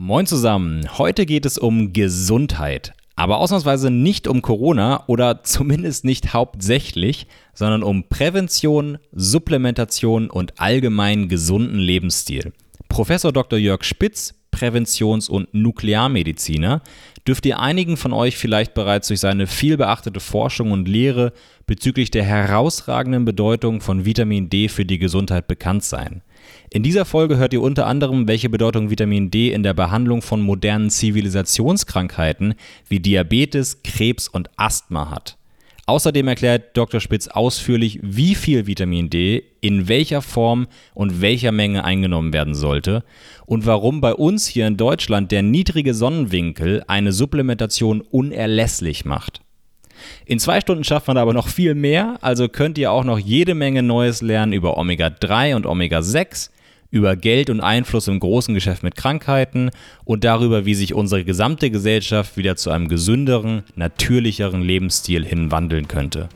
Moin zusammen, heute geht es um Gesundheit. Aber ausnahmsweise nicht um Corona oder zumindest nicht hauptsächlich, sondern um Prävention, Supplementation und allgemeinen gesunden Lebensstil. Professor Dr. Jörg Spitz, Präventions- und Nuklearmediziner, dürfte einigen von euch vielleicht bereits durch seine vielbeachtete Forschung und Lehre bezüglich der herausragenden Bedeutung von Vitamin D für die Gesundheit bekannt sein. In dieser Folge hört ihr unter anderem, welche Bedeutung Vitamin D in der Behandlung von modernen Zivilisationskrankheiten wie Diabetes, Krebs und Asthma hat. Außerdem erklärt Dr. Spitz ausführlich, wie viel Vitamin D in welcher Form und welcher Menge eingenommen werden sollte und warum bei uns hier in Deutschland der niedrige Sonnenwinkel eine Supplementation unerlässlich macht. In zwei Stunden schafft man aber noch viel mehr, also könnt ihr auch noch jede Menge Neues lernen über Omega-3 und Omega-6, über Geld und Einfluss im großen Geschäft mit Krankheiten und darüber, wie sich unsere gesamte Gesellschaft wieder zu einem gesünderen, natürlicheren Lebensstil hin wandeln könnte.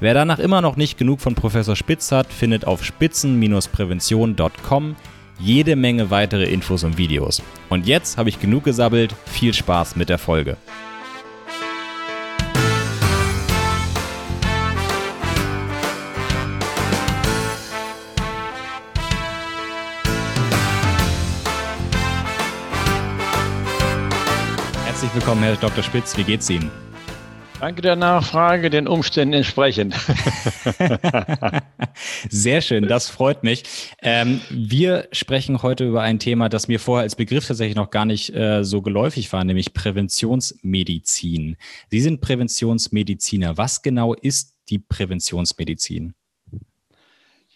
Wer danach immer noch nicht genug von Professor Spitz hat, findet auf spitzen-prävention.com jede Menge weitere Infos und Videos. Und jetzt habe ich genug gesabbelt, viel Spaß mit der Folge. Herzlich willkommen, Herr Dr. Spitz. Wie geht's Ihnen? Danke der Nachfrage, den Umständen entsprechend. Sehr schön, das freut mich. Ähm, wir sprechen heute über ein Thema, das mir vorher als Begriff tatsächlich noch gar nicht äh, so geläufig war, nämlich Präventionsmedizin. Sie sind Präventionsmediziner. Was genau ist die Präventionsmedizin?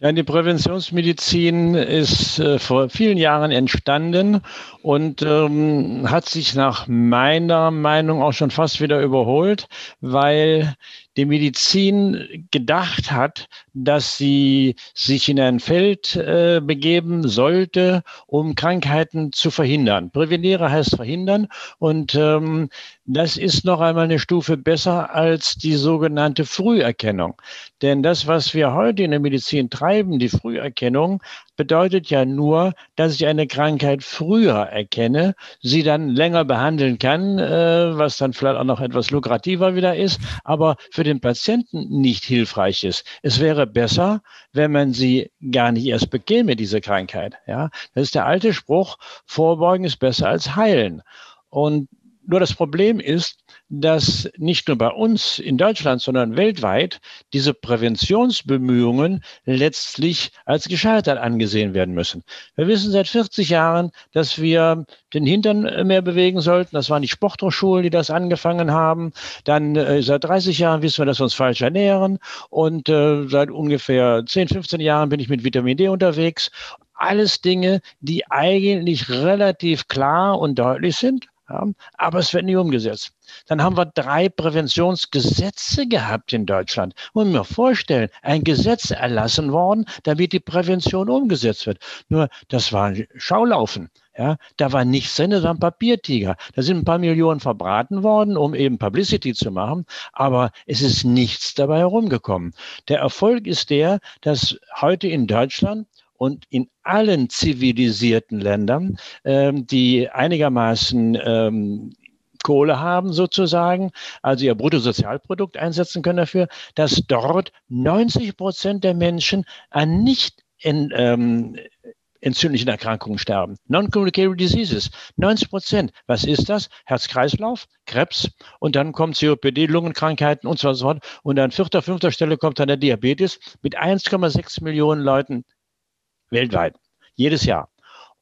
Ja, die Präventionsmedizin ist äh, vor vielen Jahren entstanden und ähm, hat sich nach meiner Meinung auch schon fast wieder überholt, weil die Medizin gedacht hat, dass sie sich in ein Feld äh, begeben sollte, um Krankheiten zu verhindern. Präveniere heißt verhindern und ähm, das ist noch einmal eine Stufe besser als die sogenannte Früherkennung. Denn das, was wir heute in der Medizin treiben, die Früherkennung, bedeutet ja nur, dass ich eine Krankheit früher erkenne, sie dann länger behandeln kann, äh, was dann vielleicht auch noch etwas lukrativer wieder ist, aber für den Patienten nicht hilfreich ist. Es wäre besser, wenn man sie gar nicht erst bekäme, diese Krankheit. Ja, das ist der alte Spruch, Vorbeugen ist besser als heilen. Und nur das Problem ist, dass nicht nur bei uns in Deutschland, sondern weltweit diese Präventionsbemühungen letztlich als gescheitert angesehen werden müssen. Wir wissen seit 40 Jahren, dass wir den Hintern mehr bewegen sollten. Das waren die Sporthochschulen, die das angefangen haben. Dann äh, seit 30 Jahren wissen wir, dass wir uns falsch ernähren. Und äh, seit ungefähr 10, 15 Jahren bin ich mit Vitamin D unterwegs alles Dinge, die eigentlich relativ klar und deutlich sind, ja, aber es wird nie umgesetzt. Dann haben wir drei Präventionsgesetze gehabt in Deutschland. Und mir vorstellen, ein Gesetz erlassen worden, damit die Prävention umgesetzt wird. Nur, das war ein Schaulaufen. Ja, da war nichts drin, das war ein Papiertiger. Da sind ein paar Millionen verbraten worden, um eben Publicity zu machen, aber es ist nichts dabei herumgekommen. Der Erfolg ist der, dass heute in Deutschland und in allen zivilisierten Ländern, ähm, die einigermaßen ähm, Kohle haben sozusagen, also ihr Bruttosozialprodukt einsetzen können dafür, dass dort 90 Prozent der Menschen an nicht in, ähm, entzündlichen Erkrankungen sterben. Non-communicable diseases, 90 Prozent. Was ist das? Herz-Kreislauf, Krebs und dann kommt COPD, Lungenkrankheiten und so weiter. Und an vierter, fünfter Stelle kommt dann der Diabetes mit 1,6 Millionen Leuten weltweit, jedes Jahr.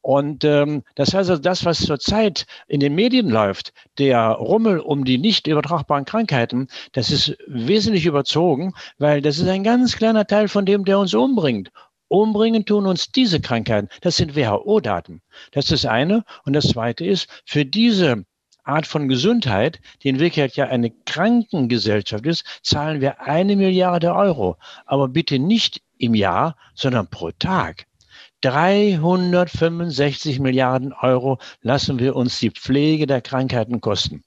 Und ähm, das heißt also, das, was zurzeit in den Medien läuft, der Rummel um die nicht übertragbaren Krankheiten, das ist wesentlich überzogen, weil das ist ein ganz kleiner Teil von dem, der uns umbringt. Umbringen tun uns diese Krankheiten. Das sind WHO-Daten. Das ist das eine. Und das zweite ist, für diese Art von Gesundheit, die in Wirklichkeit ja eine Krankengesellschaft ist, zahlen wir eine Milliarde Euro. Aber bitte nicht im Jahr, sondern pro Tag. 365 Milliarden Euro lassen wir uns die Pflege der Krankheiten kosten.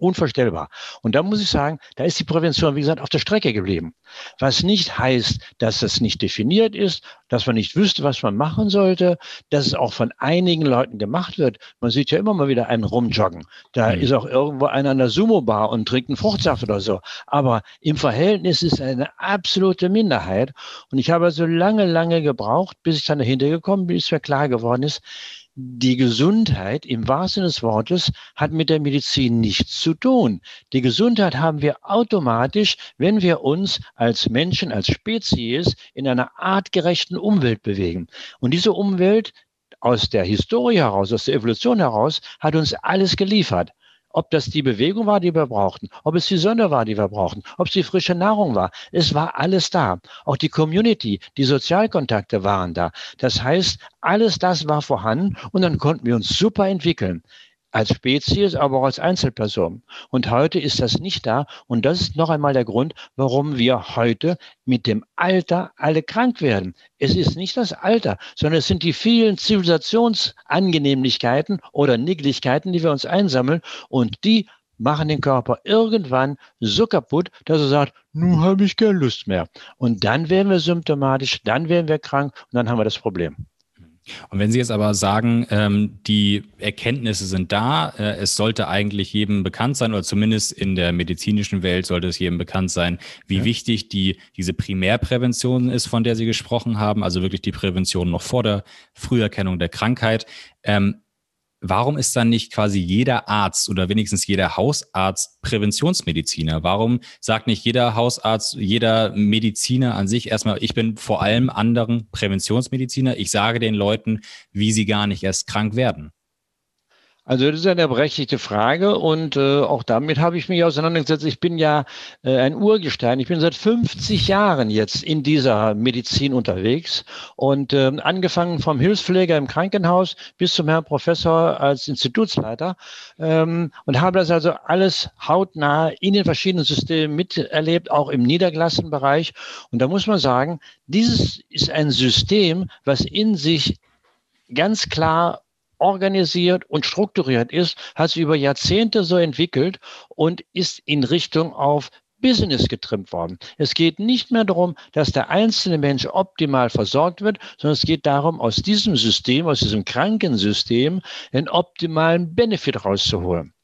Unvorstellbar. Und da muss ich sagen, da ist die Prävention, wie gesagt, auf der Strecke geblieben. Was nicht heißt, dass es nicht definiert ist, dass man nicht wüsste, was man machen sollte, dass es auch von einigen Leuten gemacht wird. Man sieht ja immer mal wieder einen rumjoggen. Da mhm. ist auch irgendwo einer an der Sumo-Bar und trinkt einen Fruchtsaft oder so. Aber im Verhältnis ist eine absolute Minderheit. Und ich habe so lange, lange gebraucht, bis ich dann dahinter gekommen bin, bis mir klar geworden ist, die Gesundheit im wahrsten Sinne des Wortes hat mit der Medizin nichts zu tun. Die Gesundheit haben wir automatisch, wenn wir uns als Menschen, als Spezies in einer artgerechten Umwelt bewegen. Und diese Umwelt aus der Historie heraus, aus der Evolution heraus, hat uns alles geliefert. Ob das die Bewegung war, die wir brauchten, ob es die Sonne war, die wir brauchten, ob es die frische Nahrung war. Es war alles da. Auch die Community, die Sozialkontakte waren da. Das heißt, alles das war vorhanden und dann konnten wir uns super entwickeln als Spezies, aber auch als Einzelperson. Und heute ist das nicht da. Und das ist noch einmal der Grund, warum wir heute mit dem Alter alle krank werden. Es ist nicht das Alter, sondern es sind die vielen Zivilisationsangenehmlichkeiten oder Nicklichkeiten, die wir uns einsammeln. Und die machen den Körper irgendwann so kaputt, dass er sagt, nun habe ich keine Lust mehr. Und dann werden wir symptomatisch, dann werden wir krank und dann haben wir das Problem. Und wenn Sie jetzt aber sagen, ähm, die Erkenntnisse sind da, äh, es sollte eigentlich jedem bekannt sein, oder zumindest in der medizinischen Welt sollte es jedem bekannt sein, wie ja. wichtig die, diese Primärprävention ist, von der Sie gesprochen haben, also wirklich die Prävention noch vor der Früherkennung der Krankheit. Ähm, warum ist dann nicht quasi jeder Arzt oder wenigstens jeder Hausarzt Präventionsmediziner? Warum sagt nicht jeder Hausarzt, jeder Mediziner an sich erstmal, ich bin vor allem anderen Präventionsmediziner, ich sage den Leuten, wie sie gar nicht erst krank werden? Also das ist eine berechtigte Frage und äh, auch damit habe ich mich auseinandergesetzt. Ich bin ja äh, ein Urgestein. Ich bin seit 50 Jahren jetzt in dieser Medizin unterwegs und äh, angefangen vom Hilfspfleger im Krankenhaus bis zum Herrn Professor als Institutsleiter ähm, und habe das also alles hautnah in den verschiedenen Systemen miterlebt, auch im niedergelassenen Bereich. Und da muss man sagen, dieses ist ein System, was in sich ganz klar organisiert und strukturiert ist, hat sich über Jahrzehnte so entwickelt und ist in Richtung auf Business getrimmt worden. Es geht nicht mehr darum, dass der einzelne Mensch optimal versorgt wird, sondern es geht darum, aus diesem System, aus diesem Krankensystem, einen optimalen Benefit rauszuholen.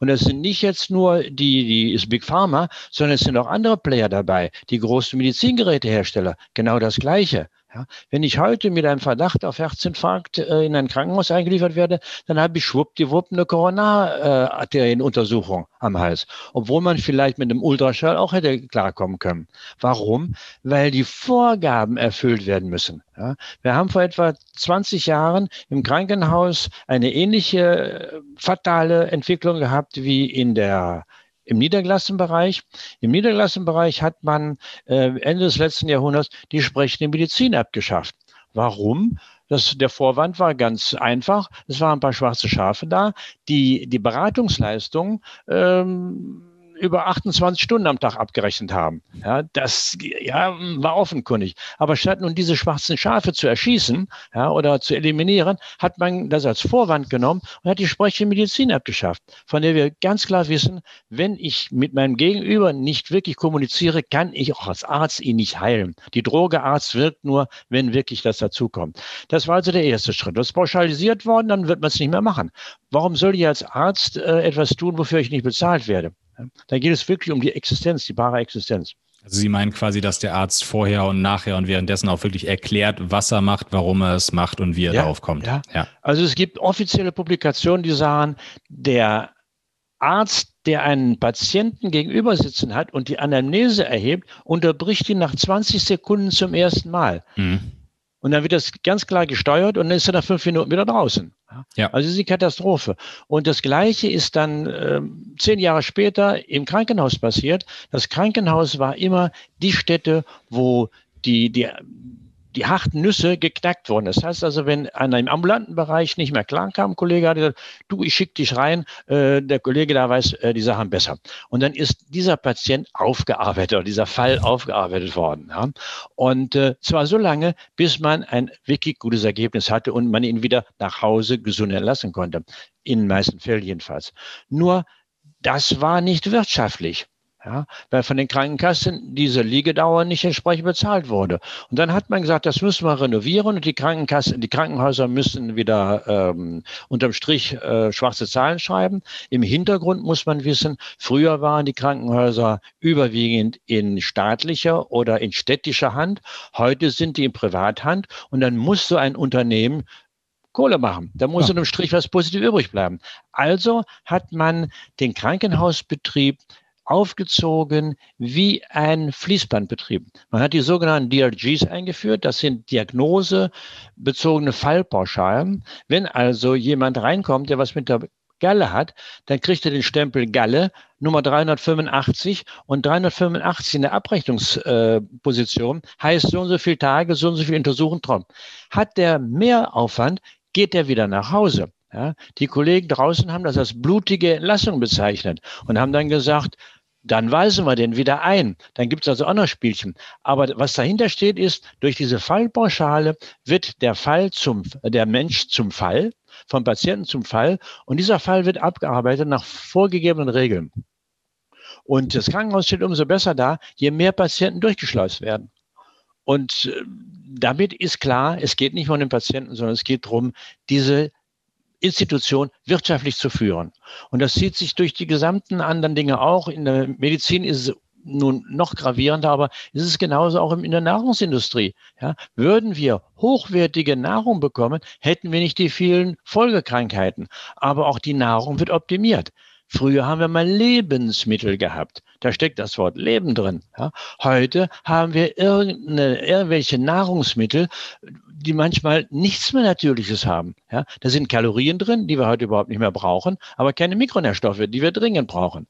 Und das sind nicht jetzt nur die, die ist Big Pharma, sondern es sind auch andere Player dabei, die großen Medizingerätehersteller, genau das Gleiche. Ja, wenn ich heute mit einem Verdacht auf Herzinfarkt äh, in ein Krankenhaus eingeliefert werde, dann habe ich schwuppdiwupp eine Koronararterienuntersuchung am Hals, obwohl man vielleicht mit einem Ultraschall auch hätte klarkommen können. Warum? Weil die Vorgaben erfüllt werden müssen. Ja, wir haben vor etwa 20 Jahren im Krankenhaus eine ähnliche äh, fatale Entwicklung gehabt wie in der im niedergelassenen Bereich. Im niedergelassenen Bereich hat man äh, Ende des letzten Jahrhunderts die sprechende Medizin abgeschafft. Warum? Das, der Vorwand war ganz einfach. Es waren ein paar schwarze Schafe da, die die Beratungsleistung ähm, über 28 Stunden am Tag abgerechnet haben. Ja, das ja, war offenkundig. Aber statt nun diese schwarzen Schafe zu erschießen ja, oder zu eliminieren, hat man das als Vorwand genommen und hat die sprechende Medizin abgeschafft, von der wir ganz klar wissen, wenn ich mit meinem Gegenüber nicht wirklich kommuniziere, kann ich auch als Arzt ihn nicht heilen. Die Droge Arzt wirkt nur, wenn wirklich das dazukommt. Das war also der erste Schritt. Das ist pauschalisiert worden, dann wird man es nicht mehr machen. Warum soll ich als Arzt äh, etwas tun, wofür ich nicht bezahlt werde? Da geht es wirklich um die Existenz, die bare Existenz. Also Sie meinen quasi, dass der Arzt vorher und nachher und währenddessen auch wirklich erklärt, was er macht, warum er es macht und wie er ja, darauf kommt. Ja. ja. Also es gibt offizielle Publikationen, die sagen, der Arzt, der einen Patienten gegenüber sitzen hat und die Anamnese erhebt, unterbricht ihn nach 20 Sekunden zum ersten Mal. Mhm. Und dann wird das ganz klar gesteuert und dann ist er nach fünf Minuten wieder draußen. Ja. Also ist die Katastrophe. Und das Gleiche ist dann äh, zehn Jahre später im Krankenhaus passiert. Das Krankenhaus war immer die Stätte, wo die, die die harten Nüsse geknackt wurden. Das heißt also, wenn einer im ambulanten Bereich nicht mehr klar kam, Kollege hat gesagt, du, ich schicke dich rein, äh, der Kollege da weiß äh, die Sachen besser. Und dann ist dieser Patient aufgearbeitet oder dieser Fall aufgearbeitet worden. Ja? Und äh, zwar so lange, bis man ein wirklich gutes Ergebnis hatte und man ihn wieder nach Hause gesund entlassen konnte. In den meisten Fällen jedenfalls. Nur das war nicht wirtschaftlich. Ja, weil von den Krankenkassen diese Liegedauer nicht entsprechend bezahlt wurde. Und dann hat man gesagt, das müssen wir renovieren und die Krankenkassen, die Krankenhäuser müssen wieder ähm, unterm Strich äh, schwarze Zahlen schreiben. Im Hintergrund muss man wissen, früher waren die Krankenhäuser überwiegend in staatlicher oder in städtischer Hand. Heute sind die in Privathand und dann muss so ein Unternehmen Kohle machen. Da muss ja. unterm Strich was positiv übrig bleiben. Also hat man den Krankenhausbetrieb aufgezogen wie ein Fließbandbetrieb. Man hat die sogenannten DRGs eingeführt. Das sind diagnosebezogene Fallpauschalen. Wenn also jemand reinkommt, der was mit der Galle hat, dann kriegt er den Stempel Galle Nummer 385 und 385 in der Abrechnungsposition heißt so und so viele Tage, so und so viel Untersuchungen drum. Hat der Mehraufwand, geht er wieder nach Hause. Ja, die Kollegen draußen haben das als blutige Entlassung bezeichnet und haben dann gesagt, dann weisen wir den wieder ein. Dann gibt es also auch noch Spielchen. Aber was dahinter steht, ist, durch diese Fallpauschale wird der Fall zum, der Mensch zum Fall, vom Patienten zum Fall. Und dieser Fall wird abgearbeitet nach vorgegebenen Regeln. Und das Krankenhaus steht umso besser da, je mehr Patienten durchgeschleust werden. Und äh, damit ist klar, es geht nicht um den Patienten, sondern es geht darum, diese Institution wirtschaftlich zu führen. Und das zieht sich durch die gesamten anderen Dinge auch. In der Medizin ist es nun noch gravierender, aber es ist genauso auch in der Nahrungsindustrie. Ja, würden wir hochwertige Nahrung bekommen, hätten wir nicht die vielen Folgekrankheiten. Aber auch die Nahrung wird optimiert. Früher haben wir mal Lebensmittel gehabt. Da steckt das Wort Leben drin. Ja. Heute haben wir irgendwelche Nahrungsmittel, die manchmal nichts mehr Natürliches haben. Ja. Da sind Kalorien drin, die wir heute überhaupt nicht mehr brauchen, aber keine Mikronährstoffe, die wir dringend brauchen.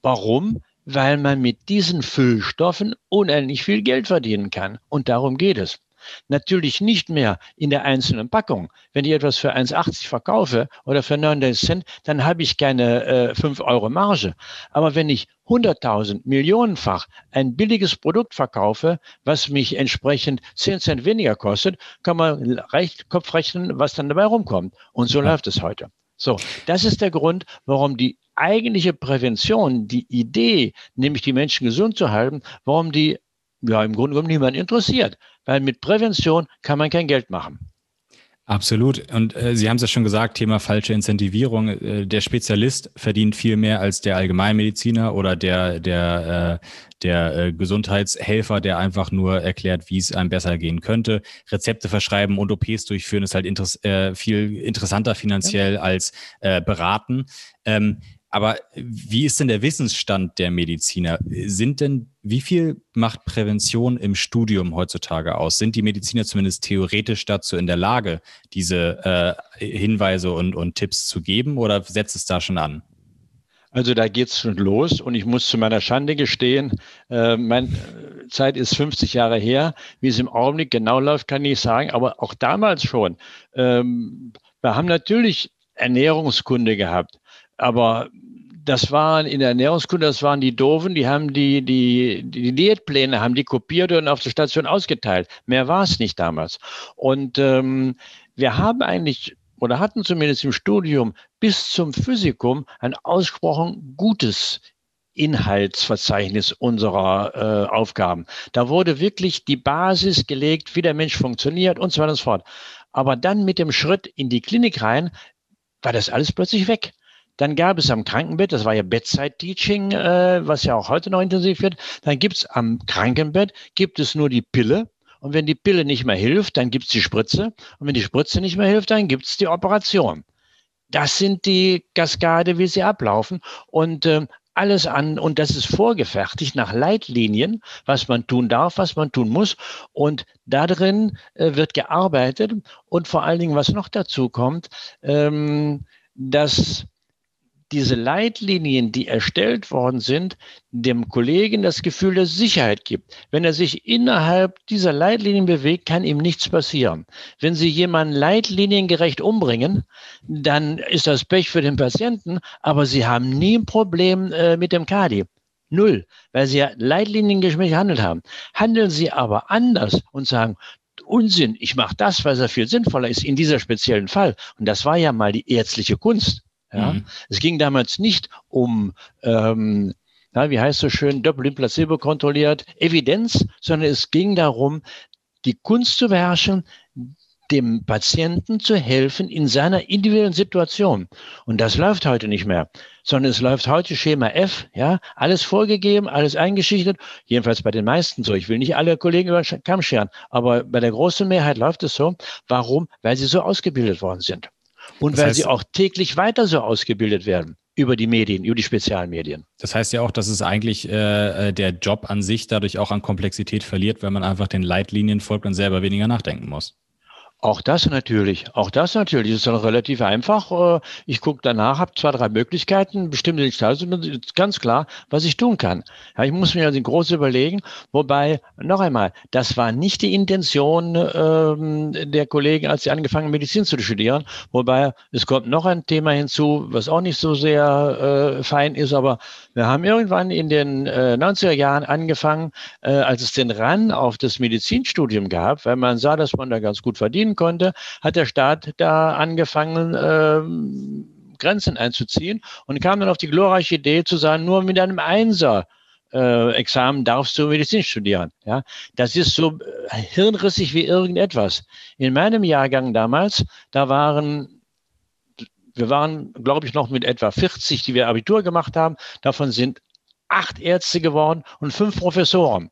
Warum? Weil man mit diesen Füllstoffen unendlich viel Geld verdienen kann. Und darum geht es. Natürlich nicht mehr in der einzelnen Packung. Wenn ich etwas für 1,80 verkaufe oder für 99 Cent, dann habe ich keine äh, 5 Euro Marge. Aber wenn ich 100.000 Millionenfach ein billiges Produkt verkaufe, was mich entsprechend 10 Cent weniger kostet, kann man recht Kopf rechnen, was dann dabei rumkommt. Und so ja. läuft es heute. So, das ist der Grund, warum die eigentliche Prävention, die Idee, nämlich die Menschen gesund zu halten, warum die ja im Grunde genommen niemand interessiert weil mit Prävention kann man kein Geld machen. Absolut. Und äh, Sie haben es ja schon gesagt, Thema falsche Incentivierung. Äh, der Spezialist verdient viel mehr als der Allgemeinmediziner oder der, der, äh, der äh, Gesundheitshelfer, der einfach nur erklärt, wie es einem besser gehen könnte. Rezepte verschreiben und OPs durchführen ist halt interess äh, viel interessanter finanziell ja. als äh, beraten. Ähm, aber wie ist denn der Wissensstand der Mediziner? Sind denn, wie viel macht Prävention im Studium heutzutage aus? Sind die Mediziner zumindest theoretisch dazu in der Lage, diese äh, Hinweise und, und Tipps zu geben oder setzt es da schon an? Also da geht's schon los und ich muss zu meiner Schande gestehen, äh, meine äh, Zeit ist 50 Jahre her. Wie es im Augenblick genau läuft, kann ich sagen, aber auch damals schon. Ähm, wir haben natürlich Ernährungskunde gehabt. Aber das waren in der Ernährungskunde, das waren die Doofen, die haben die, die, die Diätpläne, haben die kopiert und auf der Station ausgeteilt. Mehr war es nicht damals. Und ähm, wir haben eigentlich oder hatten zumindest im Studium bis zum Physikum ein ausgesprochen gutes Inhaltsverzeichnis unserer äh, Aufgaben. Da wurde wirklich die Basis gelegt, wie der Mensch funktioniert und so weiter und so fort. Aber dann mit dem Schritt in die Klinik rein, war das alles plötzlich weg. Dann gab es am Krankenbett, das war ja Bedside-Teaching, äh, was ja auch heute noch intensiv wird. Dann gibt es am Krankenbett, gibt es nur die Pille. Und wenn die Pille nicht mehr hilft, dann gibt es die Spritze. Und wenn die Spritze nicht mehr hilft, dann gibt es die Operation. Das sind die Kaskade, wie sie ablaufen. Und äh, alles an und das ist vorgefertigt nach Leitlinien, was man tun darf, was man tun muss. Und da drin äh, wird gearbeitet und vor allen Dingen, was noch dazu kommt, ähm, dass diese Leitlinien, die erstellt worden sind, dem Kollegen das Gefühl der Sicherheit gibt. Wenn er sich innerhalb dieser Leitlinien bewegt, kann ihm nichts passieren. Wenn Sie jemanden leitliniengerecht umbringen, dann ist das Pech für den Patienten, aber Sie haben nie ein Problem äh, mit dem Kadi. Null, weil Sie ja leitliniengemäß gehandelt haben. Handeln Sie aber anders und sagen, Unsinn, ich mache das, es ja viel sinnvoller ist in dieser speziellen Fall. Und das war ja mal die ärztliche Kunst Ja? Mhm. Es ging damals nicht um, ähm, na, wie heißt so schön, doppelt Placebo kontrolliert, Evidenz, sondern es ging darum, die Kunst zu beherrschen, dem Patienten zu helfen in seiner individuellen Situation. Und das läuft heute nicht mehr, sondern es läuft heute Schema F, ja, alles vorgegeben, alles eingeschichtet, jedenfalls bei den meisten so. Ich will nicht alle Kollegen über den Kamm scheren, aber bei der großen Mehrheit läuft es so. Warum? Weil sie so ausgebildet worden sind. Und das weil heißt, sie auch täglich weiter so ausgebildet werden über die Medien, über die Spezialmedien. Das heißt ja auch, dass es eigentlich äh, äh, der Job an sich dadurch auch an Komplexität verliert, weil man einfach den Leitlinien folgt und selber weniger nachdenken muss. Auch das natürlich, auch das natürlich. Das ist dann relativ einfach. Äh, ich gucke danach, habe zwei, drei Möglichkeiten, bestimmte Gestaltung, ist ganz klar, was ich tun kann. Ja, ich muss mir also groß überlegen, wobei, noch einmal, das war nicht die Intention ähm, der Kollegen, als sie angefangen Medizin zu studieren. Wobei, es kommt noch ein Thema hinzu, was auch nicht so sehr äh, fein ist, aber wir haben irgendwann in den äh, 90er Jahren angefangen, äh, als es den Ran auf das Medizinstudium gab, weil man sah, dass man da ganz gut verdienen konnte, hat der Staat da angefangen, äh, Grenzen einzuziehen und kam dann auf die glorreiche Idee zu sagen, nur mit einem Einser äh, Examen darfst du Medizin studieren. Ja, das ist so äh, hirnrissig wie irgendetwas. In meinem Jahrgang damals, da waren wir waren, glaube ich, noch mit etwa 40, die wir Abitur gemacht haben. Davon sind acht Ärzte geworden und fünf Professoren.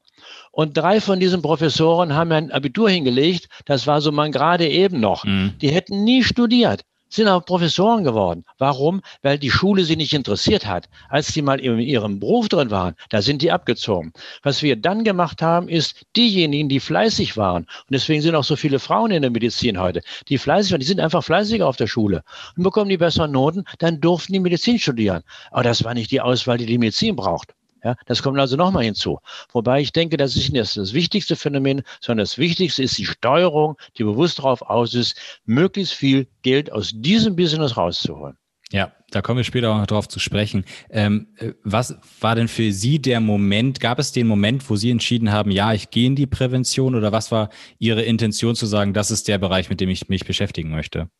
Und drei von diesen Professoren haben ein Abitur hingelegt. Das war so man gerade eben noch. Mhm. Die hätten nie studiert sind auch Professoren geworden. Warum? Weil die Schule sie nicht interessiert hat. Als die mal in ihrem Beruf drin waren, da sind die abgezogen. Was wir dann gemacht haben, ist diejenigen, die fleißig waren, und deswegen sind auch so viele Frauen in der Medizin heute, die fleißig waren, die sind einfach fleißiger auf der Schule und bekommen die besseren Noten, dann durften die Medizin studieren. Aber das war nicht die Auswahl, die die Medizin braucht. Ja, das kommt also nochmal hinzu. Wobei ich denke, das ist nicht das wichtigste Phänomen, sondern das Wichtigste ist die Steuerung, die bewusst darauf aus ist, möglichst viel Geld aus diesem Business rauszuholen. Ja, da kommen wir später auch noch drauf zu sprechen. Ähm, äh, was war denn für Sie der Moment? Gab es den Moment, wo Sie entschieden haben, ja, ich gehe in die Prävention oder was war Ihre Intention zu sagen, das ist der Bereich, mit dem ich mich beschäftigen möchte?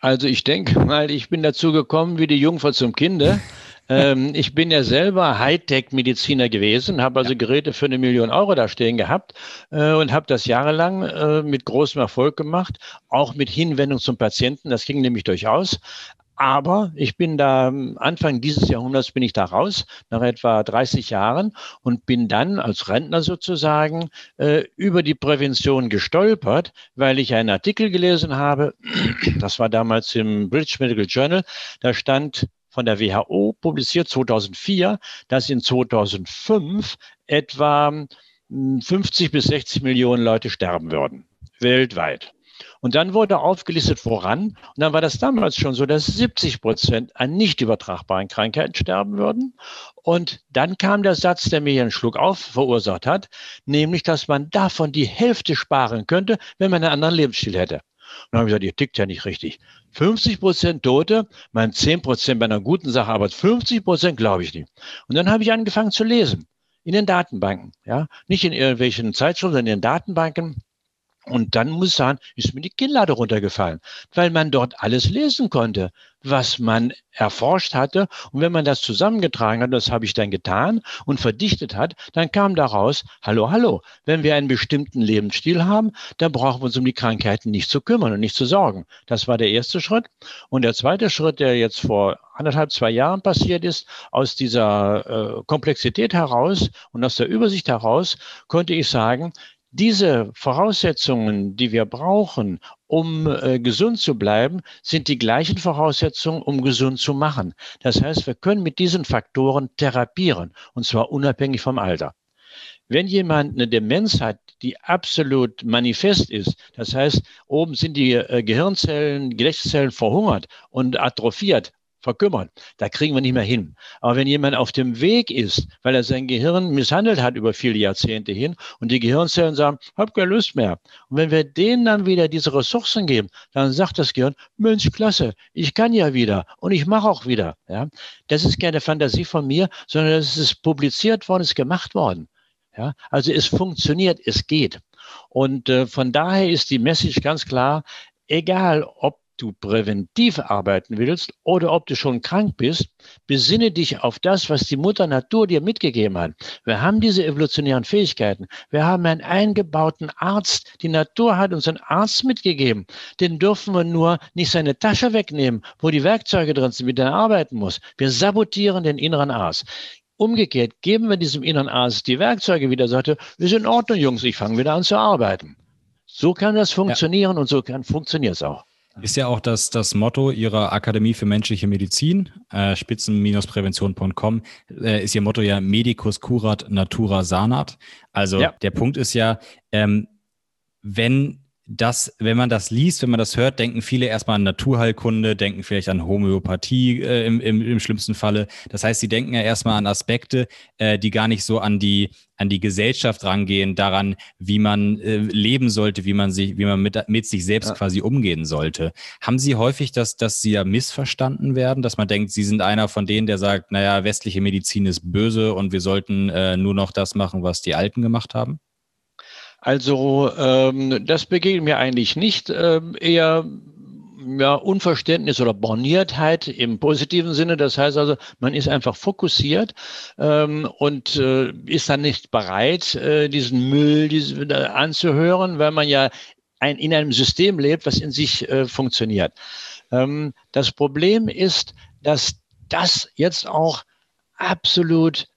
Also ich denke mal, ich bin dazu gekommen wie die Jungfer zum Kinde. Ähm, ich bin ja selber Hightech-Mediziner gewesen, habe also Geräte für eine Million Euro da stehen gehabt äh, und habe das jahrelang äh, mit großem Erfolg gemacht, auch mit Hinwendung zum Patienten. Das ging nämlich durchaus. Aber ich bin da Anfang dieses Jahrhunderts bin ich da raus, nach etwa 30 Jahren und bin dann als Rentner sozusagen äh, über die Prävention gestolpert, weil ich einen Artikel gelesen habe. Das war damals im British Medical Journal. Da stand von der WHO publiziert 2004, dass in 2005 etwa 50 bis 60 Millionen Leute sterben würden, weltweit. Und dann wurde aufgelistet, woran. Und dann war das damals schon so, dass 70 Prozent an nicht übertragbaren Krankheiten sterben würden. Und dann kam der Satz, der mir hier einen Schluck auf verursacht hat, nämlich, dass man davon die Hälfte sparen könnte, wenn man einen anderen Lebensstil hätte. Und dann habe ich gesagt, ihr tickt ja nicht richtig. 50 Prozent Tote, mein 10 Prozent bei einer guten Sache, aber 50 Prozent glaube ich nicht. Und dann habe ich angefangen zu lesen. In den Datenbanken, ja. Nicht in irgendwelchen Zeitschriften, sondern in den Datenbanken. Und dann muss ich sagen, ist mir die Kinnlade runtergefallen, weil man dort alles lesen konnte, was man erforscht hatte. Und wenn man das zusammengetragen hat, das habe ich dann getan und verdichtet hat, dann kam daraus, hallo, hallo, wenn wir einen bestimmten Lebensstil haben, dann brauchen wir uns um die Krankheiten nicht zu kümmern und nicht zu sorgen. Das war der erste Schritt. Und der zweite Schritt, der jetzt vor anderthalb, zwei Jahren passiert ist, aus dieser äh, Komplexität heraus und aus der Übersicht heraus, konnte ich sagen, diese Voraussetzungen, die wir brauchen, um äh, gesund zu bleiben, sind die gleichen Voraussetzungen, um gesund zu machen. Das heißt, wir können mit diesen Faktoren therapieren, und zwar unabhängig vom Alter. Wenn jemand eine Demenz hat, die absolut manifest ist, das heißt, oben sind die äh, Gehirnzellen, Gedächtniszellen verhungert und atrophiert, verkümmern. Da kriegen wir nicht mehr hin. Aber wenn jemand auf dem Weg ist, weil er sein Gehirn misshandelt hat über viele Jahrzehnte hin und die Gehirnzellen sagen, hab keine Lust mehr. Und wenn wir denen dann wieder diese Ressourcen geben, dann sagt das Gehirn, Mensch, klasse, ich kann ja wieder und ich mache auch wieder. Ja? Das ist keine Fantasie von mir, sondern es ist publiziert worden, ist gemacht worden. Ja? Also es funktioniert, es geht. Und äh, von daher ist die Message ganz klar, egal ob du präventiv arbeiten willst oder ob du schon krank bist, besinne dich auf das, was die Mutter Natur dir mitgegeben hat. Wir haben diese evolutionären Fähigkeiten. Wir haben einen eingebauten Arzt. Die Natur hat uns einen Arzt mitgegeben. Den dürfen wir nur nicht seine Tasche wegnehmen, wo die Werkzeuge drin sind, mit denen er arbeiten muss. Wir sabotieren den inneren Arzt. Umgekehrt geben wir diesem inneren Arzt die Werkzeuge wieder, sagte, wir sind in Ordnung, Jungs, ich fange wieder an zu arbeiten. So kann das funktionieren ja. und so kann funktioniert es auch. Ist ja auch das, das Motto Ihrer Akademie für menschliche Medizin, äh, spitzen-prävention.com, äh, ist Ihr Motto ja Medicus curat natura sanat. Also ja. der Punkt ist ja, ähm, wenn das, wenn man das liest, wenn man das hört, denken viele erstmal an Naturheilkunde, denken vielleicht an Homöopathie äh, im, im, im schlimmsten Falle. Das heißt, sie denken ja erstmal an Aspekte, äh, die gar nicht so an die, an die Gesellschaft rangehen, daran, wie man äh, leben sollte, wie man sich, wie man mit, mit sich selbst ja. quasi umgehen sollte. Haben Sie häufig das, dass Sie ja missverstanden werden, dass man denkt, Sie sind einer von denen, der sagt, naja, westliche Medizin ist böse und wir sollten äh, nur noch das machen, was die Alten gemacht haben? Also ähm, das begegnet mir eigentlich nicht, ähm, eher ja, Unverständnis oder Borniertheit im positiven Sinne. Das heißt also, man ist einfach fokussiert ähm, und äh, ist dann nicht bereit, äh, diesen Müll diesen, äh, anzuhören, weil man ja ein, in einem System lebt, was in sich äh, funktioniert. Ähm, das Problem ist, dass das jetzt auch absolut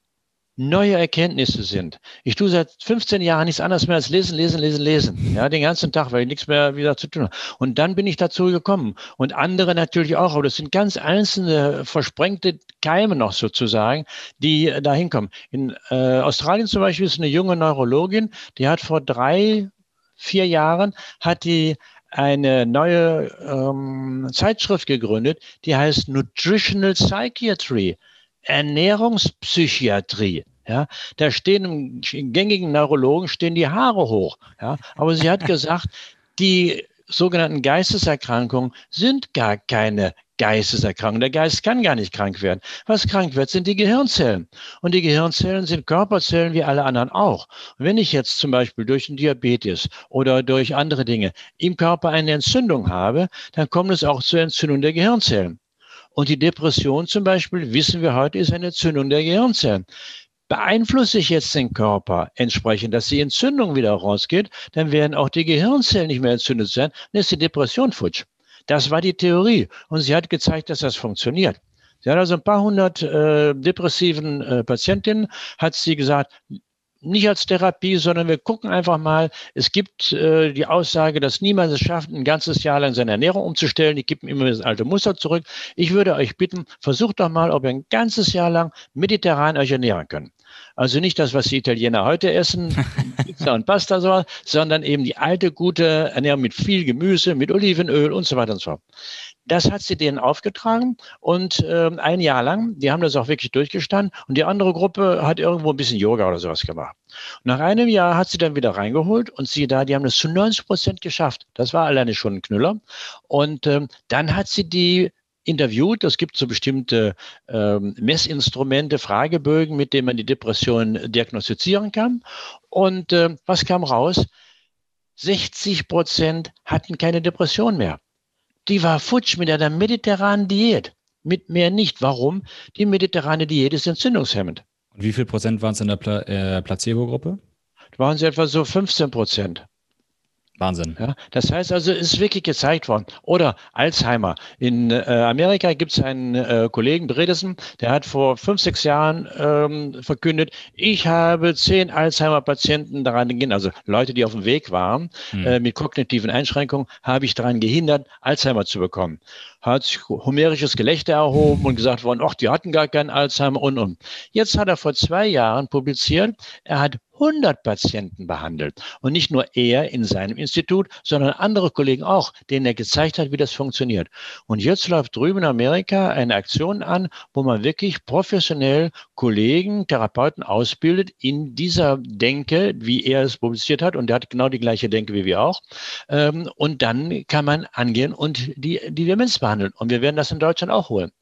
neue Erkenntnisse sind. Ich tue seit 15 Jahren nichts anderes mehr als lesen, lesen, lesen, lesen. Ja, den ganzen Tag, weil ich nichts mehr wieder zu tun habe. Und dann bin ich dazu gekommen. Und andere natürlich auch. Aber das sind ganz einzelne versprengte Keime noch sozusagen, die da hinkommen. In äh, Australien zum Beispiel ist eine junge Neurologin, die hat vor drei, vier Jahren hat die eine neue ähm, Zeitschrift gegründet, die heißt Nutritional Psychiatry. Ernährungspsychiatrie. Ja, da stehen im gängigen Neurologen stehen die Haare hoch. Ja, aber sie hat gesagt, die sogenannten Geisteserkrankungen sind gar keine Geisteserkrankungen. Der Geist kann gar nicht krank werden. Was krank wird, sind die Gehirnzellen. Und die Gehirnzellen sind Körperzellen wie alle anderen auch. Und wenn ich jetzt zum Beispiel durch einen Diabetes oder durch andere Dinge im Körper eine Entzündung habe, dann kommt es auch zur Entzündung der Gehirnzellen. Und die Depression zum Beispiel, wissen wir heute, ist eine Entzündung der Gehirnzellen. Beeinflusse ich jetzt den Körper entsprechend, dass die Entzündung wieder rausgeht, dann werden auch die Gehirnzellen nicht mehr entzündet sein, dann ist die Depression futsch. Das war die Theorie. Und sie hat gezeigt, dass das funktioniert. Sie hat also ein paar hundert äh, depressiven äh, Patientinnen, hat sie gesagt, nicht als Therapie, sondern wir gucken einfach mal. Es gibt äh, die Aussage, dass niemand es schafft, ein ganzes Jahr lang seine Ernährung umzustellen. Die kippen immer das alte Muster zurück. Ich würde euch bitten, versucht doch mal, ob ihr ein ganzes Jahr lang mediterran euch ernähren könnt. Also nicht das, was die Italiener heute essen, Pizza und Pasta, so, sondern eben die alte, gute Ernährung mit viel Gemüse, mit Olivenöl und so weiter und so fort. Das hat sie denen aufgetragen und äh, ein Jahr lang, die haben das auch wirklich durchgestanden und die andere Gruppe hat irgendwo ein bisschen Yoga oder sowas gemacht. Nach einem Jahr hat sie dann wieder reingeholt und sie da, die haben das zu 90 Prozent geschafft. Das war alleine schon ein Knüller. Und ähm, dann hat sie die interviewt. Es gibt so bestimmte ähm, Messinstrumente, Fragebögen, mit denen man die Depression diagnostizieren kann. Und äh, was kam raus? 60 Prozent hatten keine Depression mehr. Die war futsch mit einer mediterranen Diät. Mit mehr nicht. Warum? Die mediterrane Diät ist entzündungshemmend. Und wie viel Prozent waren es in der Pla äh, Placebo-Gruppe? Da waren sie etwa so 15 Prozent. Wahnsinn. Ja, das heißt also, es ist wirklich gezeigt worden. Oder Alzheimer. In äh, Amerika gibt es einen äh, Kollegen, Bredesen, der hat vor fünf, sechs Jahren ähm, verkündet, ich habe zehn Alzheimer-Patienten daran gehen, also Leute, die auf dem Weg waren, hm. äh, mit kognitiven Einschränkungen, habe ich daran gehindert, Alzheimer zu bekommen hat sich homerisches Gelächter erhoben und gesagt worden, ach, die hatten gar keinen Alzheimer und und. Jetzt hat er vor zwei Jahren publiziert, er hat 100 Patienten behandelt. Und nicht nur er in seinem Institut, sondern andere Kollegen auch, denen er gezeigt hat, wie das funktioniert. Und jetzt läuft drüben in Amerika eine Aktion an, wo man wirklich professionell Kollegen, Therapeuten ausbildet in dieser Denke, wie er es publiziert hat. Und der hat genau die gleiche Denke wie wir auch. Ähm, und dann kann man angehen und die, die Demenz behandeln. Und wir werden das in Deutschland auch holen.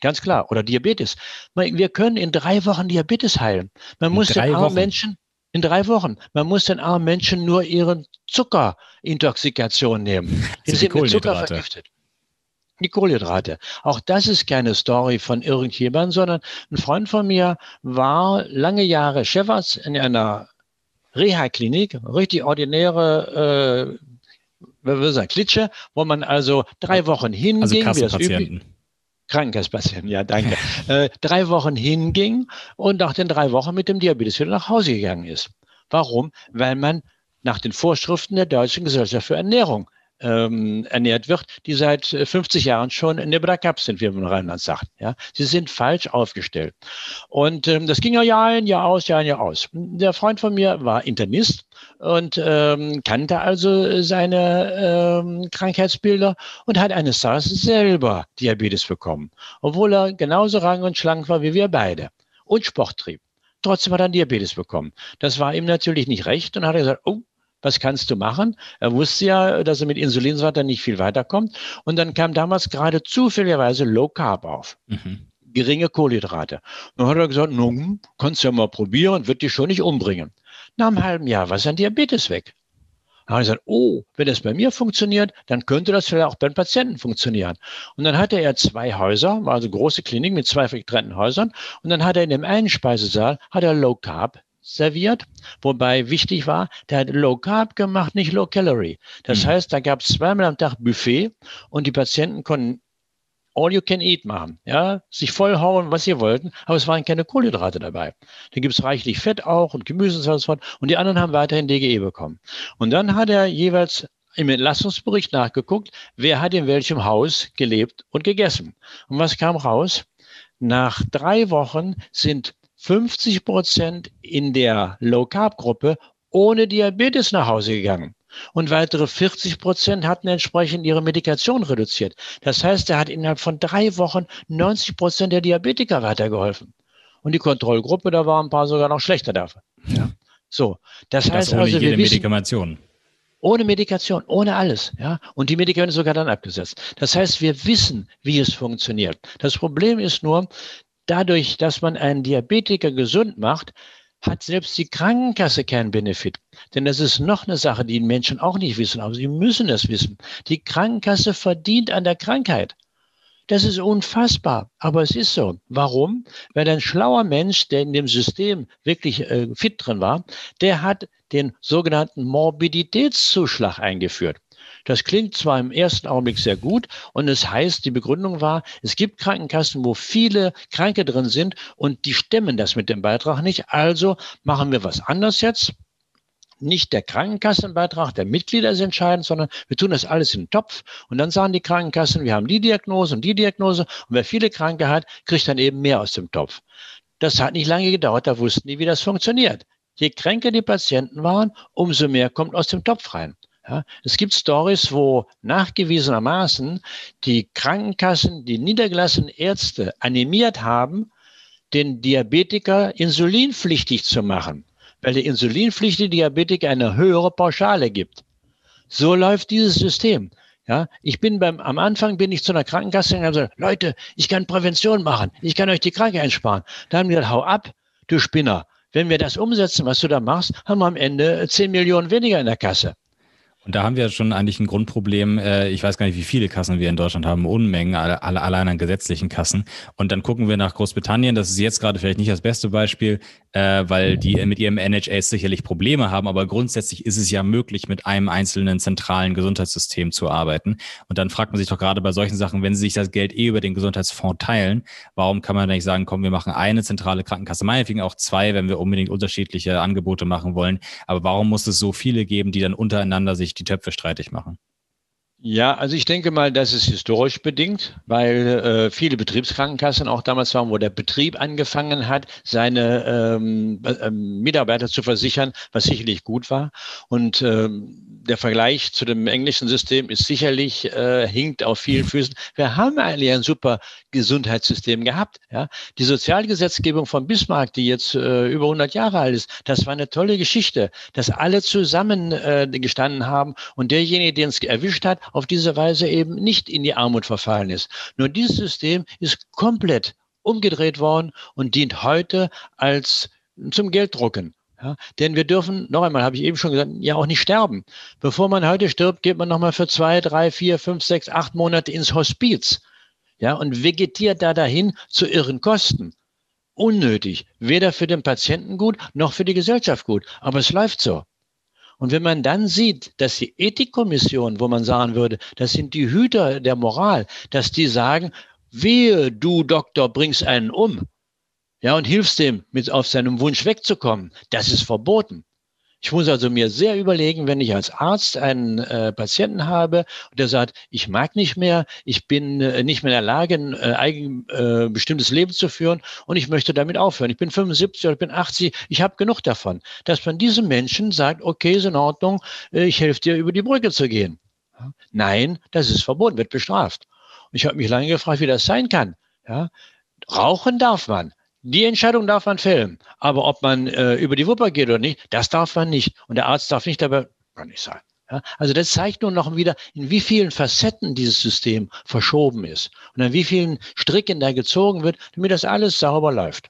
Ganz klar. Oder Diabetes. Wir können in drei Wochen Diabetes heilen. Man in muss den armen Menschen in drei Wochen. Man muss den armen Menschen nur ihre Zuckerintoxikation nehmen. Die sind, mit Zucker vergiftet. die Kohlenhydrate. Auch das ist keine Story von irgendjemandem, sondern ein Freund von mir war lange Jahre Chefarzt in einer Reha-Klinik, richtig ordinäre, äh, sagen, Klitsche, wo man also drei Wochen hinging, also wie das üblich, Krankenhasspatienten, ja, danke. äh, drei Wochen hinging und nach den drei Wochen mit dem Diabetes wieder nach Hause gegangen ist. Warum? Weil man nach den Vorschriften der Deutschen Gesellschaft für Ernährung ähm, ernährt wird, die seit 50 äh, Jahren schon in der Brakap sind, wie man in Rheinland sagt. Ja, sie sind falsch aufgestellt. Und ähm, das ging ja Jahr ein, Jahr aus, Jahr ein, Jahr aus. Der Freund von mir war Internist und ähm, kannte also seine ähm, Krankheitsbilder und hat eines Tages selber Diabetes bekommen, obwohl er genauso rang und schlank war wie wir beide und Sport trieb. Trotzdem hat er Diabetes bekommen. Das war ihm natürlich nicht recht und hat er gesagt, oh, was kannst du machen? Er wusste ja, dass er mit Insulinsatter nicht viel weiterkommt. Und dann kam damals gerade zufälligerweise Low Carb auf. Mhm. Geringe Kohlenhydrate. Und dann hat er gesagt, nun, kannst du ja mal probieren, wird dich schon nicht umbringen. Nach einem halben Jahr war sein Diabetes weg. Dann habe ich gesagt, oh, wenn das bei mir funktioniert, dann könnte das vielleicht auch beim Patienten funktionieren. Und dann hatte er zwei Häuser, war also große Klinik mit zwei getrennten Häusern. Und dann hat er in dem einen Speisesaal, hat er Low Carb serviert, wobei wichtig war, der hat Low Carb gemacht, nicht Low Calorie. Das mhm. heißt, da gab es zweimal am Tag Buffet und die Patienten konnten All you can eat machen, ja, sich vollhauen, was sie wollten, aber es waren keine Kohlenhydrate dabei. Da gibt es reichlich Fett auch und Gemüse und so fort und die anderen haben weiterhin DGE bekommen. Und dann hat er jeweils im Entlastungsbericht nachgeguckt, wer hat in welchem Haus gelebt und gegessen. Und was kam raus? Nach drei Wochen sind 50 Prozent in der Low-Carb-Gruppe ohne Diabetes nach Hause gegangen. Und weitere 40 Prozent hatten entsprechend ihre Medikation reduziert. Das heißt, er hat innerhalb von drei Wochen 90 Prozent der Diabetiker weitergeholfen. Und die Kontrollgruppe, da waren ein paar sogar noch schlechter dafür. Ja. So, das, das heißt ohne also, wir wissen, Medikation. Ohne Medikation, ohne alles, ja. Und die Medikamente sogar dann abgesetzt. Das heißt, wir wissen, wie es funktioniert. Das Problem ist nur, dadurch, dass man einen Diabetiker gesund macht, hat selbst die Krankenkasse keinen Benefit. Denn das ist noch eine Sache, die Menschen auch nicht wissen, aber sie müssen es wissen. Die Krankenkasse verdient an der Krankheit. Das ist unfassbar, aber es ist so. Warum? Weil ein schlauer Mensch, der in dem System wirklich äh, fit drin war, der hat den sogenannten Morbiditätszuschlag eingeführt. Das klingt zwar im ersten Augenblick sehr gut und es heißt, die Begründung war, es gibt Krankenkassen, wo viele Kranke drin sind und die stemmen das mit dem Beitrag nicht. Also machen wir was anders jetzt nicht der Krankenkassenbeitrag der Mitglieder ist entscheidend, sondern wir tun das alles in den Topf und dann sagen die Krankenkassen, wir haben die Diagnose und die Diagnose und wer viele Kranke hat, kriegt dann eben mehr aus dem Topf. Das hat nicht lange gedauert, da wussten die, wie das funktioniert. Je kränker die Patienten waren, umso mehr kommt aus dem Topf rein. Ja, es gibt Stories, wo nachgewiesenermaßen die Krankenkassen, die niedergelassenen Ärzte animiert haben, den Diabetiker insulinpflichtig zu machen, weil der insulinpflichtige Diabetiker eine höhere Pauschale gibt. So läuft dieses System. Ja, ich bin beim, am Anfang bin ich zu einer Krankenkasse und habe gesagt, Leute, ich kann Prävention machen, ich kann euch die Kranke einsparen. Da haben die gesagt, hau ab, du Spinner. Wenn wir das umsetzen, was du da machst, haben wir am Ende 10 Millionen weniger in der Kasse. Und da haben wir schon eigentlich ein Grundproblem. Äh, ich weiß gar nicht, wie viele Kassen wir in Deutschland haben. Unmengen, alle, alle allein an gesetzlichen Kassen. Und dann gucken wir nach Großbritannien. Das ist jetzt gerade vielleicht nicht das beste Beispiel, äh, weil die mit ihrem NHS sicherlich Probleme haben. Aber grundsätzlich ist es ja möglich, mit einem einzelnen zentralen Gesundheitssystem zu arbeiten. Und dann fragt man sich doch gerade bei solchen Sachen, wenn sie sich das Geld eh über den Gesundheitsfonds teilen, warum kann man nicht sagen, komm, wir machen eine zentrale Krankenkasse, meinetwegen auch zwei, wenn wir unbedingt unterschiedliche Angebote machen wollen. Aber warum muss es so viele geben, die dann untereinander sich die Töpfe streitig machen? Ja, also ich denke mal, das ist historisch bedingt, weil äh, viele Betriebskrankenkassen auch damals waren, wo der Betrieb angefangen hat, seine ähm, äh, Mitarbeiter zu versichern, was sicherlich gut war. Und ähm, der Vergleich zu dem englischen System ist sicherlich, äh, hinkt auf vielen. Füßen. Wir haben eigentlich ein super Gesundheitssystem gehabt. Ja? Die Sozialgesetzgebung von Bismarck, die jetzt äh, über 100 Jahre alt ist, das war eine tolle Geschichte, dass alle zusammen äh, gestanden haben und derjenige, den es erwischt hat, auf diese Weise eben nicht in die Armut verfallen ist. Nur dieses System ist komplett umgedreht worden und dient heute als zum Gelddrucken. Ja, denn wir dürfen, noch einmal, habe ich eben schon gesagt, ja auch nicht sterben. Bevor man heute stirbt, geht man nochmal für zwei, drei, vier, fünf, sechs, acht Monate ins Hospiz. Ja, und vegetiert da dahin zu irren Kosten. Unnötig. Weder für den Patienten gut, noch für die Gesellschaft gut. Aber es läuft so. Und wenn man dann sieht, dass die Ethikkommission, wo man sagen würde, das sind die Hüter der Moral, dass die sagen, wehe, du Doktor, bringst einen um ja, und hilfst dem, mit auf seinem Wunsch wegzukommen. Das ist verboten. Ich muss also mir sehr überlegen, wenn ich als Arzt einen äh, Patienten habe der sagt, ich mag nicht mehr, ich bin äh, nicht mehr in der Lage, ein äh, eigen äh, bestimmtes Leben zu führen und ich möchte damit aufhören. Ich bin 75 oder ich bin 80, ich habe genug davon. Dass man diesem Menschen sagt, okay, ist in Ordnung, äh, ich helfe dir, über die Brücke zu gehen. Nein, das ist verboten, wird bestraft. Und ich habe mich lange gefragt, wie das sein kann. Ja? Rauchen darf man, die Entscheidung darf man fällen. Aber ob man äh, über die Wupper geht oder nicht, das darf man nicht. Und der Arzt darf nicht dabei, kann nicht sein. Ja, also das zeigt nur noch wieder, in wie vielen Facetten dieses System verschoben ist und an wie vielen Stricken da gezogen wird, damit das alles sauber läuft.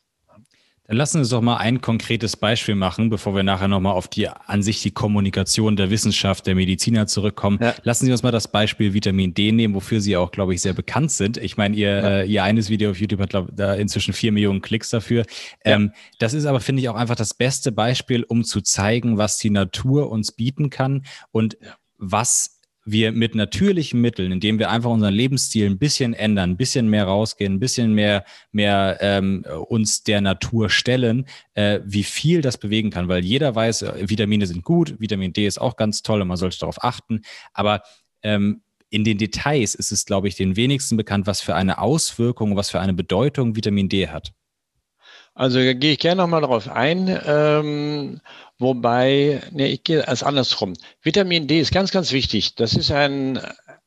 Dann lassen Sie uns doch mal ein konkretes Beispiel machen, bevor wir nachher nochmal auf die an sich die Kommunikation der Wissenschaft, der Mediziner zurückkommen. Ja. Lassen Sie uns mal das Beispiel Vitamin D nehmen, wofür Sie auch, glaube ich, sehr bekannt sind. Ich meine, Ihr, ja. äh, Ihr eines Video auf YouTube hat glaub, da inzwischen vier Millionen Klicks dafür. Ja. Ähm, das ist aber, finde ich, auch einfach das beste Beispiel, um zu zeigen, was die Natur uns bieten kann und was wir mit natürlichen Mitteln, indem wir einfach unseren Lebensstil ein bisschen ändern, ein bisschen mehr rausgehen, ein bisschen mehr, mehr ähm, uns der Natur stellen, äh, wie viel das bewegen kann. Weil jeder weiß, äh, Vitamine sind gut, Vitamin D ist auch ganz toll und man sollte darauf achten. Aber ähm, in den Details ist es, glaube ich, den wenigsten bekannt, was für eine Auswirkung, was für eine Bedeutung Vitamin D hat. Also gehe ich gerne nochmal darauf ein. Ähm, wobei, nee, ich gehe als andersrum. Vitamin D ist ganz, ganz wichtig. Das ist ein,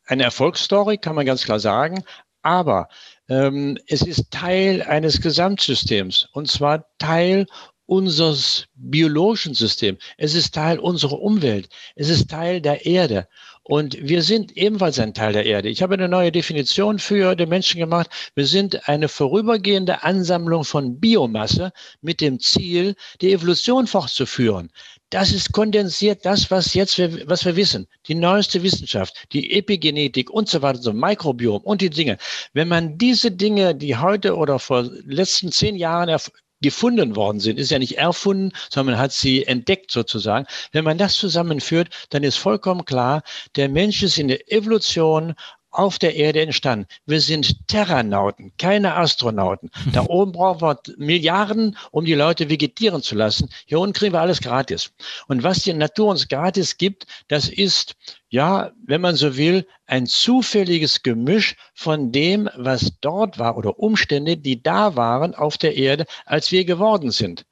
eine Erfolgsstory, kann man ganz klar sagen. Aber ähm, es ist Teil eines Gesamtsystems und zwar Teil unseres biologischen Systems. Es ist Teil unserer Umwelt. Es ist Teil der Erde. Und wir sind ebenfalls ein Teil der Erde. Ich habe eine neue Definition für den Menschen gemacht. Wir sind eine vorübergehende Ansammlung von Biomasse mit dem Ziel, die Evolution fortzuführen. Das ist kondensiert das, was jetzt wir, was wir wissen. Die neueste Wissenschaft, die Epigenetik und so weiter, so Mikrobiom und die Dinge. Wenn man diese Dinge, die heute oder vor letzten zehn Jahren gefunden worden sind, ist ja nicht erfunden, sondern man hat sie entdeckt sozusagen. Wenn man das zusammenführt, dann ist vollkommen klar, der Mensch ist in der Evolution auf der Erde entstanden. Wir sind Terranauten, keine Astronauten. Da oben brauchen wir Milliarden, um die Leute vegetieren zu lassen. Hier unten kriegen wir alles gratis. Und was die Natur uns gratis gibt, das ist, ja, wenn man so will, ein zufälliges Gemisch von dem, was dort war oder Umstände, die da waren auf der Erde, als wir geworden sind.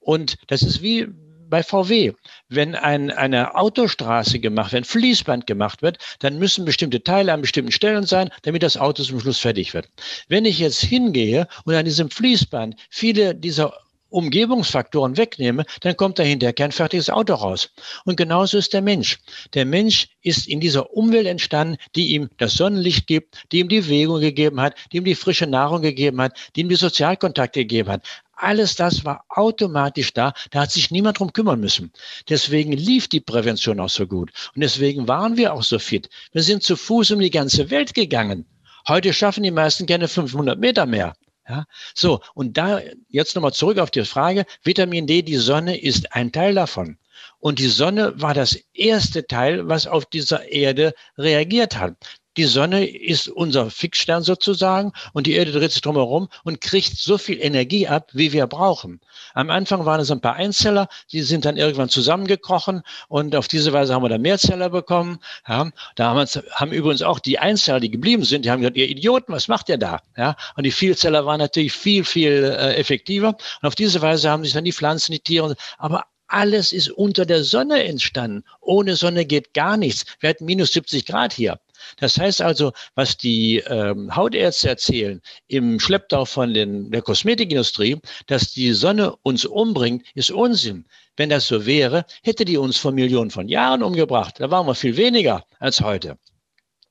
Und das ist wie bei VW. Wenn ein, eine Autostraße gemacht ein Fließband gemacht wird, dann müssen bestimmte Teile an bestimmten Stellen sein, damit das Auto zum Schluss fertig wird. Wenn ich jetzt hingehe und an diesem Fließband viele dieser Umgebungsfaktoren wegnehme, dann kommt dahinter kein fertiges Auto raus. Und genauso ist der Mensch. Der Mensch ist in dieser Umwelt entstanden, die ihm das Sonnenlicht gibt, die ihm die Bewegung gegeben hat, die ihm die frische Nahrung gegeben hat, die ihm die Sozialkontakte gegeben hat. Alles das war automatisch da. Da hat sich niemand drum kümmern müssen. Deswegen lief die Prävention auch so gut. Und deswegen waren wir auch so fit. Wir sind zu Fuß um die ganze Welt gegangen. Heute schaffen die meisten gerne 500 Meter mehr. Ja, so. Und da jetzt nochmal zurück auf die Frage. Vitamin D, die Sonne ist ein Teil davon. Und die Sonne war das erste Teil, was auf dieser Erde reagiert hat. Die Sonne ist unser Fixstern sozusagen und die Erde dreht sich drumherum und kriegt so viel Energie ab, wie wir brauchen. Am Anfang waren es ein paar Einzeller, die sind dann irgendwann zusammengekrochen und auf diese Weise haben wir dann Mehrzeller bekommen. Ja, da haben, haben übrigens auch die Einzeller, die geblieben sind, die haben gesagt, ihr Idioten, was macht ihr da? Ja, und die Vielzeller waren natürlich viel, viel äh, effektiver. Und auf diese Weise haben sich dann die Pflanzen, die Tiere, aber alles ist unter der Sonne entstanden. Ohne Sonne geht gar nichts. Wir hatten minus 70 Grad hier. Das heißt also, was die ähm, Hautärzte erzählen im Schlepptau von den, der Kosmetikindustrie, dass die Sonne uns umbringt, ist Unsinn. Wenn das so wäre, hätte die uns vor Millionen von Jahren umgebracht. Da waren wir viel weniger als heute.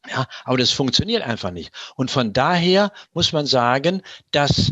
Ja, aber das funktioniert einfach nicht. Und von daher muss man sagen, dass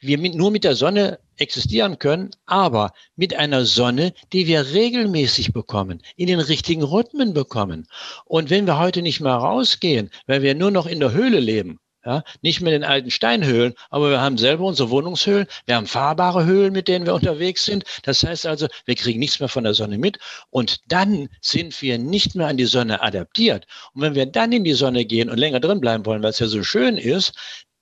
wir mit, nur mit der Sonne existieren können, aber mit einer Sonne, die wir regelmäßig bekommen, in den richtigen Rhythmen bekommen. Und wenn wir heute nicht mehr rausgehen, weil wir nur noch in der Höhle leben, ja, nicht mehr in den alten Steinhöhlen, aber wir haben selber unsere Wohnungshöhlen. Wir haben fahrbare Höhlen, mit denen wir unterwegs sind. Das heißt also, wir kriegen nichts mehr von der Sonne mit. Und dann sind wir nicht mehr an die Sonne adaptiert. Und wenn wir dann in die Sonne gehen und länger drin bleiben wollen, weil es ja so schön ist,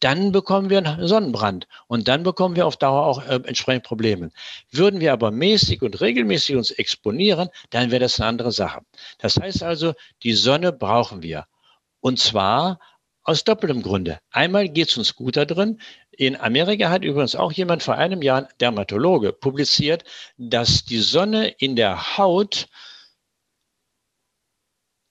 dann bekommen wir einen Sonnenbrand und dann bekommen wir auf Dauer auch äh, entsprechend Probleme. Würden wir aber mäßig und regelmäßig uns exponieren, dann wäre das eine andere Sache. Das heißt also, die Sonne brauchen wir. Und zwar aus doppeltem Grunde. Einmal geht es uns gut da drin. In Amerika hat übrigens auch jemand vor einem Jahr, ein Dermatologe, publiziert, dass die Sonne in der Haut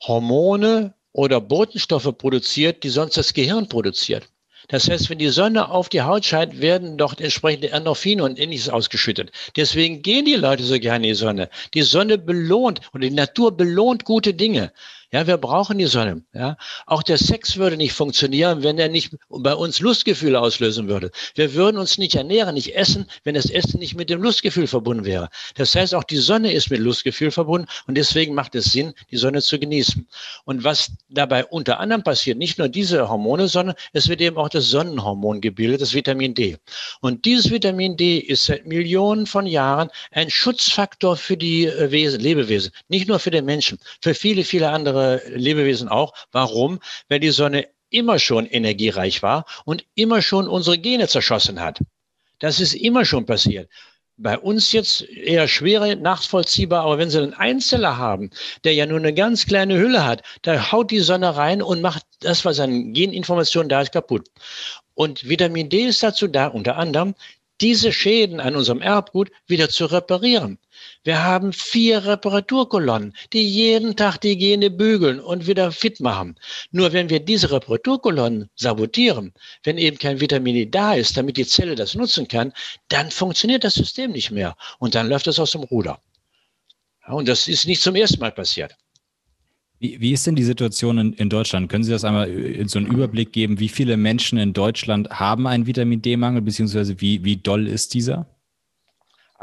Hormone oder Botenstoffe produziert, die sonst das Gehirn produziert. Das heißt, wenn die Sonne auf die Haut scheint, werden dort entsprechende Endorphine und ähnliches ausgeschüttet. Deswegen gehen die Leute so gerne in die Sonne. Die Sonne belohnt und die Natur belohnt gute Dinge. Ja, wir brauchen die Sonne. Ja, auch der Sex würde nicht funktionieren, wenn er nicht bei uns Lustgefühle auslösen würde. Wir würden uns nicht ernähren, nicht essen, wenn das Essen nicht mit dem Lustgefühl verbunden wäre. Das heißt, auch die Sonne ist mit Lustgefühl verbunden und deswegen macht es Sinn, die Sonne zu genießen. Und was dabei unter anderem passiert, nicht nur diese Hormone, sondern es wird eben auch das Sonnenhormon gebildet, das Vitamin D. Und dieses Vitamin D ist seit Millionen von Jahren ein Schutzfaktor für die äh, Wesen, Lebewesen, nicht nur für den Menschen, für viele, viele andere Lebewesen auch. Warum? Weil die Sonne immer schon energiereich war und immer schon unsere Gene zerschossen hat. Das ist immer schon passiert. Bei uns jetzt eher schwer nachvollziehbar, aber wenn Sie einen Einzeller haben, der ja nur eine ganz kleine Hülle hat, da haut die Sonne rein und macht das, was an Geninformationen da ist, kaputt. Und Vitamin D ist dazu da, unter anderem, diese Schäden an unserem Erbgut wieder zu reparieren. Wir haben vier Reparaturkolonnen, die jeden Tag die Gene bügeln und wieder fit machen. Nur wenn wir diese Reparaturkolonnen sabotieren, wenn eben kein Vitamin D da ist, damit die Zelle das nutzen kann, dann funktioniert das System nicht mehr und dann läuft es aus dem Ruder. und das ist nicht zum ersten Mal passiert. Wie, wie ist denn die Situation in, in, Deutschland? Können Sie das einmal in so einen Überblick geben? Wie viele Menschen in Deutschland haben einen Vitamin D-Mangel, beziehungsweise wie, wie doll ist dieser?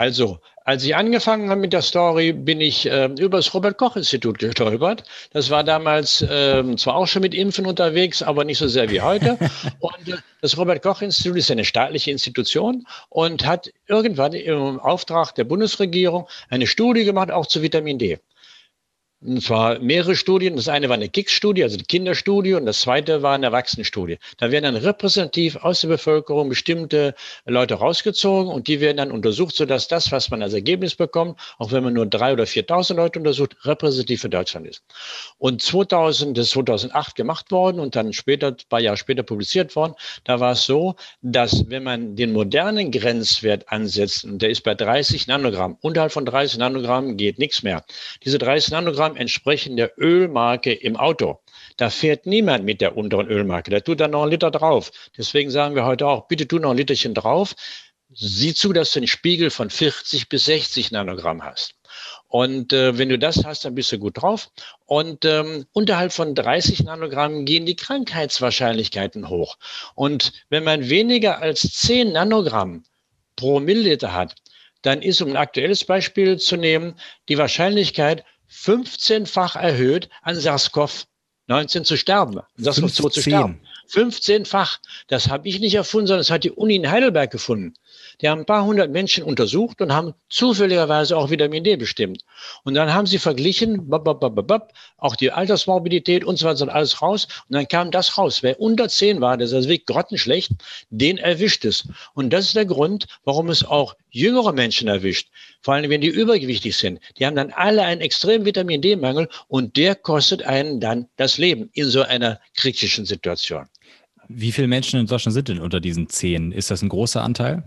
Also, als ich angefangen habe mit der Story, bin ich äh, über das Robert-Koch-Institut gestolpert. Das war damals äh, zwar auch schon mit Impfen unterwegs, aber nicht so sehr wie heute. und äh, das Robert-Koch-Institut ist eine staatliche Institution und hat irgendwann im Auftrag der Bundesregierung eine Studie gemacht, auch zu Vitamin D. Und zwar mehrere Studien. Das eine war eine KICS-Studie, also die Kinderstudie, und das zweite war eine Erwachsenenstudie. Da werden dann repräsentativ aus der Bevölkerung bestimmte Leute rausgezogen und die werden dann untersucht, sodass das, was man als Ergebnis bekommt, auch wenn man nur drei oder 4.000 Leute untersucht, repräsentativ für Deutschland ist. Und 2000, das ist 2008 gemacht worden und dann später, ein paar Jahre später publiziert worden, da war es so, dass wenn man den modernen Grenzwert ansetzt, und der ist bei 30 Nanogramm, unterhalb von 30 Nanogramm geht nichts mehr. Diese 30 Nanogramm Kilogramm entsprechen der Ölmarke im Auto. Da fährt niemand mit der unteren Ölmarke. Da tut er noch einen Liter drauf. Deswegen sagen wir heute auch, bitte tu noch ein Literchen drauf. Sieh zu, dass du einen Spiegel von 40 bis 60 Nanogramm hast. Und äh, wenn du das hast, dann bist du gut drauf. Und ähm, unterhalb von 30 Nanogramm gehen die Krankheitswahrscheinlichkeiten hoch. Und wenn man weniger als 10 Nanogramm pro Milliliter hat, dann ist, um ein aktuelles Beispiel zu nehmen, die Wahrscheinlichkeit 15-fach erhöht, an SARS-CoV-19 zu sterben, SARS-CoV-2 zu sterben. 15-fach. Das habe ich nicht erfunden, sondern das hat die Uni in Heidelberg gefunden. Die haben ein paar hundert Menschen untersucht und haben zufälligerweise auch Vitamin D bestimmt. Und dann haben sie verglichen, bab, bab, bab, bab, auch die Altersmorbidität und so weiter alles raus. Und dann kam das raus. Wer unter 10 war, das ist also wirklich grottenschlecht, den erwischt es. Und das ist der Grund, warum es auch jüngere Menschen erwischt. Vor allem, wenn die übergewichtig sind. Die haben dann alle einen extremen Vitamin D-Mangel und der kostet einen dann das Leben in so einer kritischen Situation. Wie viele Menschen in Deutschland sind denn unter diesen 10? Ist das ein großer Anteil?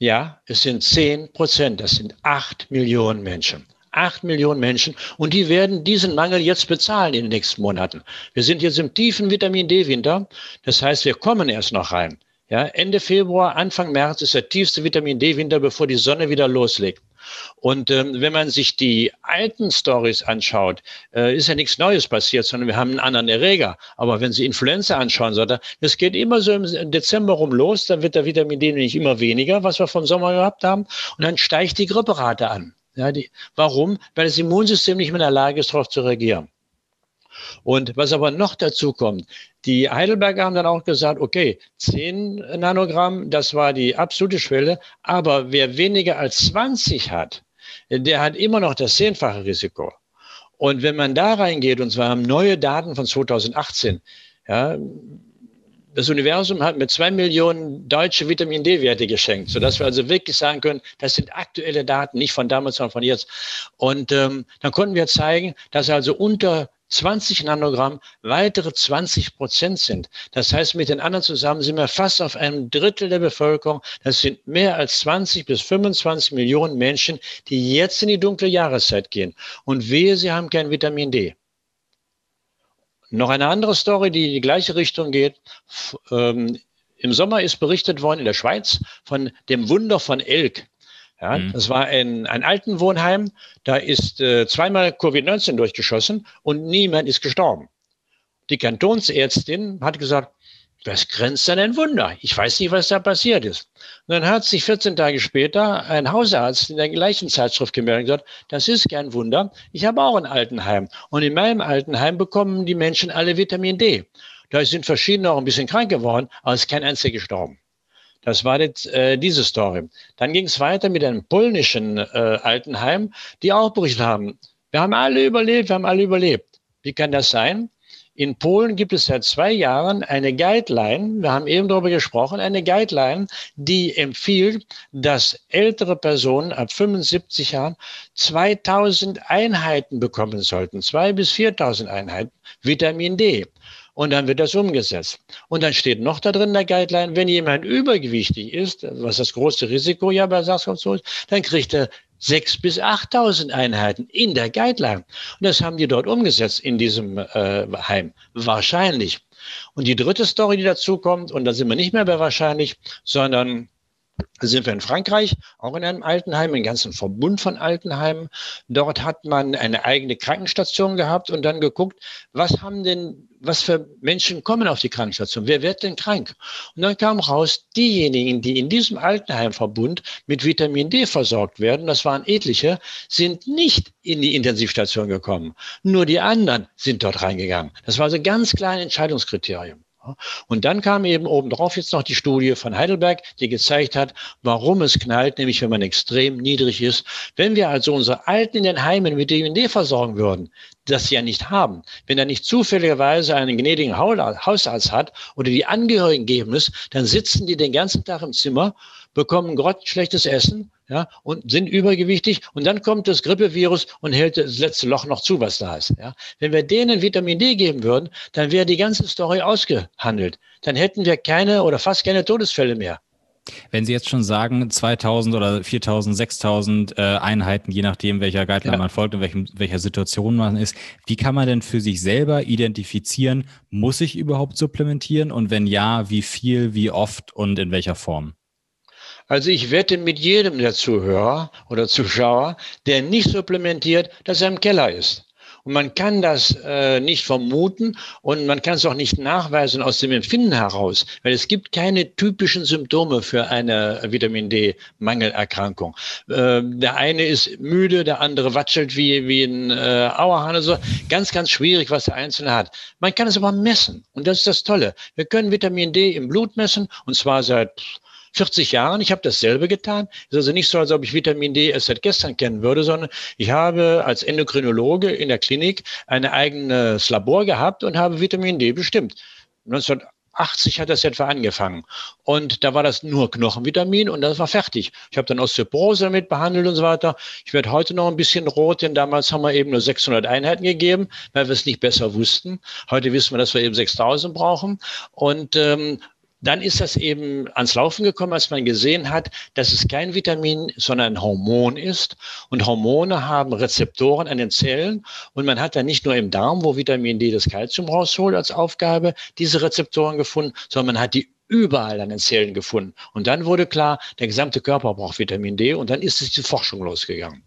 Ja, es sind 10 Prozent. Das sind 8 Millionen Menschen. 8 Millionen Menschen. Und die werden diesen Mangel jetzt bezahlen in den nächsten Monaten. Wir sind jetzt im tiefen Vitamin D-Winter. Das heißt, wir kommen erst noch rein. Ja, Ende Februar, Anfang März ist der tiefste Vitamin D-Winter, bevor die Sonne wieder loslegt. Und ähm, wenn man sich die alten Stories anschaut, äh, ist ja nichts Neues passiert, sondern wir haben einen anderen Erreger. Aber wenn Sie Influenza anschauen, so, das geht immer so im Dezember rum los, dann wird der Vitamin D nämlich immer weniger, was wir vom Sommer gehabt haben, und dann steigt die Gripperate an. Ja, die, warum? Weil das Immunsystem nicht mehr in der Lage ist, darauf zu reagieren. Und was aber noch dazu kommt, die Heidelberger haben dann auch gesagt, okay, 10 Nanogramm, das war die absolute Schwelle, aber wer weniger als 20 hat, der hat immer noch das zehnfache Risiko. Und wenn man da reingeht, und zwar haben neue Daten von 2018, ja, das Universum hat mit zwei Millionen deutsche Vitamin D-Werte geschenkt, sodass wir also wirklich sagen können, das sind aktuelle Daten, nicht von damals, sondern von jetzt. Und ähm, dann konnten wir zeigen, dass also unter 20 Nanogramm weitere 20 Prozent sind. Das heißt, mit den anderen zusammen sind wir fast auf einem Drittel der Bevölkerung. Das sind mehr als 20 bis 25 Millionen Menschen, die jetzt in die dunkle Jahreszeit gehen. Und wehe, sie haben kein Vitamin D. Noch eine andere Story, die in die gleiche Richtung geht. Ähm, Im Sommer ist berichtet worden in der Schweiz von dem Wunder von Elk. Ja, mhm. Das war ein, ein Altenwohnheim, da ist äh, zweimal Covid-19 durchgeschossen und niemand ist gestorben. Die Kantonsärztin hat gesagt, das grenzt an ein Wunder. Ich weiß nicht, was da passiert ist. Und dann hat sich 14 Tage später ein Hausarzt in der gleichen Zeitschrift gemeldet und gesagt, das ist kein Wunder. Ich habe auch ein Altenheim. Und in meinem Altenheim bekommen die Menschen alle Vitamin D. Da sind verschiedene auch ein bisschen krank geworden, aber es ist kein einziger gestorben. Das war jetzt, äh, diese Story. Dann ging es weiter mit einem polnischen äh, Altenheim, die auch berichtet haben, wir haben alle überlebt, wir haben alle überlebt. Wie kann das sein? In Polen gibt es seit zwei Jahren eine Guideline, wir haben eben darüber gesprochen, eine Guideline, die empfiehlt, dass ältere Personen ab 75 Jahren 2000 Einheiten bekommen sollten, zwei bis 4000 Einheiten Vitamin D. Und dann wird das umgesetzt. Und dann steht noch da drin in der Guideline, wenn jemand übergewichtig ist, was das große Risiko ja bei SARS-CoV-2 ist, dann kriegt er sechs bis 8.000 Einheiten in der Guideline. Und das haben die dort umgesetzt in diesem äh, Heim. Wahrscheinlich. Und die dritte Story, die dazu kommt, und da sind wir nicht mehr bei wahrscheinlich, sondern sind wir in Frankreich, auch in einem Altenheim, einen ganzen Verbund von Altenheimen. Dort hat man eine eigene Krankenstation gehabt und dann geguckt, was haben denn, was für Menschen kommen auf die Krankenstation? Wer wird denn krank? Und dann kam raus, diejenigen, die in diesem Altenheimverbund mit Vitamin D versorgt werden, das waren etliche, sind nicht in die Intensivstation gekommen. Nur die anderen sind dort reingegangen. Das war also ganz ein Entscheidungskriterium. Und dann kam eben obendrauf jetzt noch die Studie von Heidelberg, die gezeigt hat, warum es knallt, nämlich wenn man extrem niedrig ist. Wenn wir also unsere Alten in den Heimen mit DMD versorgen würden, das sie ja nicht haben, wenn er nicht zufälligerweise einen gnädigen Hausarzt hat oder die Angehörigen geben ist, dann sitzen die den ganzen Tag im Zimmer, bekommen grottenschlechtes Essen, ja, und sind übergewichtig und dann kommt das Grippevirus und hält das letzte Loch noch zu, was da ist. Ja. Wenn wir denen Vitamin D geben würden, dann wäre die ganze Story ausgehandelt. Dann hätten wir keine oder fast keine Todesfälle mehr. Wenn Sie jetzt schon sagen, 2000 oder 4000, 6000 äh, Einheiten, je nachdem, welcher Guideline ja. man folgt und welchem, welcher Situation man ist, wie kann man denn für sich selber identifizieren, muss ich überhaupt supplementieren und wenn ja, wie viel, wie oft und in welcher Form? Also ich wette mit jedem der Zuhörer oder Zuschauer, der nicht supplementiert, dass er im Keller ist. Und man kann das äh, nicht vermuten und man kann es auch nicht nachweisen aus dem Empfinden heraus, weil es gibt keine typischen Symptome für eine Vitamin D-Mangelerkrankung. Äh, der eine ist müde, der andere watschelt wie, wie ein äh, Auerhahn. Also ganz, ganz schwierig, was der Einzelne hat. Man kann es aber messen und das ist das Tolle. Wir können Vitamin D im Blut messen und zwar seit 40 Jahren. Ich habe dasselbe getan. Es ist also nicht so, als ob ich Vitamin D erst seit gestern kennen würde, sondern ich habe als Endokrinologe in der Klinik ein eigenes Labor gehabt und habe Vitamin D bestimmt. 1980 hat das etwa angefangen. Und da war das nur Knochenvitamin und das war fertig. Ich habe dann Osteoporose damit behandelt und so weiter. Ich werde heute noch ein bisschen rot, denn damals haben wir eben nur 600 Einheiten gegeben, weil wir es nicht besser wussten. Heute wissen wir, dass wir eben 6000 brauchen. Und ähm, dann ist das eben ans Laufen gekommen, als man gesehen hat, dass es kein Vitamin, sondern ein Hormon ist. Und Hormone haben Rezeptoren an den Zellen. Und man hat dann nicht nur im Darm, wo Vitamin D das Kalzium rausholt als Aufgabe, diese Rezeptoren gefunden, sondern man hat die überall an den Zellen gefunden. Und dann wurde klar, der gesamte Körper braucht Vitamin D und dann ist es die Forschung losgegangen.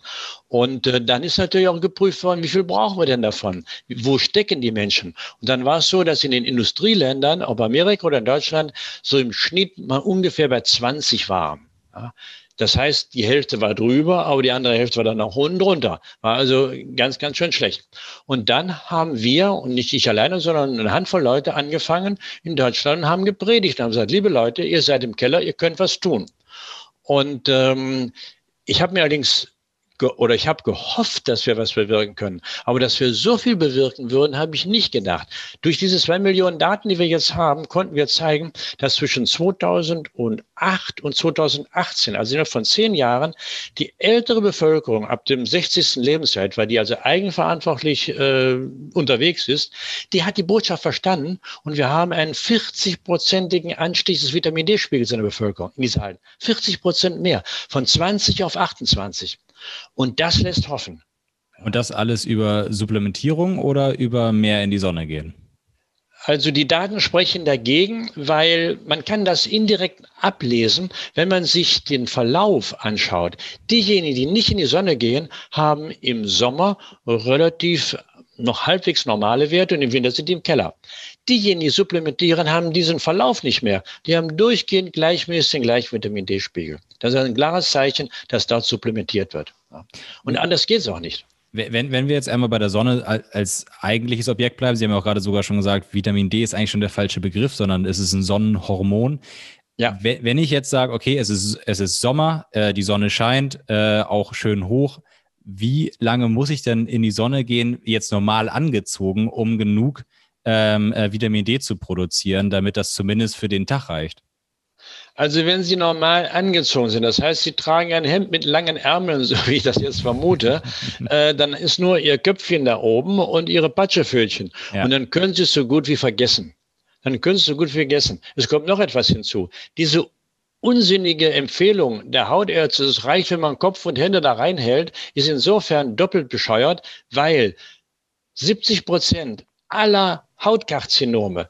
Und äh, dann ist natürlich auch geprüft worden, wie viel brauchen wir denn davon? Wo stecken die Menschen? Und dann war es so, dass in den Industrieländern, ob Amerika oder in Deutschland, so im Schnitt mal ungefähr bei 20 waren. Ja. Das heißt, die Hälfte war drüber, aber die andere Hälfte war dann auch unten drunter. War also ganz, ganz schön schlecht. Und dann haben wir, und nicht ich alleine, sondern eine Handvoll Leute angefangen in Deutschland und haben gepredigt und haben gesagt, liebe Leute, ihr seid im Keller, ihr könnt was tun. Und ähm, ich habe mir allerdings oder ich habe gehofft, dass wir was bewirken können. Aber dass wir so viel bewirken würden, habe ich nicht gedacht. Durch diese zwei Millionen Daten, die wir jetzt haben, konnten wir zeigen, dass zwischen 2008 und 2018, also innerhalb von zehn Jahren, die ältere Bevölkerung ab dem 60. Lebensjahr, weil die also eigenverantwortlich äh, unterwegs ist, die hat die Botschaft verstanden und wir haben einen 40-prozentigen Anstieg des Vitamin D-Spiegels in der Bevölkerung in Alten. 40 Prozent mehr, von 20 auf 28. Und das lässt hoffen. Und das alles über Supplementierung oder über mehr in die Sonne gehen? Also die Daten sprechen dagegen, weil man kann das indirekt ablesen, wenn man sich den Verlauf anschaut. Diejenigen, die nicht in die Sonne gehen, haben im Sommer relativ noch halbwegs normale Werte und im Winter sind die im Keller. Diejenigen, die supplementieren, haben diesen Verlauf nicht mehr. Die haben durchgehend gleichmäßigen gleich Vitamin D-Spiegel. Das ist ein klares Zeichen, dass dort supplementiert wird. Und anders geht es auch nicht. Wenn, wenn wir jetzt einmal bei der Sonne als eigentliches Objekt bleiben, Sie haben ja auch gerade sogar schon gesagt, Vitamin D ist eigentlich schon der falsche Begriff, sondern es ist ein Sonnenhormon. Ja. Wenn ich jetzt sage, okay, es ist, es ist Sommer, äh, die Sonne scheint, äh, auch schön hoch, wie lange muss ich denn in die Sonne gehen, jetzt normal angezogen, um genug ähm, äh, Vitamin D zu produzieren, damit das zumindest für den Tag reicht? Also wenn Sie normal angezogen sind, das heißt, Sie tragen ein Hemd mit langen Ärmeln, so wie ich das jetzt vermute, äh, dann ist nur Ihr Köpfchen da oben und Ihre Patschefötchen. Ja. Und dann können Sie es so gut wie vergessen. Dann können Sie es so gut wie vergessen. Es kommt noch etwas hinzu. Diese unsinnige Empfehlung der Hautärzte, es reicht, wenn man Kopf und Hände da reinhält, ist insofern doppelt bescheuert, weil 70 Prozent aller Hautkarzinome,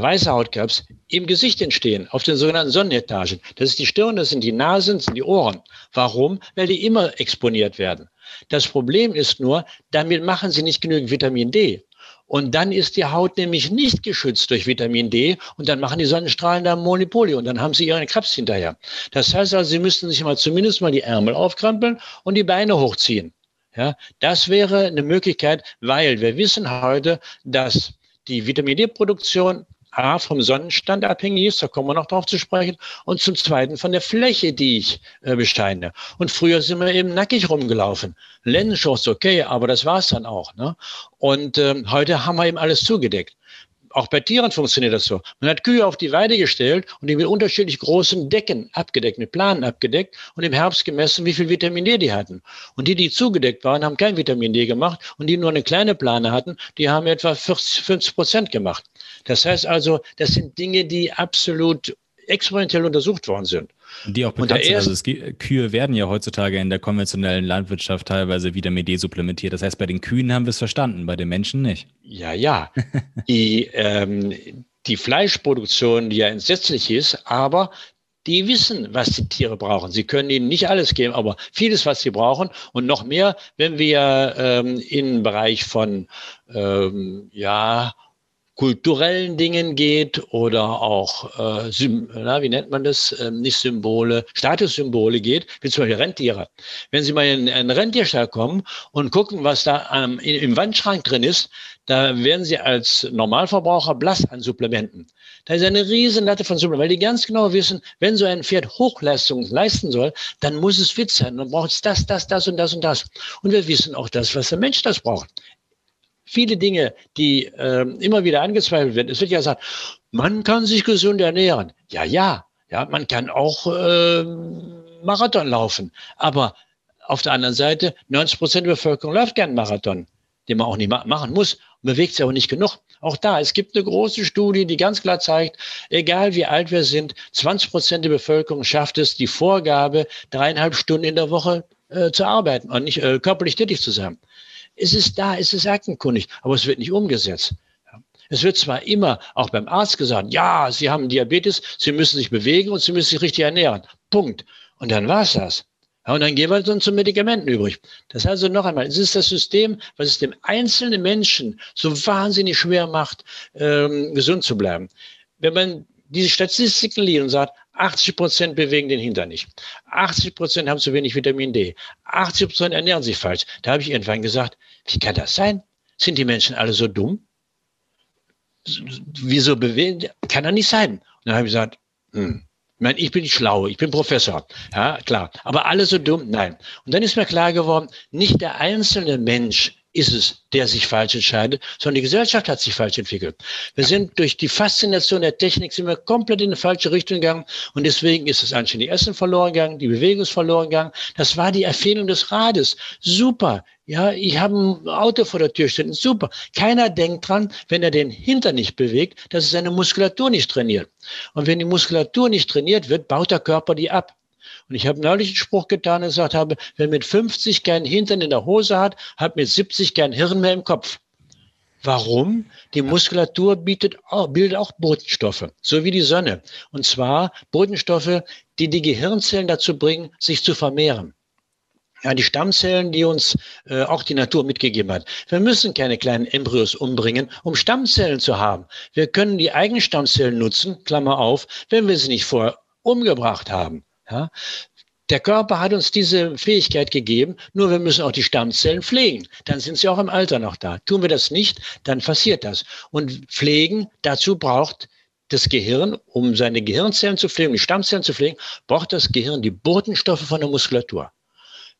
weiße Hautkrebs, im Gesicht entstehen, auf den sogenannten Sonnenetagen. Das ist die Stirn, das sind die Nasen, das sind die Ohren. Warum? Weil die immer exponiert werden. Das Problem ist nur, damit machen sie nicht genügend Vitamin D. Und dann ist die Haut nämlich nicht geschützt durch Vitamin D und dann machen die Sonnenstrahlen da Monopoly und dann haben sie ihren Krebs hinterher. Das heißt also, sie müssten sich mal zumindest mal die Ärmel aufkrempeln und die Beine hochziehen. Ja, das wäre eine Möglichkeit, weil wir wissen heute, dass die Vitamin D-Produktion A, vom Sonnenstand abhängig ist, da kommen wir noch drauf zu sprechen, und zum Zweiten von der Fläche, die ich äh, besteine. Und früher sind wir eben nackig rumgelaufen. Lendenschutz, okay, aber das war's dann auch. Ne? Und ähm, heute haben wir eben alles zugedeckt auch bei Tieren funktioniert das so. Man hat Kühe auf die Weide gestellt und die mit unterschiedlich großen Decken abgedeckt, mit Planen abgedeckt und im Herbst gemessen, wie viel Vitamin D die hatten. Und die, die zugedeckt waren, haben kein Vitamin D gemacht und die nur eine kleine Plane hatten, die haben etwa 40, 50 Prozent gemacht. Das heißt also, das sind Dinge, die absolut experimentell untersucht worden sind. Die auch bekannt sind. Also es, Kühe werden ja heutzutage in der konventionellen Landwirtschaft teilweise Vitamin D supplementiert. Das heißt, bei den Kühen haben wir es verstanden, bei den Menschen nicht. Ja, ja. die, ähm, die Fleischproduktion, die ja entsetzlich ist, aber die wissen, was die Tiere brauchen. Sie können ihnen nicht alles geben, aber vieles, was sie brauchen und noch mehr, wenn wir ähm, im Bereich von ähm, ja kulturellen Dingen geht oder auch, äh, na, wie nennt man das, ähm, nicht Symbole, Statussymbole geht, wie zum Beispiel Rentiere. Wenn Sie mal in einen Rentierstall kommen und gucken, was da ähm, im Wandschrank drin ist, da werden Sie als Normalverbraucher blass an Supplementen. Da ist eine riesen Latte von Supplementen, weil die ganz genau wissen, wenn so ein Pferd Hochleistung leisten soll, dann muss es fit sein. Dann braucht es das, das, das und das und das. Und wir wissen auch das, was der Mensch das braucht viele Dinge, die äh, immer wieder angezweifelt werden. Es wird ja gesagt, man kann sich gesund ernähren. Ja, ja, ja, man kann auch äh, Marathon laufen. Aber auf der anderen Seite, 90 Prozent der Bevölkerung läuft gern Marathon, den man auch nicht ma machen muss, bewegt sich aber nicht genug. Auch da, es gibt eine große Studie, die ganz klar zeigt, egal wie alt wir sind, 20 Prozent der Bevölkerung schafft es, die Vorgabe, dreieinhalb Stunden in der Woche äh, zu arbeiten und nicht äh, körperlich tätig zu sein. Es ist da, es ist aktenkundig, aber es wird nicht umgesetzt. Es wird zwar immer auch beim Arzt gesagt, ja, Sie haben Diabetes, Sie müssen sich bewegen und Sie müssen sich richtig ernähren. Punkt. Und dann war's das. Ja, und dann gehen wir dann zu Medikamenten übrig. Das heißt also noch einmal, es ist das System, was es dem einzelnen Menschen so wahnsinnig schwer macht, ähm, gesund zu bleiben. Wenn man diese Statistiken liest und sagt, 80 Prozent bewegen den Hintern nicht. 80 Prozent haben zu wenig Vitamin D. 80 Prozent ernähren sich falsch. Da habe ich irgendwann gesagt, wie kann das sein? Sind die Menschen alle so dumm? Wieso bewegen? Kann doch nicht sein. Und dann habe ich gesagt, hm, ich meine, ich bin schlau, ich bin Professor, ja, klar. Aber alle so dumm? Nein. Und dann ist mir klar geworden, nicht der einzelne Mensch ist es, der sich falsch entscheidet, sondern die Gesellschaft hat sich falsch entwickelt. Wir sind durch die Faszination der Technik sind wir komplett in eine falsche Richtung gegangen und deswegen ist das anständige Essen verloren gegangen, die Bewegung ist verloren gegangen. Das war die Erfindung des Rades. Super. Ja, ich habe ein Auto vor der Tür stehen. Super. Keiner denkt dran, wenn er den Hintern nicht bewegt, dass es seine Muskulatur nicht trainiert. Und wenn die Muskulatur nicht trainiert wird, baut der Körper die ab. Und ich habe neulich einen Spruch getan und gesagt habe, wer mit 50 keinen Hintern in der Hose hat, hat mit 70 kein Hirn mehr im Kopf. Warum? Die Muskulatur bietet auch, bildet auch Botenstoffe, so wie die Sonne. Und zwar Botenstoffe, die die Gehirnzellen dazu bringen, sich zu vermehren. Ja, die Stammzellen, die uns äh, auch die Natur mitgegeben hat. Wir müssen keine kleinen Embryos umbringen, um Stammzellen zu haben. Wir können die eigenen Stammzellen nutzen, Klammer auf, wenn wir sie nicht vorher umgebracht haben. Ja? Der Körper hat uns diese Fähigkeit gegeben, nur wir müssen auch die Stammzellen pflegen. Dann sind sie auch im Alter noch da. Tun wir das nicht, dann passiert das. Und pflegen, dazu braucht das Gehirn, um seine Gehirnzellen zu pflegen, die Stammzellen zu pflegen, braucht das Gehirn die Botenstoffe von der Muskulatur.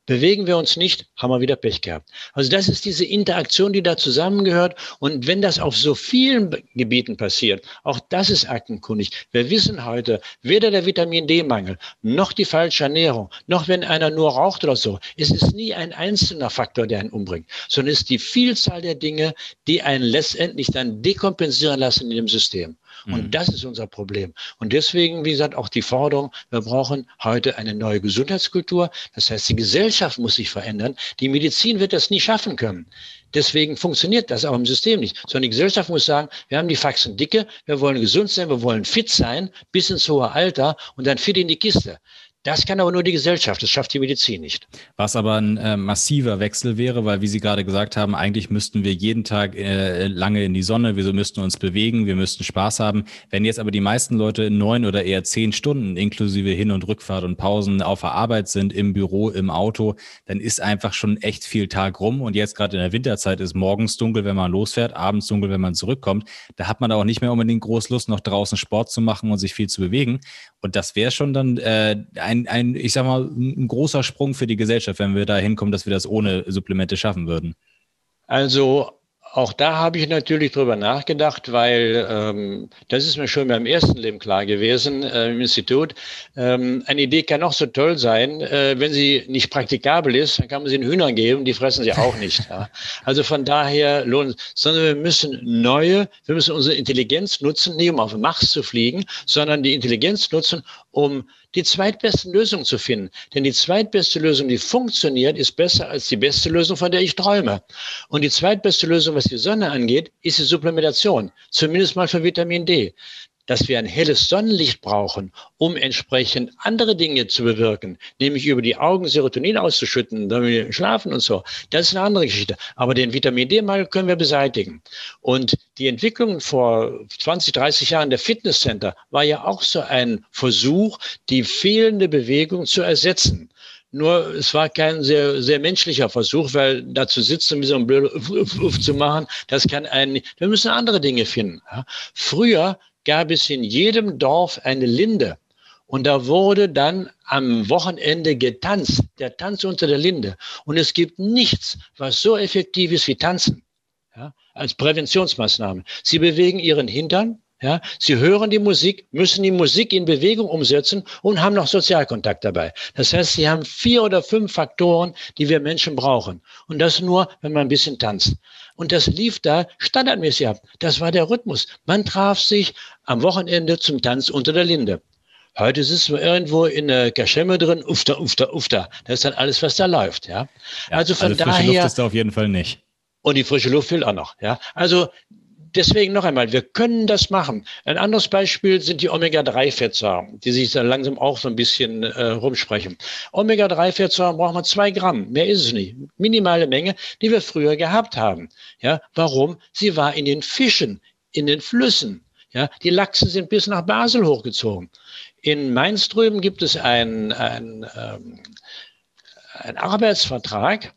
Bewegen wir uns nicht, haben wir wieder Pech gehabt. Also das ist diese Interaktion, die da zusammengehört. Und wenn das auf so vielen Gebieten passiert, auch das ist aktenkundig. Wir wissen heute, weder der Vitamin D-Mangel, noch die falsche Ernährung, noch wenn einer nur raucht oder so, es ist nie ein einzelner Faktor, der einen umbringt, sondern es ist die Vielzahl der Dinge, die einen letztendlich dann dekompensieren lassen in dem System. Und mhm. das ist unser Problem. Und deswegen, wie gesagt, auch die Forderung, wir brauchen heute eine neue Gesundheitskultur. Das heißt, die Gesellschaft muss sich verändern. Die Medizin wird das nie schaffen können. Deswegen funktioniert das auch im System nicht. Sondern die Gesellschaft muss sagen, wir haben die Faxen dicke, wir wollen gesund sein, wir wollen fit sein, bis ins hohe Alter und dann fit in die Kiste. Das kann aber nur die Gesellschaft, das schafft die Medizin nicht. Was aber ein äh, massiver Wechsel wäre, weil, wie Sie gerade gesagt haben, eigentlich müssten wir jeden Tag äh, lange in die Sonne, wir müssten uns bewegen, wir müssten Spaß haben. Wenn jetzt aber die meisten Leute neun oder eher zehn Stunden inklusive Hin- und Rückfahrt und Pausen auf der Arbeit sind, im Büro, im Auto, dann ist einfach schon echt viel Tag rum. Und jetzt gerade in der Winterzeit ist morgens dunkel, wenn man losfährt, abends dunkel, wenn man zurückkommt. Da hat man auch nicht mehr unbedingt groß Lust, noch draußen Sport zu machen und sich viel zu bewegen. Und das wäre schon dann äh, ein, ein, ich sag mal, ein großer Sprung für die Gesellschaft, wenn wir da hinkommen, dass wir das ohne Supplemente schaffen würden. Also auch da habe ich natürlich drüber nachgedacht, weil ähm, das ist mir schon beim ersten Leben klar gewesen äh, im Institut. Ähm, eine Idee kann auch so toll sein, äh, wenn sie nicht praktikabel ist, dann kann man sie den Hühnern geben, die fressen sie auch nicht. ja. Also von daher lohnt, sondern wir müssen neue, wir müssen unsere Intelligenz nutzen, nicht um auf den Mars zu fliegen, sondern die Intelligenz nutzen, um die zweitbesten Lösungen zu finden. Denn die zweitbeste Lösung, die funktioniert, ist besser als die beste Lösung, von der ich träume. Und die zweitbeste Lösung, was die Sonne angeht, ist die Supplementation. Zumindest mal für Vitamin D dass wir ein helles Sonnenlicht brauchen, um entsprechend andere Dinge zu bewirken, nämlich über die Augen Serotonin auszuschütten, damit wir schlafen und so. Das ist eine andere Geschichte. Aber den Vitamin D-Mangel können wir beseitigen. Und die Entwicklung vor 20, 30 Jahren der Fitnesscenter war ja auch so ein Versuch, die fehlende Bewegung zu ersetzen. Nur es war kein sehr, sehr menschlicher Versuch, weil da zu sitzen, wie so ein Uff zu machen, das kann einen, wir müssen andere Dinge finden. Früher gab es in jedem Dorf eine Linde. Und da wurde dann am Wochenende getanzt, der Tanz unter der Linde. Und es gibt nichts, was so effektiv ist wie Tanzen, ja, als Präventionsmaßnahme. Sie bewegen ihren Hintern, ja, sie hören die Musik, müssen die Musik in Bewegung umsetzen und haben noch Sozialkontakt dabei. Das heißt, sie haben vier oder fünf Faktoren, die wir Menschen brauchen. Und das nur, wenn man ein bisschen tanzt. Und das lief da standardmäßig ab. Das war der Rhythmus. Man traf sich am Wochenende zum Tanz unter der Linde. Heute sitzen wir irgendwo in der Kaschemme drin, ufta, ufta, ufta. Das ist dann alles, was da läuft, ja. ja also von also daher. Luft ist da auf jeden Fall nicht. Und die frische Luft fehlt auch noch, ja. Also deswegen noch einmal, wir können das machen. Ein anderes Beispiel sind die Omega-3-Fettsäuren, die sich dann langsam auch so ein bisschen äh, rumsprechen. Omega-3-Fettsäuren brauchen wir zwei Gramm, mehr ist es nicht. Minimale Menge, die wir früher gehabt haben. Ja, warum? Sie war in den Fischen, in den Flüssen. Ja, die Lachse sind bis nach Basel hochgezogen. In Mainz drüben gibt es ein, ein, ähm, ein Arbeitsvertrag.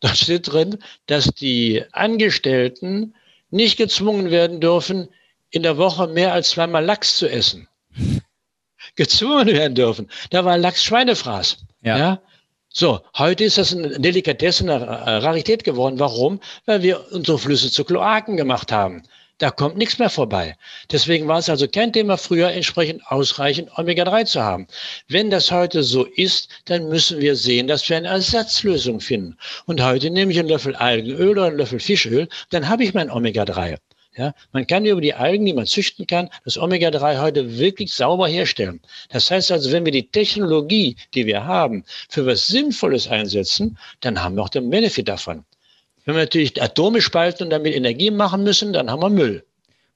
Da steht drin, dass die Angestellten nicht gezwungen werden dürfen, in der Woche mehr als zweimal Lachs zu essen. gezwungen werden dürfen. Da war Lachs Schweinefraß. Ja. ja. So, heute ist das eine Delikatesse, eine Rarität geworden. Warum? Weil wir unsere Flüsse zu Kloaken gemacht haben. Da kommt nichts mehr vorbei. Deswegen war es also kein Thema früher, entsprechend ausreichend Omega-3 zu haben. Wenn das heute so ist, dann müssen wir sehen, dass wir eine Ersatzlösung finden. Und heute nehme ich einen Löffel Algenöl oder einen Löffel Fischöl, dann habe ich mein Omega-3. Ja, man kann über die Algen, die man züchten kann, das Omega-3 heute wirklich sauber herstellen. Das heißt also, wenn wir die Technologie, die wir haben, für was Sinnvolles einsetzen, dann haben wir auch den Benefit davon. Wenn wir natürlich Atome spalten und damit Energie machen müssen, dann haben wir Müll.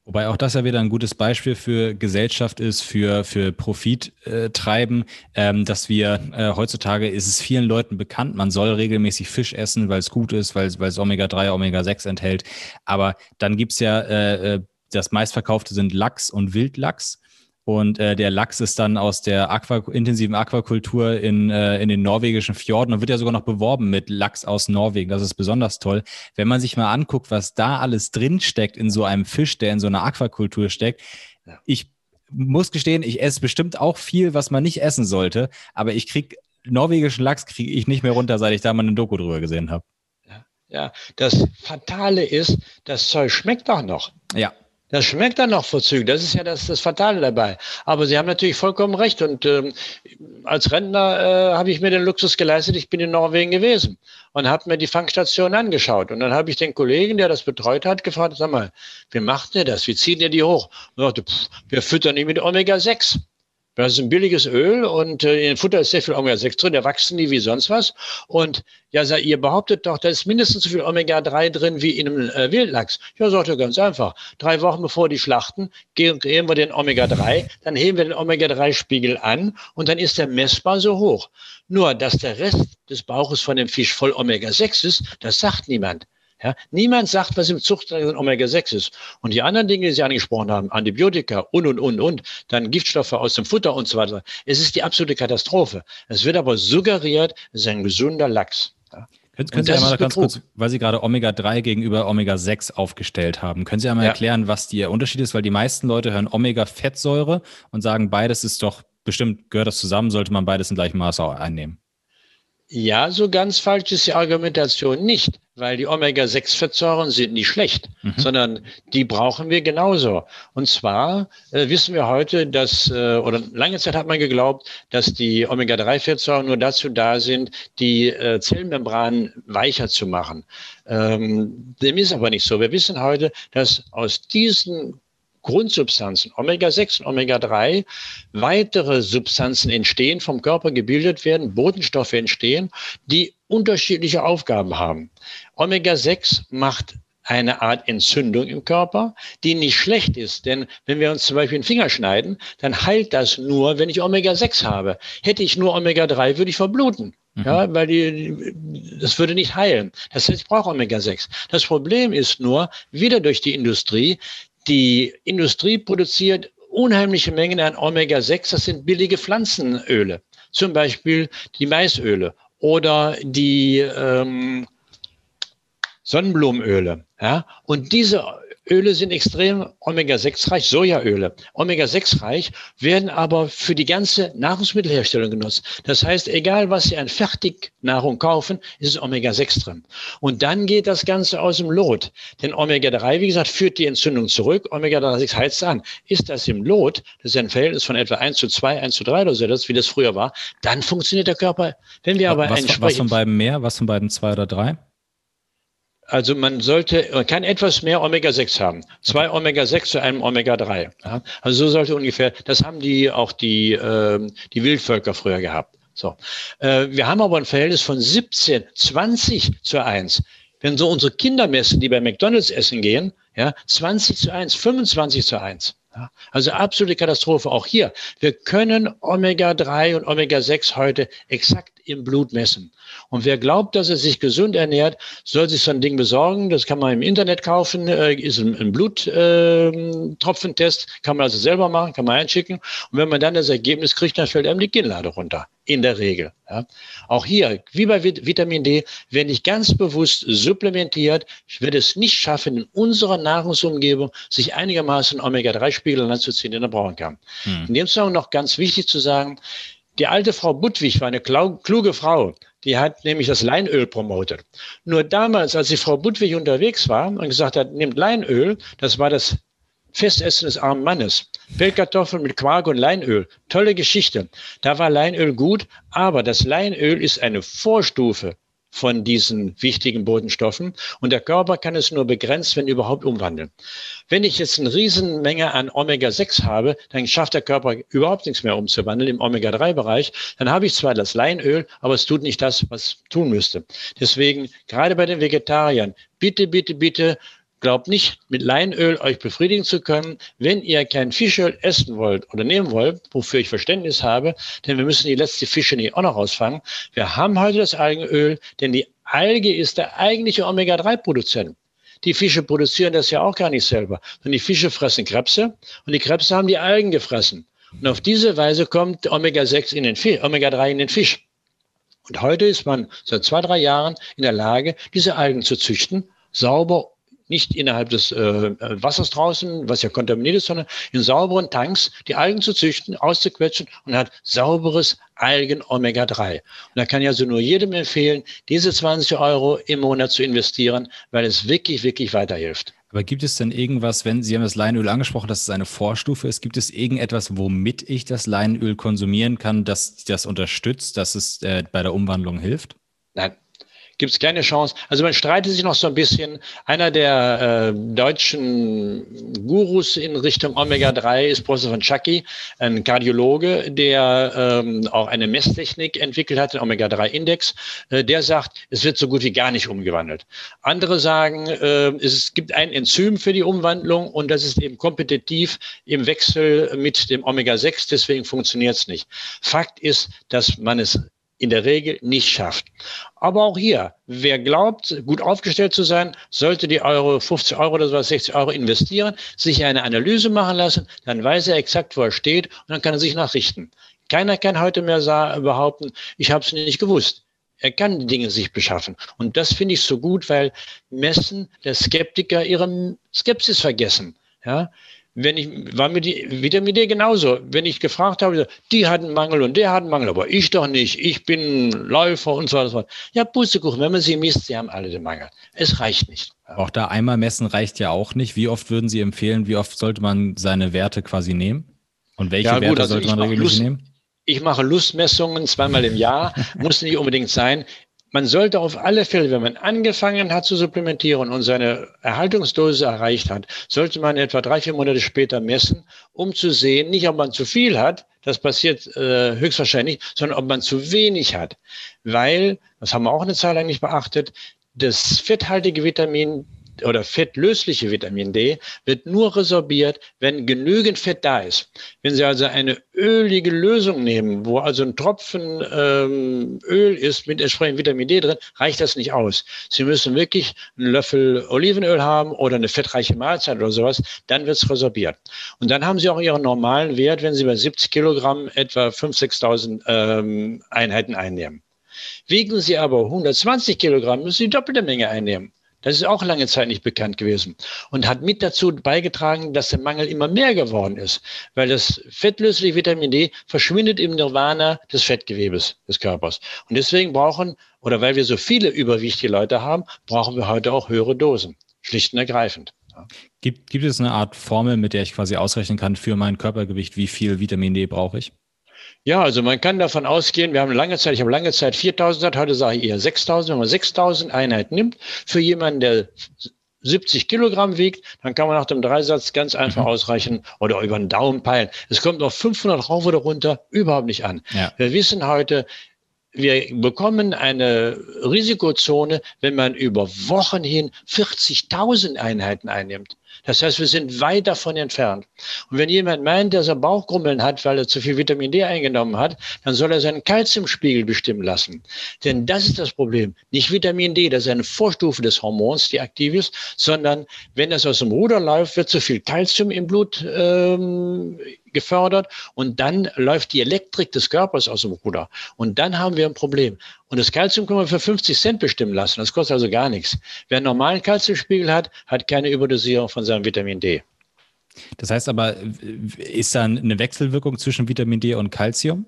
Wobei auch das ja wieder ein gutes Beispiel für Gesellschaft ist, für, für Profittreiben, äh, ähm, dass wir äh, heutzutage ist es vielen Leuten bekannt, man soll regelmäßig Fisch essen, weil es gut ist, weil, es Omega-3, Omega-6 enthält. Aber dann gibt's ja, äh, äh, das meistverkaufte sind Lachs und Wildlachs. Und äh, der Lachs ist dann aus der Aqua intensiven Aquakultur in, äh, in den norwegischen Fjorden und wird ja sogar noch beworben mit Lachs aus Norwegen. Das ist besonders toll. Wenn man sich mal anguckt, was da alles drinsteckt in so einem Fisch, der in so einer Aquakultur steckt, ich muss gestehen, ich esse bestimmt auch viel, was man nicht essen sollte, aber ich kriege norwegischen Lachs kriege ich nicht mehr runter, seit ich da mal eine Doku drüber gesehen habe. Ja, ja, das Fatale ist, das Zeug schmeckt doch noch. Ja. Das schmeckt dann noch vorzüglich. Das ist ja das, das Fatale dabei. Aber Sie haben natürlich vollkommen recht. Und ähm, als Rentner äh, habe ich mir den Luxus geleistet. Ich bin in Norwegen gewesen und habe mir die Fangstation angeschaut. Und dann habe ich den Kollegen, der das betreut hat, gefragt: Sag mal, wie macht ihr das? Wie zieht ihr die hoch? Und sagte, pff, wir füttern die mit Omega 6. Das ist ein billiges Öl und äh, in Futter ist sehr viel Omega-6 drin, da wachsen die wie sonst was. Und ja, sagt, ihr behauptet doch, da ist mindestens so viel Omega-3 drin wie in einem äh, Wildlachs. Ja, sagt er ganz einfach. Drei Wochen bevor die schlachten, geben, geben wir den Omega-3, dann heben wir den Omega-3-Spiegel an und dann ist der messbar so hoch. Nur, dass der Rest des Bauches von dem Fisch voll Omega-6 ist, das sagt niemand. Ja, niemand sagt, was im Zuchtträger Omega-6 ist. Und die anderen Dinge, die Sie angesprochen haben, Antibiotika und, und, und, und, dann Giftstoffe aus dem Futter und so weiter. Es ist die absolute Katastrophe. Es wird aber suggeriert, es ist ein gesunder Lachs. Ja. Können, können Sie einmal ganz kurz, weil Sie gerade Omega-3 gegenüber Omega-6 aufgestellt haben, können Sie einmal ja. erklären, was der Unterschied ist? Weil die meisten Leute hören Omega-Fettsäure und sagen, beides ist doch bestimmt, gehört das zusammen, sollte man beides in gleichem Maße einnehmen. Ja, so ganz falsch ist die Argumentation nicht, weil die Omega-6-Fettsäuren sind nicht schlecht, mhm. sondern die brauchen wir genauso. Und zwar äh, wissen wir heute, dass, äh, oder lange Zeit hat man geglaubt, dass die Omega-3-Fettsäuren nur dazu da sind, die äh, Zellmembranen weicher zu machen. Ähm, dem ist aber nicht so. Wir wissen heute, dass aus diesen Grundsubstanzen, Omega-6 und Omega-3, weitere Substanzen entstehen, vom Körper gebildet werden, Botenstoffe entstehen, die unterschiedliche Aufgaben haben. Omega-6 macht eine Art Entzündung im Körper, die nicht schlecht ist. Denn wenn wir uns zum Beispiel den Finger schneiden, dann heilt das nur, wenn ich Omega-6 habe. Hätte ich nur Omega-3, würde ich verbluten. Mhm. Ja, weil die, das würde nicht heilen. Das heißt, ich brauche Omega-6. Das Problem ist nur, wieder durch die Industrie, die Industrie produziert unheimliche Mengen an Omega-6, das sind billige Pflanzenöle, zum Beispiel die Maisöle oder die ähm, Sonnenblumenöle. Ja? Und diese Öle sind extrem Omega-6-reich, Sojaöle. Omega-6-reich werden aber für die ganze Nahrungsmittelherstellung genutzt. Das heißt, egal was Sie an Fertignahrung kaufen, ist Omega-6 drin. Und dann geht das Ganze aus dem Lot. Denn Omega-3, wie gesagt, führt die Entzündung zurück. Omega-3 heizt an. Ist das im Lot, das ist ein Verhältnis von etwa 1 zu 2, 1 zu 3 oder so, das, wie das früher war, dann funktioniert der Körper. Wenn wir aber was, was von beiden mehr, was von beiden 2 oder 3? Also man sollte, man kann etwas mehr Omega-6 haben. Zwei Omega-6 zu einem Omega-3. Ja? Also so sollte ungefähr, das haben die auch die, äh, die Wildvölker früher gehabt. So. Äh, wir haben aber ein Verhältnis von 17, 20 zu 1. Wenn so unsere Kinder messen, die bei McDonalds essen gehen, Ja, 20 zu 1, 25 zu 1. Ja, also absolute Katastrophe. Auch hier. Wir können Omega-3 und Omega-6 heute exakt im Blut messen. Und wer glaubt, dass er sich gesund ernährt, soll sich so ein Ding besorgen. Das kann man im Internet kaufen, äh, ist ein, Bluttropfentest, äh, kann man also selber machen, kann man einschicken. Und wenn man dann das Ergebnis kriegt, dann fällt einem die Kinnlade runter. In der Regel. Ja. Auch hier, wie bei Vitamin D, wenn ich ganz bewusst supplementiert, ich werde es nicht schaffen, in unserer Nahrungsumgebung sich einigermaßen Omega-3-Spiegel anzuziehen, den er brauchen kann. Hm. In dem Zusammenhang noch ganz wichtig zu sagen, die alte Frau Budwig war eine kluge Frau. Die hat nämlich das Leinöl promotet. Nur damals, als die Frau Budwig unterwegs war und gesagt hat, nehmt Leinöl, das war das Festessen des armen Mannes. Pellkartoffeln mit Quark und Leinöl. Tolle Geschichte. Da war Leinöl gut, aber das Leinöl ist eine Vorstufe von diesen wichtigen Bodenstoffen. Und der Körper kann es nur begrenzt, wenn überhaupt, umwandeln. Wenn ich jetzt eine Riesenmenge an Omega-6 habe, dann schafft der Körper überhaupt nichts mehr umzuwandeln im Omega-3-Bereich. Dann habe ich zwar das Leinöl, aber es tut nicht das, was tun müsste. Deswegen, gerade bei den Vegetariern, bitte, bitte, bitte Glaubt nicht, mit Leinöl euch befriedigen zu können, wenn ihr kein Fischöl essen wollt oder nehmen wollt, wofür ich Verständnis habe, denn wir müssen die letzte Fische nicht auch noch rausfangen. Wir haben heute das Algenöl, denn die Alge ist der eigentliche Omega-3-Produzent. Die Fische produzieren das ja auch gar nicht selber, sondern die Fische fressen Krebse und die Krebse haben die Algen gefressen. Und auf diese Weise kommt Omega-6 in den Fisch, Omega-3 in den Fisch. Und heute ist man seit zwei, drei Jahren in der Lage, diese Algen zu züchten, sauber nicht innerhalb des äh, Wassers draußen, was ja kontaminiert ist, sondern in sauberen Tanks die Algen zu züchten, auszuquetschen und hat sauberes Algen-Omega-3. Und da kann ich also nur jedem empfehlen, diese 20 Euro im Monat zu investieren, weil es wirklich, wirklich weiterhilft. Aber gibt es denn irgendwas, wenn Sie haben das Leinöl angesprochen, dass es eine Vorstufe ist, gibt es irgendetwas, womit ich das Leinöl konsumieren kann, das das unterstützt, dass es äh, bei der Umwandlung hilft? Nein, gibt es keine Chance. Also man streitet sich noch so ein bisschen. Einer der äh, deutschen Gurus in Richtung Omega-3 ist Professor von Chucky, ein Kardiologe, der ähm, auch eine Messtechnik entwickelt hat, den Omega-3-Index. Äh, der sagt, es wird so gut wie gar nicht umgewandelt. Andere sagen, äh, es gibt ein Enzym für die Umwandlung und das ist eben kompetitiv im Wechsel mit dem Omega-6, deswegen funktioniert es nicht. Fakt ist, dass man es in der Regel nicht schafft. Aber auch hier, wer glaubt, gut aufgestellt zu sein, sollte die Euro, 50 Euro oder so, 60 Euro investieren, sich eine Analyse machen lassen, dann weiß er exakt, wo er steht und dann kann er sich nachrichten. Keiner kann heute mehr behaupten, ich habe es nicht gewusst. Er kann die Dinge sich beschaffen. Und das finde ich so gut, weil Messen der Skeptiker ihre Skepsis vergessen. Ja, wenn ich, war mir die Vitamin D genauso. Wenn ich gefragt habe, die hat einen Mangel und der hat einen Mangel, aber ich doch nicht. Ich bin Läufer und so weiter. Ja, Pustekuchen, wenn man sie misst, sie haben alle den Mangel. Es reicht nicht. Auch da einmal messen reicht ja auch nicht. Wie oft würden Sie empfehlen, wie oft sollte man seine Werte quasi nehmen? Und welche ja, gut, Werte also sollte man regelmäßig Lust, nehmen? Ich mache Lustmessungen zweimal im Jahr. Muss nicht unbedingt sein man sollte auf alle Fälle, wenn man angefangen hat zu supplementieren und seine Erhaltungsdose erreicht hat, sollte man etwa drei, vier Monate später messen, um zu sehen, nicht ob man zu viel hat, das passiert äh, höchstwahrscheinlich, sondern ob man zu wenig hat. Weil, das haben wir auch eine lang nicht beachtet, das fetthaltige Vitamin oder fettlösliche Vitamin D wird nur resorbiert, wenn genügend Fett da ist. Wenn Sie also eine ölige Lösung nehmen, wo also ein Tropfen ähm, Öl ist mit entsprechendem Vitamin D drin, reicht das nicht aus. Sie müssen wirklich einen Löffel Olivenöl haben oder eine fettreiche Mahlzeit oder sowas, dann wird es resorbiert. Und dann haben Sie auch Ihren normalen Wert, wenn Sie bei 70 Kilogramm etwa 5.000, 6.000 ähm, Einheiten einnehmen. Wiegen Sie aber 120 Kilogramm, müssen Sie doppelte Menge einnehmen. Das ist auch lange Zeit nicht bekannt gewesen und hat mit dazu beigetragen, dass der Mangel immer mehr geworden ist, weil das fettlösliche Vitamin D verschwindet im Nirvana des Fettgewebes des Körpers. Und deswegen brauchen, oder weil wir so viele überwichtige Leute haben, brauchen wir heute auch höhere Dosen, schlicht und ergreifend. Gibt, gibt es eine Art Formel, mit der ich quasi ausrechnen kann für mein Körpergewicht, wie viel Vitamin D brauche ich? Ja, also man kann davon ausgehen, wir haben lange Zeit, ich habe lange Zeit 4000, heute sage ich eher 6000. Wenn man 6000 Einheiten nimmt, für jemanden, der 70 Kilogramm wiegt, dann kann man nach dem Dreisatz ganz einfach mhm. ausreichen oder über den Daumen peilen. Es kommt auf 500 rauf oder runter überhaupt nicht an. Ja. Wir wissen heute, wir bekommen eine Risikozone, wenn man über Wochen hin 40.000 Einheiten einnimmt. Das heißt, wir sind weit davon entfernt. Und wenn jemand meint, dass er Bauchgrummeln hat, weil er zu viel Vitamin D eingenommen hat, dann soll er seinen Kalziumspiegel bestimmen lassen. Denn das ist das Problem. Nicht Vitamin D, das ist eine Vorstufe des Hormons, die aktiv ist, sondern wenn das aus dem Ruder läuft, wird zu viel Kalzium im Blut ähm, gefördert und dann läuft die Elektrik des Körpers aus dem Ruder. Und dann haben wir ein Problem. Und das Kalzium können wir für 50 Cent bestimmen lassen. Das kostet also gar nichts. Wer einen normalen Kalziumspiegel hat, hat keine Überdosierung von seinem Vitamin D. Das heißt aber, ist da eine Wechselwirkung zwischen Vitamin D und Kalzium?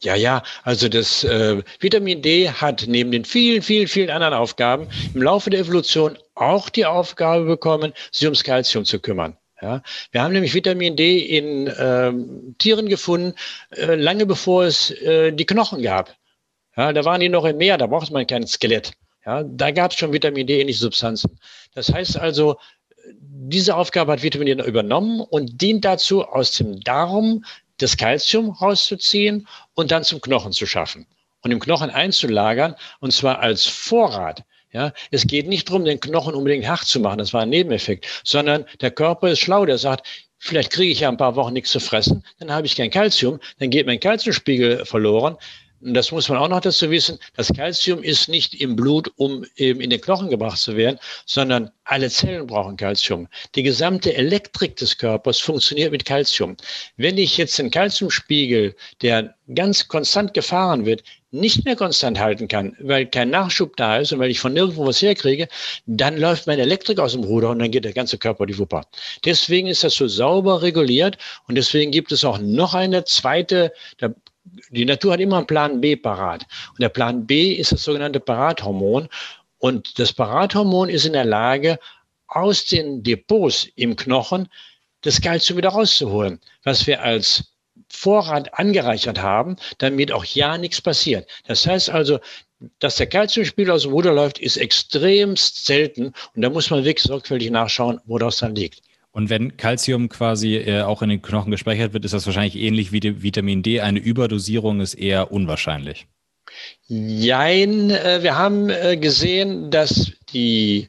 Ja, ja, also das äh, Vitamin D hat neben den vielen, vielen, vielen anderen Aufgaben im Laufe der Evolution auch die Aufgabe bekommen, sich ums Kalzium zu kümmern. Ja, wir haben nämlich Vitamin D in ähm, Tieren gefunden, äh, lange bevor es äh, die Knochen gab. Ja, da waren die noch im Meer, da braucht man kein Skelett. Ja, da gab es schon Vitamin D ähnliche Substanzen. Das heißt also, diese Aufgabe hat Vitamin D übernommen und dient dazu, aus dem Darm das Kalzium rauszuziehen und dann zum Knochen zu schaffen und im Knochen einzulagern und zwar als Vorrat. Ja, es geht nicht darum, den Knochen unbedingt hart zu machen, das war ein Nebeneffekt, sondern der Körper ist schlau, der sagt, vielleicht kriege ich ja ein paar Wochen nichts zu fressen, dann habe ich kein Kalzium, dann geht mein Kalziumspiegel verloren. Und das muss man auch noch dazu wissen, das Kalzium ist nicht im Blut, um eben in den Knochen gebracht zu werden, sondern alle Zellen brauchen Kalzium. Die gesamte Elektrik des Körpers funktioniert mit Kalzium. Wenn ich jetzt einen Kalziumspiegel, der ganz konstant gefahren wird, nicht mehr konstant halten kann, weil kein Nachschub da ist und weil ich von nirgendwo was herkriege, dann läuft meine Elektrik aus dem Ruder und dann geht der ganze Körper die Wupper. Deswegen ist das so sauber reguliert und deswegen gibt es auch noch eine zweite, die Natur hat immer einen Plan B parat. Und der Plan B ist das sogenannte Parathormon. Und das Parathormon ist in der Lage, aus den Depots im Knochen das Kalzium wieder rauszuholen, was wir als Vorrat angereichert haben, damit auch ja nichts passiert. Das heißt also, dass der Kalziumspiegel aus dem Ruder läuft, ist extremst selten und da muss man wirklich sorgfältig nachschauen, wo das dann liegt. Und wenn Kalzium quasi äh, auch in den Knochen gespeichert wird, ist das wahrscheinlich ähnlich wie Vitamin D. Eine Überdosierung ist eher unwahrscheinlich. Jein, äh, wir haben äh, gesehen, dass die,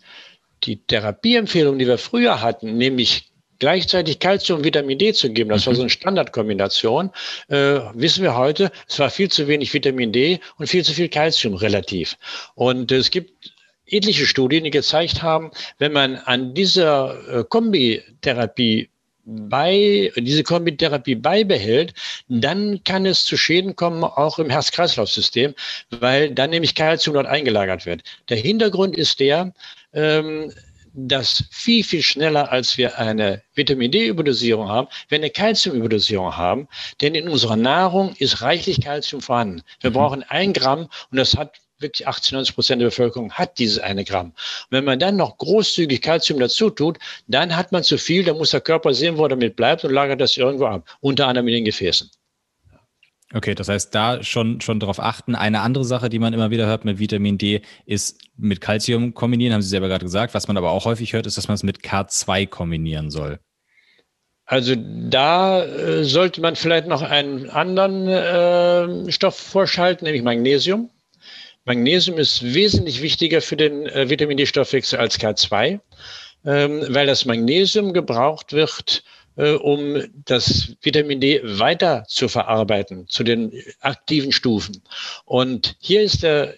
die Therapieempfehlung, die wir früher hatten, nämlich gleichzeitig Kalzium und Vitamin D zu geben, das war so eine Standardkombination, äh, wissen wir heute, es war viel zu wenig Vitamin D und viel zu viel Kalzium relativ. Und es gibt etliche Studien, die gezeigt haben, wenn man an dieser äh, Kombitherapie bei, diese Kombitherapie beibehält, dann kann es zu Schäden kommen, auch im Herz-Kreislauf-System, weil dann nämlich Kalzium dort eingelagert wird. Der Hintergrund ist der, ähm, dass viel, viel schneller, als wir eine Vitamin D-Überdosierung haben, wir eine Kalzium-Überdosierung haben. Denn in unserer Nahrung ist reichlich Kalzium vorhanden. Wir mhm. brauchen ein Gramm und das hat wirklich 80, 90 Prozent der Bevölkerung hat dieses eine Gramm. Und wenn man dann noch großzügig Kalzium dazu tut, dann hat man zu viel, dann muss der Körper sehen, wo er damit bleibt und lagert das irgendwo ab, unter anderem in den Gefäßen. Okay, das heißt, da schon, schon darauf achten. Eine andere Sache, die man immer wieder hört mit Vitamin D, ist mit Kalzium kombinieren, haben Sie selber gerade gesagt. Was man aber auch häufig hört, ist, dass man es mit K2 kombinieren soll. Also da äh, sollte man vielleicht noch einen anderen äh, Stoff vorschalten, nämlich Magnesium. Magnesium ist wesentlich wichtiger für den äh, Vitamin D-Stoffwechsel als K2, ähm, weil das Magnesium gebraucht wird, äh, um das Vitamin D weiter zu verarbeiten zu den aktiven Stufen. Und hier ist der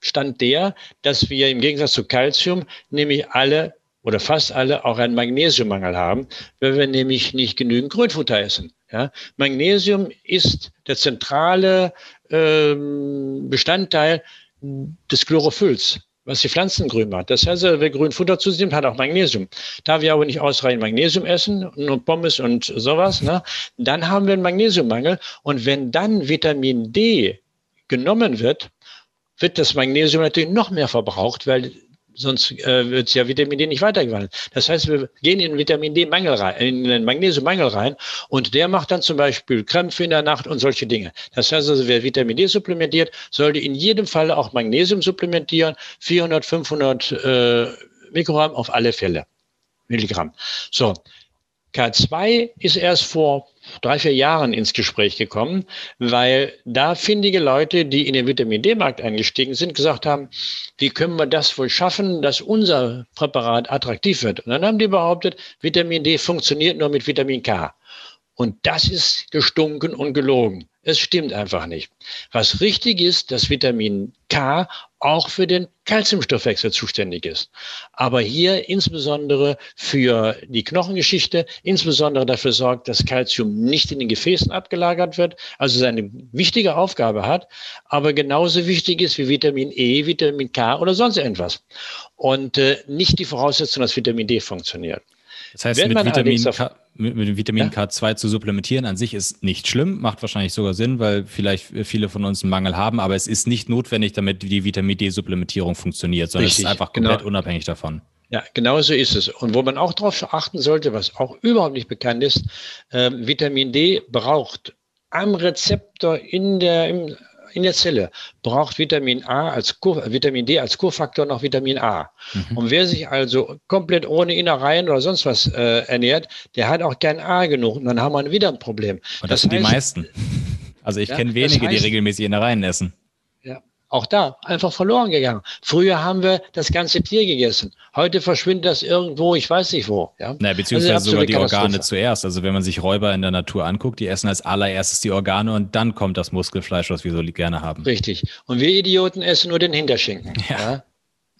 Stand der, dass wir im Gegensatz zu Calcium nämlich alle oder fast alle auch einen Magnesiummangel haben, weil wir nämlich nicht genügend Grünfutter essen. Ja? Magnesium ist der zentrale Bestandteil des Chlorophylls, was die Pflanzen grün macht. Das heißt, wer Grünfutter zu sich nimmt, hat auch Magnesium. Da wir aber nicht ausreichend Magnesium essen, nur Pommes und sowas, ne, dann haben wir einen Magnesiummangel. Und wenn dann Vitamin D genommen wird, wird das Magnesium natürlich noch mehr verbraucht, weil sonst äh, wird ja Vitamin D nicht weitergewandelt. Das heißt, wir gehen in Vitamin D-Mangel rein, in den Magnesiummangel rein und der macht dann zum Beispiel Krämpfe in der Nacht und solche Dinge. Das heißt also, wer Vitamin D supplementiert, sollte in jedem Fall auch Magnesium supplementieren, 400, 500 äh, Mikrogramm auf alle Fälle. Milligramm. So. K2 ist erst vor drei, vier Jahren ins Gespräch gekommen, weil da findige Leute, die in den Vitamin D-Markt eingestiegen sind, gesagt haben, wie können wir das wohl schaffen, dass unser Präparat attraktiv wird? Und dann haben die behauptet, Vitamin D funktioniert nur mit Vitamin K. Und das ist gestunken und gelogen. Es stimmt einfach nicht. Was richtig ist, dass Vitamin K auch für den Kalziumstoffwechsel zuständig ist. Aber hier insbesondere für die Knochengeschichte, insbesondere dafür sorgt, dass Kalzium nicht in den Gefäßen abgelagert wird, also seine wichtige Aufgabe hat, aber genauso wichtig ist wie Vitamin E, Vitamin K oder sonst irgendwas. Und äh, nicht die Voraussetzung, dass Vitamin D funktioniert. Das heißt, mit Vitamin, K, mit, mit Vitamin ja? K2 zu supplementieren an sich ist nicht schlimm, macht wahrscheinlich sogar Sinn, weil vielleicht viele von uns einen Mangel haben, aber es ist nicht notwendig, damit die Vitamin D-Supplementierung funktioniert, sondern Richtig, es ist einfach komplett genau. unabhängig davon. Ja, genau so ist es. Und wo man auch darauf achten sollte, was auch überhaupt nicht bekannt ist, äh, Vitamin D braucht am Rezeptor in der, im, in der Zelle braucht Vitamin A als Vitamin D als Kofaktor noch Vitamin A. Mhm. Und wer sich also komplett ohne Innereien oder sonst was äh, ernährt, der hat auch kein A genug. Und dann haben wir wieder ein Problem. Und das, das sind heißt, die meisten. Also ich ja, kenne wenige, heißt, die regelmäßig Innereien essen. Auch da einfach verloren gegangen. Früher haben wir das ganze Tier gegessen. Heute verschwindet das irgendwo, ich weiß nicht wo. Ja? Naja, beziehungsweise also sogar die Organe zuerst. Also wenn man sich Räuber in der Natur anguckt, die essen als allererstes die Organe und dann kommt das Muskelfleisch, was wir so gerne haben. Richtig. Und wir Idioten essen nur den Hinterschinken. Ja. ja?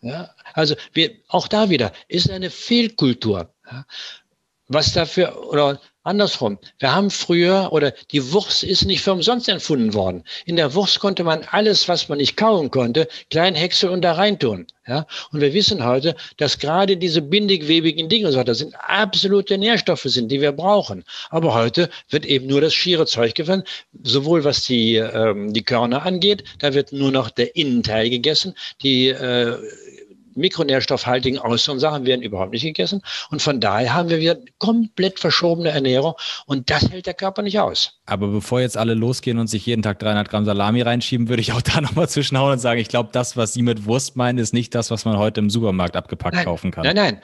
ja? Also wir, auch da wieder ist eine Fehlkultur. Ja? Was dafür, oder Andersrum, wir haben früher, oder die Wurst ist nicht für umsonst erfunden worden. In der Wurst konnte man alles, was man nicht kauen konnte, klein häckseln und da reintun. Ja? Und wir wissen heute, dass gerade diese bindigwebigen Dinge, so, das sind absolute Nährstoffe sind, die wir brauchen. Aber heute wird eben nur das schiere Zeug gefunden, sowohl was die, ähm, die Körner angeht, da wird nur noch der Innenteil gegessen, die äh, mikronährstoffhaltigen äußeren Sachen werden überhaupt nicht gegessen. Und von daher haben wir wieder komplett verschobene Ernährung und das hält der Körper nicht aus. Aber bevor jetzt alle losgehen und sich jeden Tag 300 Gramm Salami reinschieben, würde ich auch da nochmal zwischenhauen und sagen, ich glaube, das, was Sie mit Wurst meinen, ist nicht das, was man heute im Supermarkt abgepackt nein, kaufen kann. Nein, nein.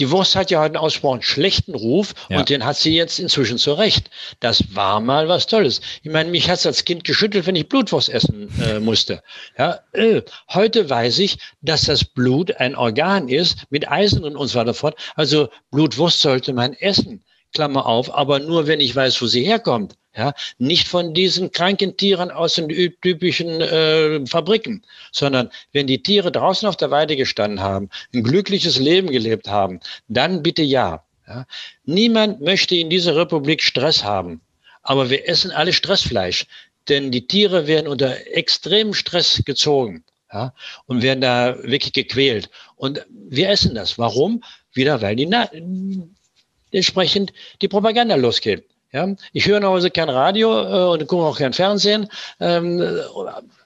Die Wurst hat ja heute einen ausgesprochen schlechten Ruf ja. und den hat sie jetzt inzwischen zurecht. Das war mal was Tolles. Ich meine, mich hat es als Kind geschüttelt, wenn ich Blutwurst essen äh, musste. Ja, äh. Heute weiß ich, dass das Blut ein Organ ist mit Eisen und so weiter fort. Also Blutwurst sollte man essen. Klammer auf, aber nur wenn ich weiß, wo sie herkommt. Ja, nicht von diesen kranken Tieren aus den typischen äh, Fabriken, sondern wenn die Tiere draußen auf der Weide gestanden haben, ein glückliches Leben gelebt haben, dann bitte ja. ja. Niemand möchte in dieser Republik Stress haben, aber wir essen alle Stressfleisch, denn die Tiere werden unter extremem Stress gezogen ja, und werden da wirklich gequält. Und wir essen das. Warum? Wieder, weil die entsprechend die Propaganda losgeht. Ja, ich höre nach Hause kein Radio äh, und gucke auch kein Fernsehen. Ähm,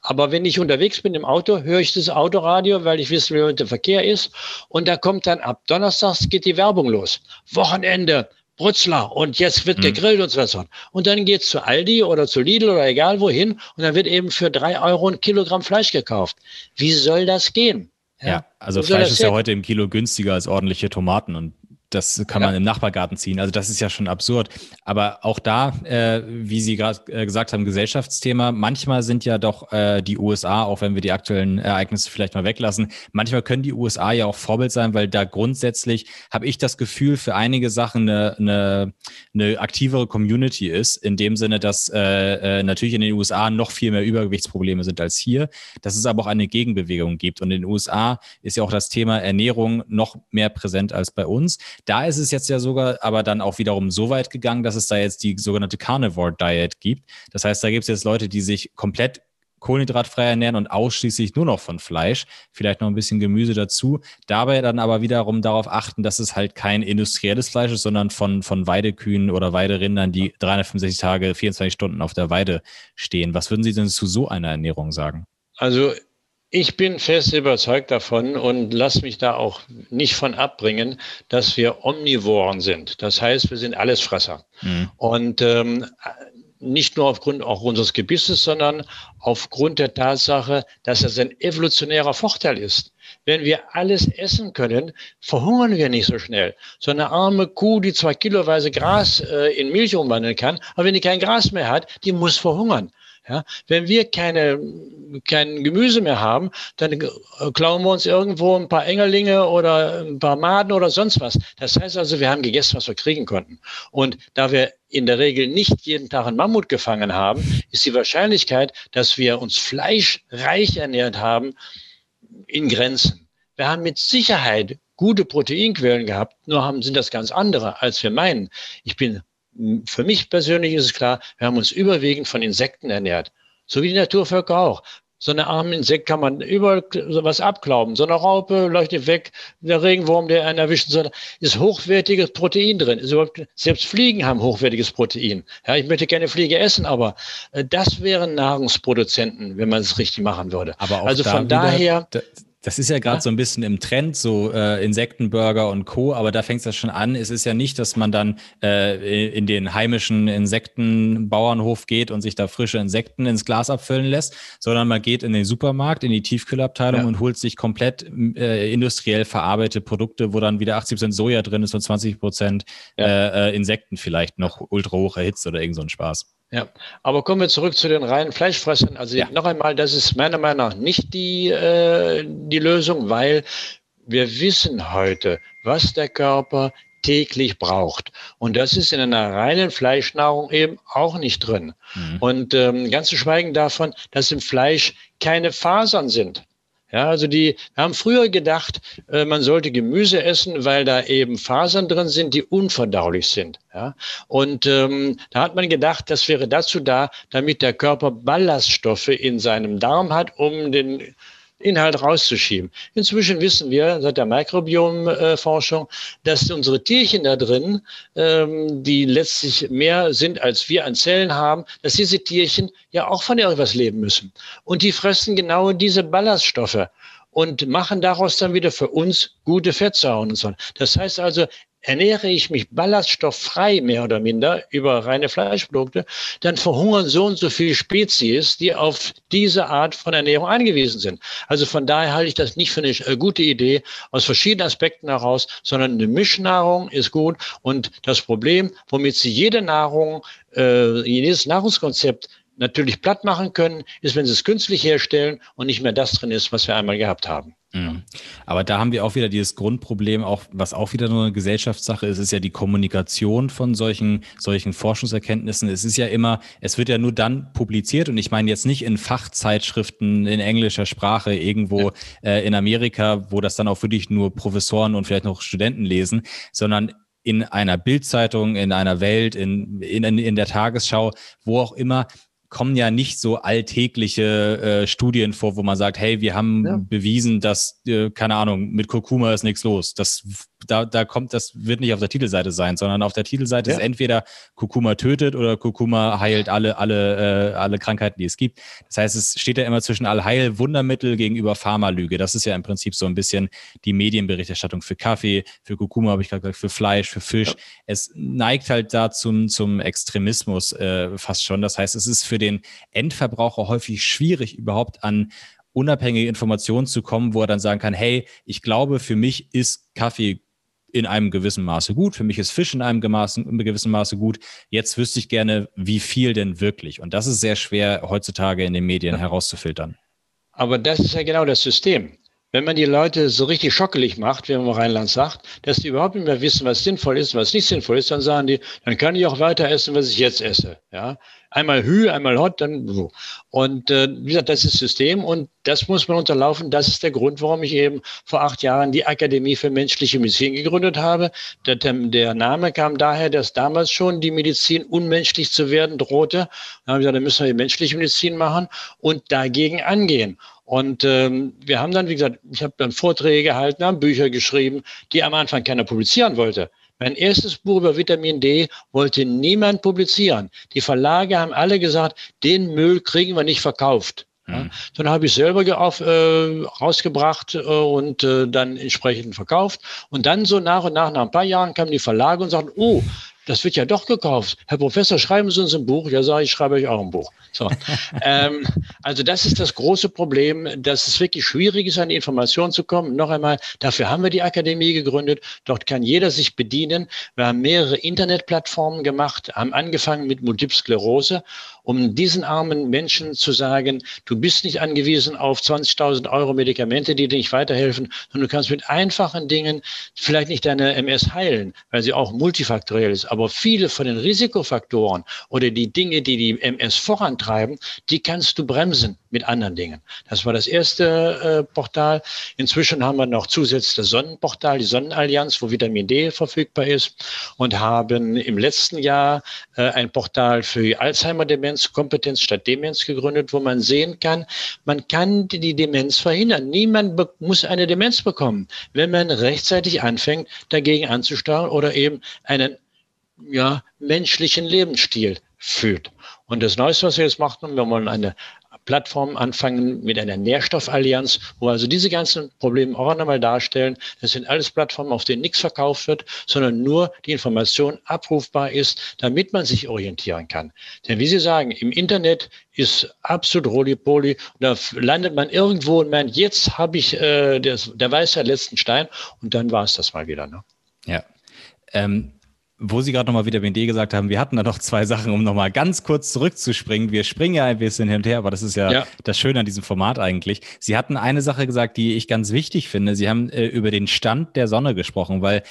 aber wenn ich unterwegs bin im Auto, höre ich das Autoradio, weil ich wissen, wie heute der Verkehr ist. Und da kommt dann ab Donnerstags geht die Werbung los. Wochenende, Brutzler und jetzt wird mhm. gegrillt und so weiter. Und dann geht's zu Aldi oder zu Lidl oder egal wohin und dann wird eben für drei Euro ein Kilogramm Fleisch gekauft. Wie soll das gehen? Ja, ja also Fleisch ist ja heute im Kilo günstiger als ordentliche Tomaten und das kann man ja. im Nachbargarten ziehen. Also das ist ja schon absurd. Aber auch da, äh, wie Sie gerade äh, gesagt haben, Gesellschaftsthema. Manchmal sind ja doch äh, die USA, auch wenn wir die aktuellen Ereignisse vielleicht mal weglassen, manchmal können die USA ja auch Vorbild sein, weil da grundsätzlich habe ich das Gefühl, für einige Sachen eine, eine, eine aktivere Community ist. In dem Sinne, dass äh, äh, natürlich in den USA noch viel mehr Übergewichtsprobleme sind als hier, dass es aber auch eine Gegenbewegung gibt. Und in den USA ist ja auch das Thema Ernährung noch mehr präsent als bei uns. Da ist es jetzt ja sogar aber dann auch wiederum so weit gegangen, dass es da jetzt die sogenannte Carnivore Diet gibt. Das heißt, da gibt es jetzt Leute, die sich komplett kohlenhydratfrei ernähren und ausschließlich nur noch von Fleisch, vielleicht noch ein bisschen Gemüse dazu. Dabei dann aber wiederum darauf achten, dass es halt kein industrielles Fleisch ist, sondern von, von Weidekühen oder Weiderindern, die 365 Tage, 24 Stunden auf der Weide stehen. Was würden Sie denn zu so einer Ernährung sagen? Also ich bin fest überzeugt davon und lass mich da auch nicht von abbringen, dass wir Omnivoren sind. Das heißt, wir sind Allesfresser. Mhm. Und ähm, nicht nur aufgrund auch unseres Gebisses, sondern aufgrund der Tatsache, dass es ein evolutionärer Vorteil ist. Wenn wir alles essen können, verhungern wir nicht so schnell. So eine arme Kuh, die zwar kiloweise Gras äh, in Milch umwandeln kann, aber wenn die kein Gras mehr hat, die muss verhungern. Ja, wenn wir keine, kein Gemüse mehr haben, dann klauen wir uns irgendwo ein paar Engerlinge oder ein paar Maden oder sonst was. Das heißt also, wir haben gegessen, was wir kriegen konnten. Und da wir in der Regel nicht jeden Tag einen Mammut gefangen haben, ist die Wahrscheinlichkeit, dass wir uns fleischreich ernährt haben, in Grenzen. Wir haben mit Sicherheit gute Proteinquellen gehabt, nur haben, sind das ganz andere, als wir meinen. Ich bin für mich persönlich ist es klar, wir haben uns überwiegend von Insekten ernährt. So wie die Naturvölker auch. So eine arme Insekt kann man überall was abklauben. So eine Raupe leuchtet weg. Der Regenwurm, der einen erwischen soll, ist hochwertiges Protein drin. selbst Fliegen haben hochwertiges Protein. Ja, ich möchte keine Fliege essen, aber äh, das wären Nahrungsproduzenten, wenn man es richtig machen würde. Aber also von da daher. Das ist ja gerade ja. so ein bisschen im Trend, so äh, Insektenburger und Co., aber da fängt es ja schon an. Es ist ja nicht, dass man dann äh, in den heimischen Insektenbauernhof geht und sich da frische Insekten ins Glas abfüllen lässt, sondern man geht in den Supermarkt, in die Tiefkühlabteilung ja. und holt sich komplett äh, industriell verarbeitete Produkte, wo dann wieder 80 Prozent Soja drin ist und 20 Prozent ja. Äh, äh, Insekten vielleicht noch ultra hoch erhitzt oder irgend so ein Spaß. Ja, aber kommen wir zurück zu den reinen Fleischfressern. Also ja. noch einmal, das ist meiner Meinung nach nicht die, äh, die Lösung, weil wir wissen heute, was der Körper täglich braucht. Und das ist in einer reinen Fleischnahrung eben auch nicht drin. Mhm. Und ähm, ganz zu schweigen davon, dass im Fleisch keine Fasern sind. Ja, also die haben früher gedacht, äh, man sollte Gemüse essen, weil da eben Fasern drin sind, die unverdaulich sind. Ja, und ähm, da hat man gedacht, das wäre dazu da, damit der Körper Ballaststoffe in seinem Darm hat, um den Inhalt rauszuschieben. Inzwischen wissen wir seit der Mikrobiomforschung, dass unsere Tierchen da drin, ähm, die letztlich mehr sind, als wir an Zellen haben, dass diese Tierchen ja auch von irgendwas leben müssen. Und die fressen genau diese Ballaststoffe und machen daraus dann wieder für uns gute Fettsäuren und so. Das heißt also, ernähre ich mich ballaststofffrei mehr oder minder über reine Fleischprodukte, dann verhungern so und so viele Spezies, die auf diese Art von Ernährung angewiesen sind. Also von daher halte ich das nicht für eine äh, gute Idee aus verschiedenen Aspekten heraus, sondern eine Mischnahrung ist gut. Und das Problem, womit Sie jede Nahrung, äh, jedes Nahrungskonzept natürlich platt machen können, ist, wenn sie es künstlich herstellen und nicht mehr das drin ist, was wir einmal gehabt haben. Aber da haben wir auch wieder dieses Grundproblem, auch was auch wieder nur eine Gesellschaftssache ist, ist ja die Kommunikation von solchen solchen Forschungserkenntnissen. Es ist ja immer, es wird ja nur dann publiziert und ich meine jetzt nicht in Fachzeitschriften in englischer Sprache irgendwo ja. äh, in Amerika, wo das dann auch wirklich nur Professoren und vielleicht noch Studenten lesen, sondern in einer Bildzeitung, in einer Welt, in, in, in der Tagesschau, wo auch immer, kommen ja nicht so alltägliche äh, Studien vor, wo man sagt, hey, wir haben ja. bewiesen, dass, äh, keine Ahnung, mit Kurkuma ist nichts los. Das da, da kommt, das wird nicht auf der Titelseite sein, sondern auf der Titelseite ja. ist entweder Kurkuma tötet oder Kurkuma heilt alle, alle, äh, alle Krankheiten, die es gibt. Das heißt, es steht ja immer zwischen Allheil Wundermittel gegenüber Pharmalüge. Das ist ja im Prinzip so ein bisschen die Medienberichterstattung für Kaffee, für Kurkuma habe ich gerade gesagt, für Fleisch, für Fisch. Ja. Es neigt halt da zum, zum Extremismus äh, fast schon. Das heißt, es ist für den Endverbraucher häufig schwierig, überhaupt an unabhängige Informationen zu kommen, wo er dann sagen kann, hey, ich glaube, für mich ist Kaffee in einem gewissen Maße gut. Für mich ist Fisch in einem gewissen Maße gut. Jetzt wüsste ich gerne, wie viel denn wirklich. Und das ist sehr schwer heutzutage in den Medien herauszufiltern. Aber das ist ja genau das System. Wenn man die Leute so richtig schockelig macht, wie man im Rheinland sagt, dass die überhaupt nicht mehr wissen, was sinnvoll ist, was nicht sinnvoll ist, dann sagen die, dann kann ich auch weiter essen, was ich jetzt esse. Ja, einmal Hü, einmal Hot, dann so. Und äh, wie gesagt, das ist System und das muss man unterlaufen. Das ist der Grund, warum ich eben vor acht Jahren die Akademie für menschliche Medizin gegründet habe. Der, der Name kam daher, dass damals schon die Medizin unmenschlich zu werden drohte. Dann habe ich gesagt, dann müssen wir die menschliche Medizin machen und dagegen angehen. Und ähm, wir haben dann, wie gesagt, ich habe dann Vorträge gehalten, haben Bücher geschrieben, die am Anfang keiner publizieren wollte. Mein erstes Buch über Vitamin D wollte niemand publizieren. Die Verlage haben alle gesagt, den Müll kriegen wir nicht verkauft. Ja, mhm. dann habe ich selber auf, äh, rausgebracht äh, und äh, dann entsprechend verkauft. Und dann so nach und nach, nach ein paar Jahren kamen die Verlage und sagten, oh, das wird ja doch gekauft. Herr Professor, schreiben Sie uns ein Buch. Ja, sage ich, schreibe euch auch ein Buch. So. ähm, also das ist das große Problem, dass es wirklich schwierig ist, an die Informationen zu kommen. Noch einmal, dafür haben wir die Akademie gegründet. Dort kann jeder sich bedienen. Wir haben mehrere Internetplattformen gemacht, haben angefangen mit Multiple Sklerose, um diesen armen Menschen zu sagen, du bist nicht angewiesen auf 20.000 Euro Medikamente, die dir nicht weiterhelfen, sondern du kannst mit einfachen Dingen vielleicht nicht deine MS heilen, weil sie auch multifaktoriell ist. Aber viele von den Risikofaktoren oder die Dinge, die die MS vorantreiben, die kannst du bremsen mit anderen Dingen. Das war das erste äh, Portal. Inzwischen haben wir noch zusätzlich das Sonnenportal, die Sonnenallianz, wo Vitamin D verfügbar ist und haben im letzten Jahr äh, ein Portal für Alzheimer-Demenz, Kompetenz statt Demenz gegründet, wo man sehen kann, man kann die Demenz verhindern. Niemand muss eine Demenz bekommen, wenn man rechtzeitig anfängt, dagegen anzusteuern oder eben einen ja, menschlichen Lebensstil führt. Und das Neueste, was wir jetzt machen, wir wollen eine Plattform anfangen mit einer Nährstoffallianz, wo also diese ganzen Probleme auch nochmal darstellen. Das sind alles Plattformen, auf denen nichts verkauft wird, sondern nur die Information abrufbar ist, damit man sich orientieren kann. Denn wie Sie sagen, im Internet ist absolut Roly-Poly. Da landet man irgendwo und meint, jetzt habe ich äh, das, der weiße letzten Stein und dann war es das mal wieder. Ne? Ja. Ähm, wo Sie gerade nochmal Vitamin D gesagt haben, wir hatten da noch zwei Sachen, um nochmal ganz kurz zurückzuspringen. Wir springen ja ein bisschen hin und her, aber das ist ja, ja, das Schöne an diesem Format eigentlich. Sie hatten eine Sache gesagt, die ich ganz wichtig finde. Sie haben äh, über den Stand der Sonne gesprochen, weil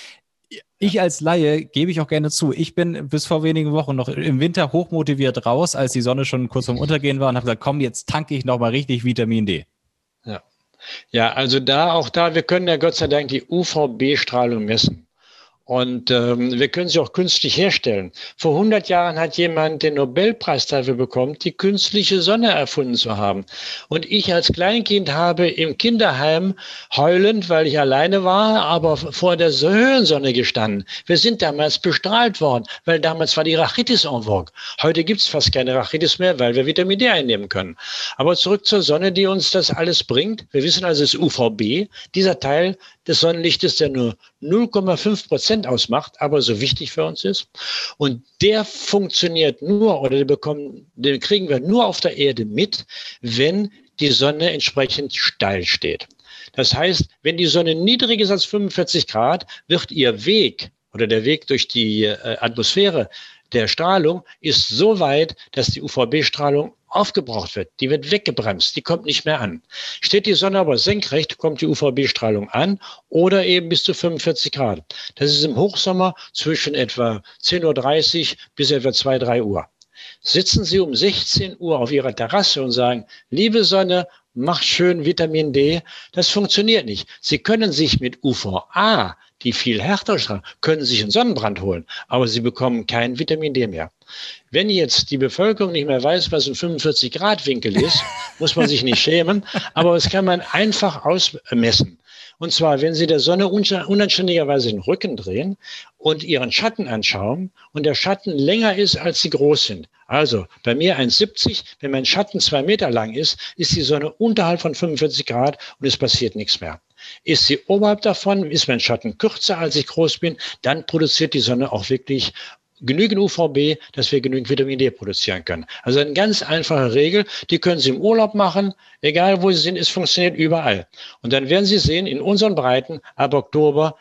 ich als Laie gebe ich auch gerne zu. Ich bin bis vor wenigen Wochen noch im Winter hochmotiviert raus, als die Sonne schon kurz vorm Untergehen war und habe gesagt, komm, jetzt tanke ich nochmal richtig Vitamin D. Ja. Ja, also da, auch da, wir können ja Gott sei Dank die UVB-Strahlung messen. Und ähm, wir können sie auch künstlich herstellen. Vor 100 Jahren hat jemand den Nobelpreis dafür bekommen, die künstliche Sonne erfunden zu haben. Und ich als Kleinkind habe im Kinderheim heulend, weil ich alleine war, aber vor der Höhensonne gestanden. Wir sind damals bestrahlt worden, weil damals war die Rachitis en vogue. Heute gibt's fast keine Rachitis mehr, weil wir Vitamin D einnehmen können. Aber zurück zur Sonne, die uns das alles bringt. Wir wissen also, es ist UVB. Dieser Teil des Sonnenlichtes, der nur 0,5 Prozent ausmacht, aber so wichtig für uns ist. Und der funktioniert nur oder den, bekommen, den kriegen wir nur auf der Erde mit, wenn die Sonne entsprechend steil steht. Das heißt, wenn die Sonne niedriger ist als 45 Grad, wird ihr Weg oder der Weg durch die äh, Atmosphäre der Strahlung ist so weit, dass die UVB-Strahlung aufgebraucht wird. Die wird weggebremst, die kommt nicht mehr an. Steht die Sonne aber senkrecht, kommt die UVB-Strahlung an oder eben bis zu 45 Grad. Das ist im Hochsommer zwischen etwa 10.30 Uhr bis etwa 2, 3 Uhr. Sitzen Sie um 16 Uhr auf Ihrer Terrasse und sagen, liebe Sonne, mach schön Vitamin D. Das funktioniert nicht. Sie können sich mit UVA die viel härter strahlen, können sich einen Sonnenbrand holen, aber sie bekommen kein Vitamin D mehr. Wenn jetzt die Bevölkerung nicht mehr weiß, was ein 45 Grad Winkel ist, muss man sich nicht schämen, aber das kann man einfach ausmessen. Und zwar, wenn Sie der Sonne unanständigerweise den Rücken drehen und Ihren Schatten anschauen und der Schatten länger ist, als Sie groß sind. Also bei mir 1,70, wenn mein Schatten zwei Meter lang ist, ist die Sonne unterhalb von 45 Grad und es passiert nichts mehr. Ist sie oberhalb davon, ist mein Schatten kürzer, als ich groß bin, dann produziert die Sonne auch wirklich genügend UVB, dass wir genügend Vitamin D produzieren können. Also eine ganz einfache Regel, die können Sie im Urlaub machen, egal wo Sie sind, es funktioniert überall. Und dann werden Sie sehen, in unseren Breiten ab Oktober,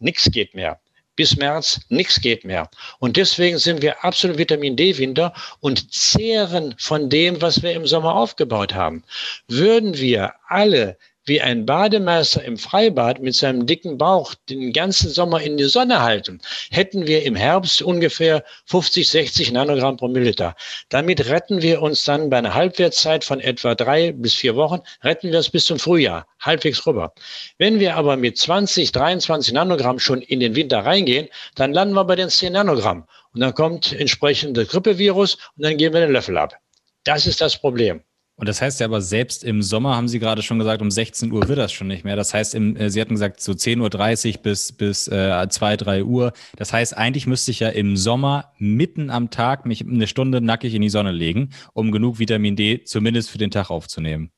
nichts geht mehr. Bis März nichts geht mehr. Und deswegen sind wir absolut Vitamin D-Winter und zehren von dem, was wir im Sommer aufgebaut haben. Würden wir alle wie ein Bademeister im Freibad mit seinem dicken Bauch den ganzen Sommer in die Sonne halten, hätten wir im Herbst ungefähr 50, 60 Nanogramm pro Milliliter. Damit retten wir uns dann bei einer Halbwertszeit von etwa drei bis vier Wochen, retten wir es bis zum Frühjahr, halbwegs rüber. Wenn wir aber mit 20, 23 Nanogramm schon in den Winter reingehen, dann landen wir bei den 10 Nanogramm. Und dann kommt entsprechend das Grippevirus und dann geben wir den Löffel ab. Das ist das Problem. Und das heißt ja aber, selbst im Sommer haben Sie gerade schon gesagt, um 16 Uhr wird das schon nicht mehr. Das heißt, im, äh, Sie hatten gesagt, so 10.30 Uhr bis, bis äh, 2, 3 Uhr. Das heißt, eigentlich müsste ich ja im Sommer mitten am Tag mich eine Stunde nackig in die Sonne legen, um genug Vitamin D zumindest für den Tag aufzunehmen.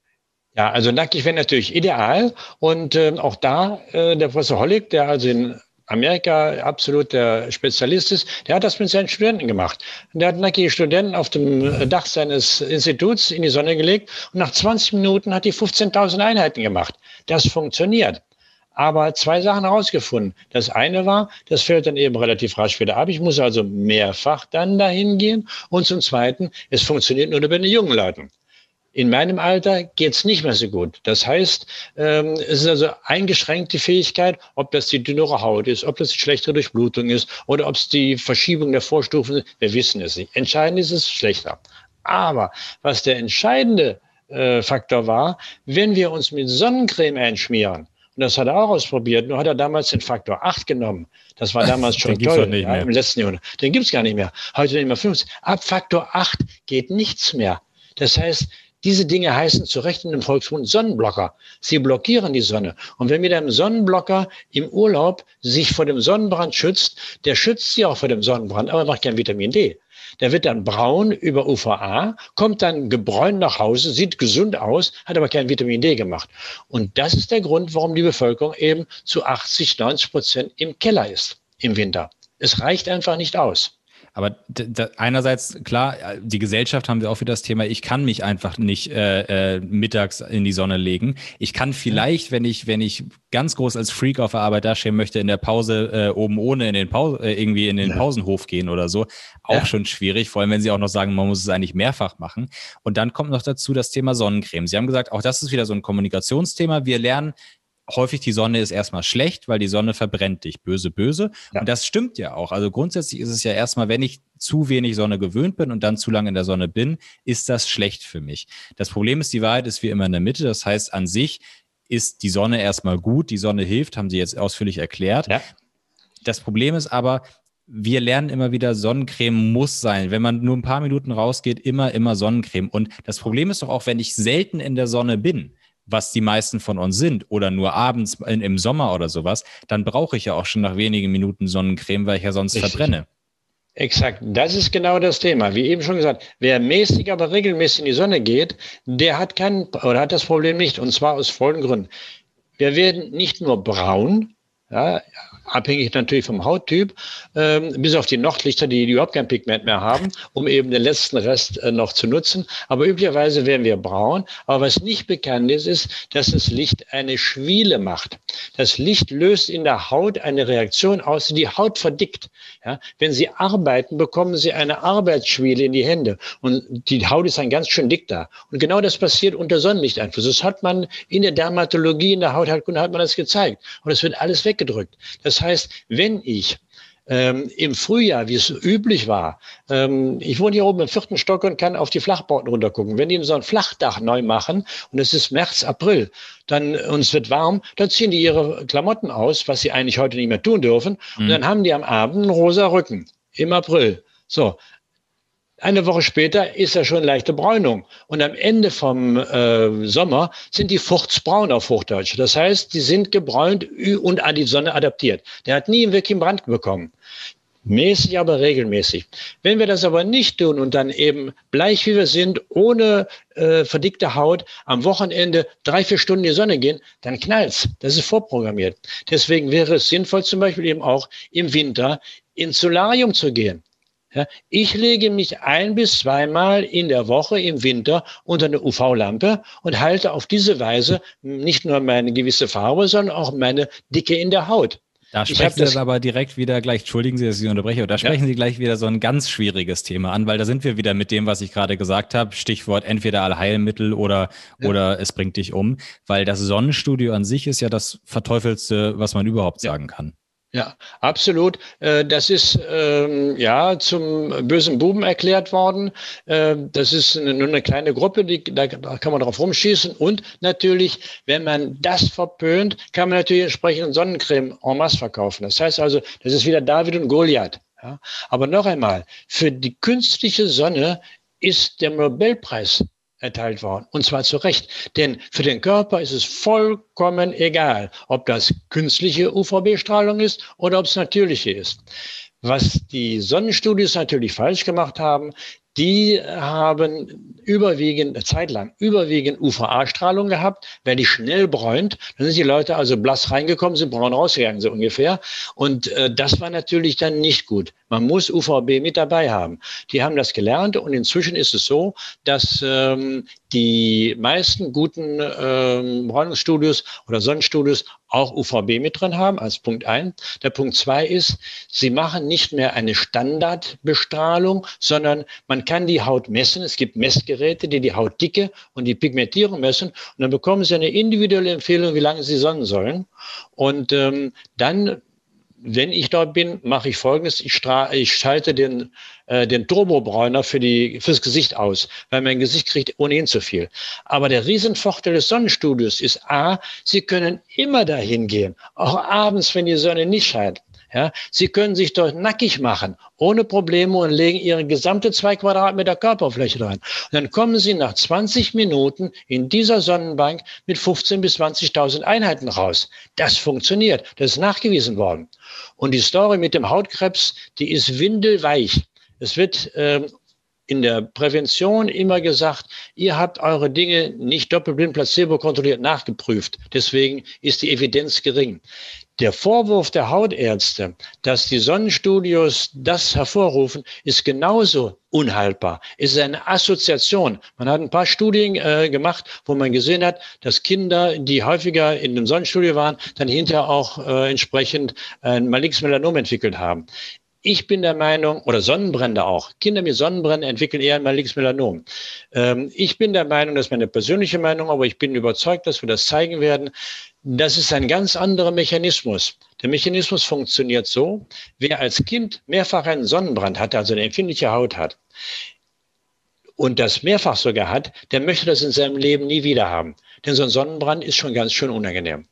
Ja, also nackig wäre natürlich ideal. Und äh, auch da, äh, der Professor Hollig, der also in Amerika absolut der Spezialist ist, der hat das mit seinen Studenten gemacht. Der hat nackige Studenten auf dem Dach seines Instituts in die Sonne gelegt und nach 20 Minuten hat die 15.000 Einheiten gemacht. Das funktioniert. Aber zwei Sachen herausgefunden. Das eine war, das fällt dann eben relativ rasch wieder ab. Ich muss also mehrfach dann dahin gehen. Und zum Zweiten, es funktioniert nur bei den jungen Leuten. In meinem Alter geht's nicht mehr so gut. Das heißt, ähm, es ist also eingeschränkte Fähigkeit, ob das die dünnere Haut ist, ob das die schlechtere Durchblutung ist oder ob es die Verschiebung der Vorstufen ist. Wir wissen es nicht. Entscheidend ist es schlechter. Aber was der entscheidende äh, Faktor war, wenn wir uns mit Sonnencreme einschmieren, und das hat er auch ausprobiert, nur hat er damals den Faktor 8 genommen. Das war damals schon toll, ja, im letzten Jahrhundert. Den gibt's gar nicht mehr. Heute nicht mehr 50. Ab Faktor 8 geht nichts mehr. Das heißt, diese Dinge heißen zu Recht in dem Volksmund Sonnenblocker. Sie blockieren die Sonne. Und wenn mit einem Sonnenblocker im Urlaub sich vor dem Sonnenbrand schützt, der schützt sie auch vor dem Sonnenbrand, aber macht kein Vitamin D. Der wird dann braun über UVA, kommt dann gebräunt nach Hause, sieht gesund aus, hat aber kein Vitamin D gemacht. Und das ist der Grund, warum die Bevölkerung eben zu 80, 90 Prozent im Keller ist im Winter. Es reicht einfach nicht aus. Aber einerseits, klar, die Gesellschaft haben wir auch wieder das Thema, ich kann mich einfach nicht äh, äh, mittags in die Sonne legen. Ich kann vielleicht, wenn ich, wenn ich ganz groß als Freak auf der Arbeit dastehen möchte, in der Pause äh, oben ohne in den Pause, äh, irgendwie in den ja. Pausenhof gehen oder so, auch ja. schon schwierig, vor allem wenn sie auch noch sagen, man muss es eigentlich mehrfach machen. Und dann kommt noch dazu das Thema Sonnencreme. Sie haben gesagt, auch das ist wieder so ein Kommunikationsthema. Wir lernen häufig die Sonne ist erstmal schlecht, weil die Sonne verbrennt dich. Böse, böse. Ja. Und das stimmt ja auch. Also grundsätzlich ist es ja erstmal, wenn ich zu wenig Sonne gewöhnt bin und dann zu lange in der Sonne bin, ist das schlecht für mich. Das Problem ist, die Wahrheit ist wie immer in der Mitte. Das heißt, an sich ist die Sonne erstmal gut. Die Sonne hilft, haben Sie jetzt ausführlich erklärt. Ja. Das Problem ist aber, wir lernen immer wieder, Sonnencreme muss sein. Wenn man nur ein paar Minuten rausgeht, immer, immer Sonnencreme. Und das Problem ist doch auch, wenn ich selten in der Sonne bin, was die meisten von uns sind, oder nur abends in, im Sommer oder sowas, dann brauche ich ja auch schon nach wenigen Minuten Sonnencreme, weil ich ja sonst Richtig. verbrenne. Exakt, das ist genau das Thema. Wie eben schon gesagt, wer mäßig, aber regelmäßig in die Sonne geht, der hat kein oder hat das Problem nicht. Und zwar aus folgenden Gründen. Wir werden nicht nur braun, ja, abhängig natürlich vom Hauttyp, ähm, bis auf die Nordlichter, die, die überhaupt kein Pigment mehr haben, um eben den letzten Rest äh, noch zu nutzen. Aber üblicherweise werden wir braun. Aber was nicht bekannt ist, ist, dass das Licht eine Schwiele macht. Das Licht löst in der Haut eine Reaktion aus, die die Haut verdickt. Ja? Wenn Sie arbeiten, bekommen Sie eine Arbeitsschwiele in die Hände. Und die Haut ist dann ganz schön dick da. Und genau das passiert unter Sonnenlichteinfluss. Das hat man in der Dermatologie, in der Hautheilkunde hat man das gezeigt. Und es wird alles weggedrückt. Das heißt, wenn ich ähm, im Frühjahr, wie es üblich war, ähm, ich wohne hier oben im vierten Stock und kann auf die Flachbauten runtergucken. Wenn die so ein Flachdach neu machen und es ist März, April, dann und es wird warm, dann ziehen die ihre Klamotten aus, was sie eigentlich heute nicht mehr tun dürfen. Mhm. Und dann haben die am Abend einen rosa Rücken im April. So, eine Woche später ist ja schon leichte Bräunung. Und am Ende vom äh, Sommer sind die fuchtsbraun auf Hochdeutsch. Das heißt, die sind gebräunt und an die Sonne adaptiert. Der hat nie wirklich einen Brand bekommen. Mäßig, aber regelmäßig. Wenn wir das aber nicht tun und dann eben bleich wie wir sind, ohne äh, verdickte Haut, am Wochenende drei, vier Stunden in die Sonne gehen, dann knallt's. Das ist vorprogrammiert. Deswegen wäre es sinnvoll, zum Beispiel eben auch im Winter ins Solarium zu gehen. Ja, ich lege mich ein bis zweimal in der Woche im Winter unter eine UV-Lampe und halte auf diese Weise nicht nur meine gewisse Farbe, sondern auch meine Dicke in der Haut. Da sprechen Sie das aber direkt wieder gleich, entschuldigen Sie, dass ich Sie unterbreche, aber da sprechen ja. Sie gleich wieder so ein ganz schwieriges Thema an, weil da sind wir wieder mit dem, was ich gerade gesagt habe, Stichwort entweder Allheilmittel oder, ja. oder es bringt dich um, weil das Sonnenstudio an sich ist ja das Verteufelste, was man überhaupt ja. sagen kann. Ja, absolut. Äh, das ist ähm, ja zum bösen Buben erklärt worden. Äh, das ist nur eine kleine Gruppe, die, da, kann man drauf rumschießen. Und natürlich, wenn man das verpönt, kann man natürlich entsprechend Sonnencreme en masse verkaufen. Das heißt also, das ist wieder David und Goliath. Aber noch einmal, für die künstliche Sonne ist der Nobelpreis erteilt worden. Und zwar zu Recht. Denn für den Körper ist es vollkommen egal, ob das künstliche UVB-Strahlung ist oder ob es natürliche ist. Was die Sonnenstudios natürlich falsch gemacht haben, die haben überwiegend, eine Zeit lang, überwiegend UVA-Strahlung gehabt. Wenn die schnell bräunt, dann sind die Leute also blass reingekommen, sind braun rausgegangen, so ungefähr. Und äh, das war natürlich dann nicht gut. Man muss UVB mit dabei haben. Die haben das gelernt und inzwischen ist es so, dass ähm, die meisten guten ähm, Bräunungsstudios oder Sonnenstudios auch UVB mit drin haben, als Punkt ein. Der Punkt zwei ist, sie machen nicht mehr eine Standardbestrahlung, sondern man kann die Haut messen. Es gibt Messgeräte, die die Hautdicke und die Pigmentierung messen. Und dann bekommen sie eine individuelle Empfehlung, wie lange sie sonnen sollen. Und ähm, dann wenn ich dort bin, mache ich Folgendes. Ich, ich schalte den, äh, den Turbobräuner für die, fürs Gesicht aus, weil mein Gesicht kriegt ohnehin zu viel. Aber der Riesenvorteil des Sonnenstudios ist A, Sie können immer dahin gehen, auch abends, wenn die Sonne nicht scheint. Ja, Sie können sich dort nackig machen, ohne Probleme und legen Ihre gesamte zwei Quadratmeter Körperfläche rein. Und dann kommen Sie nach 20 Minuten in dieser Sonnenbank mit 15.000 bis 20.000 Einheiten raus. Das funktioniert. Das ist nachgewiesen worden. Und die Story mit dem Hautkrebs, die ist windelweich. Es wird ähm, in der Prävention immer gesagt, ihr habt eure Dinge nicht doppelblind placebo kontrolliert nachgeprüft. Deswegen ist die Evidenz gering. Der Vorwurf der Hautärzte, dass die Sonnenstudios das hervorrufen, ist genauso unhaltbar. Es ist eine Assoziation. Man hat ein paar Studien äh, gemacht, wo man gesehen hat, dass Kinder, die häufiger in dem Sonnenstudio waren, dann hinterher auch äh, entsprechend ein malignes Melanom entwickelt haben. Ich bin der Meinung, oder Sonnenbrände auch, Kinder mit Sonnenbränden entwickeln eher ein malignes Melanom. Ähm, ich bin der Meinung, das ist meine persönliche Meinung, aber ich bin überzeugt, dass wir das zeigen werden, das ist ein ganz anderer Mechanismus. Der Mechanismus funktioniert so, wer als Kind mehrfach einen Sonnenbrand hat, also eine empfindliche Haut hat, und das mehrfach sogar hat, der möchte das in seinem Leben nie wieder haben. Denn so ein Sonnenbrand ist schon ganz schön unangenehm.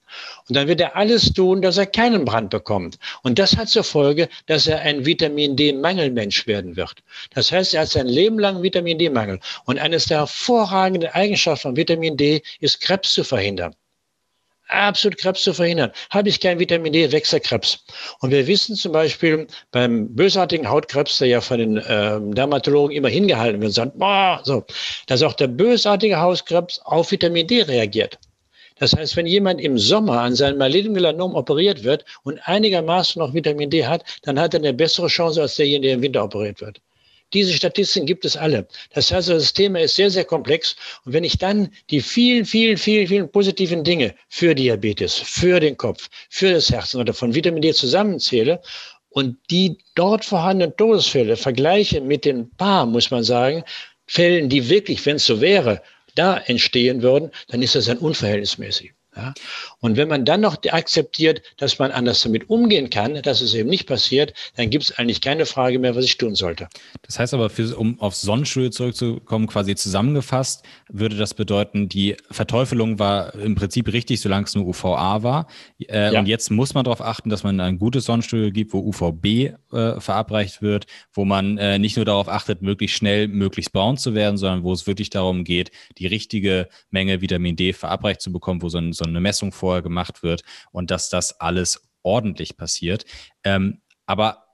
Und dann wird er alles tun, dass er keinen Brand bekommt. Und das hat zur Folge, dass er ein Vitamin D-Mangelmensch werden wird. Das heißt, er hat sein Leben lang Vitamin D-Mangel. Und eines der hervorragenden Eigenschaften von Vitamin D ist, Krebs zu verhindern absolut Krebs zu verhindern. Habe ich kein Vitamin D, wächst Krebs. Und wir wissen zum Beispiel beim bösartigen Hautkrebs, der ja von den äh, Dermatologen immer hingehalten wird, sagt, boah, so, dass auch der bösartige Hautkrebs auf Vitamin D reagiert. Das heißt, wenn jemand im Sommer an seinem malignen Melanom operiert wird und einigermaßen noch Vitamin D hat, dann hat er eine bessere Chance als derjenige, der im Winter operiert wird. Diese Statistiken gibt es alle. Das heißt, das Thema ist sehr, sehr komplex. Und wenn ich dann die vielen, vielen, vielen, vielen positiven Dinge für Diabetes, für den Kopf, für das Herz oder von Vitamin D zusammenzähle und die dort vorhandenen Todesfälle vergleiche mit den paar, muss man sagen, Fällen, die wirklich, wenn es so wäre, da entstehen würden, dann ist das ein unverhältnismäßig. Ja? Und wenn man dann noch akzeptiert, dass man anders damit umgehen kann, dass es eben nicht passiert, dann gibt es eigentlich keine Frage mehr, was ich tun sollte. Das heißt aber, für, um auf Sonnenstudio zurückzukommen, quasi zusammengefasst, würde das bedeuten, die Verteufelung war im Prinzip richtig, solange es nur UVA war. Äh, ja. Und jetzt muss man darauf achten, dass man ein gutes Sonnenstudio gibt, wo UVB äh, verabreicht wird, wo man äh, nicht nur darauf achtet, möglichst schnell, möglichst braun zu werden, sondern wo es wirklich darum geht, die richtige Menge Vitamin D verabreicht zu bekommen, wo so ein, so eine Messung vorher gemacht wird und dass das alles ordentlich passiert. Ähm, aber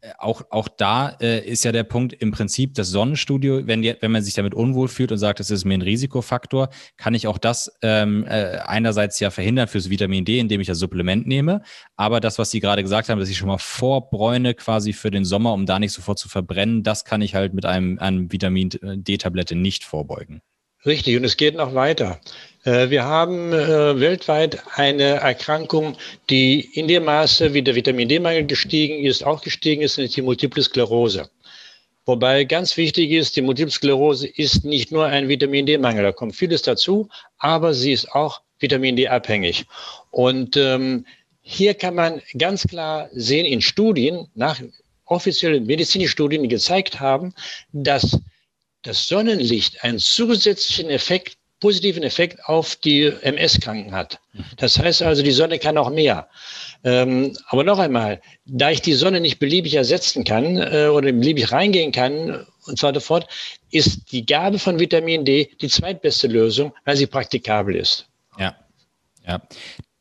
äh, auch, auch da äh, ist ja der Punkt im Prinzip das Sonnenstudio, wenn, die, wenn man sich damit unwohl fühlt und sagt, das ist mir ein Risikofaktor, kann ich auch das ähm, äh, einerseits ja verhindern fürs Vitamin D, indem ich das Supplement nehme. Aber das, was Sie gerade gesagt haben, dass ich schon mal vorbräune quasi für den Sommer, um da nicht sofort zu verbrennen, das kann ich halt mit einem, einem Vitamin D-Tablette nicht vorbeugen. Richtig, und es geht noch weiter. Äh, wir haben äh, weltweit eine Erkrankung, die in dem Maße, wie der Vitamin D-Mangel gestiegen ist, auch gestiegen ist, nämlich die Multiple Sklerose. Wobei ganz wichtig ist, die Multiple Sklerose ist nicht nur ein Vitamin D-Mangel, da kommt vieles dazu, aber sie ist auch Vitamin D-abhängig. Und ähm, hier kann man ganz klar sehen in Studien, nach offiziellen medizinischen Studien, die gezeigt haben, dass das Sonnenlicht einen zusätzlichen Effekt, positiven Effekt auf die MS-Kranken hat. Das heißt also, die Sonne kann auch mehr. Ähm, aber noch einmal, da ich die Sonne nicht beliebig ersetzen kann äh, oder beliebig reingehen kann und so weiter fort, ist die Gabe von Vitamin D die zweitbeste Lösung, weil sie praktikabel ist. Ja, ja.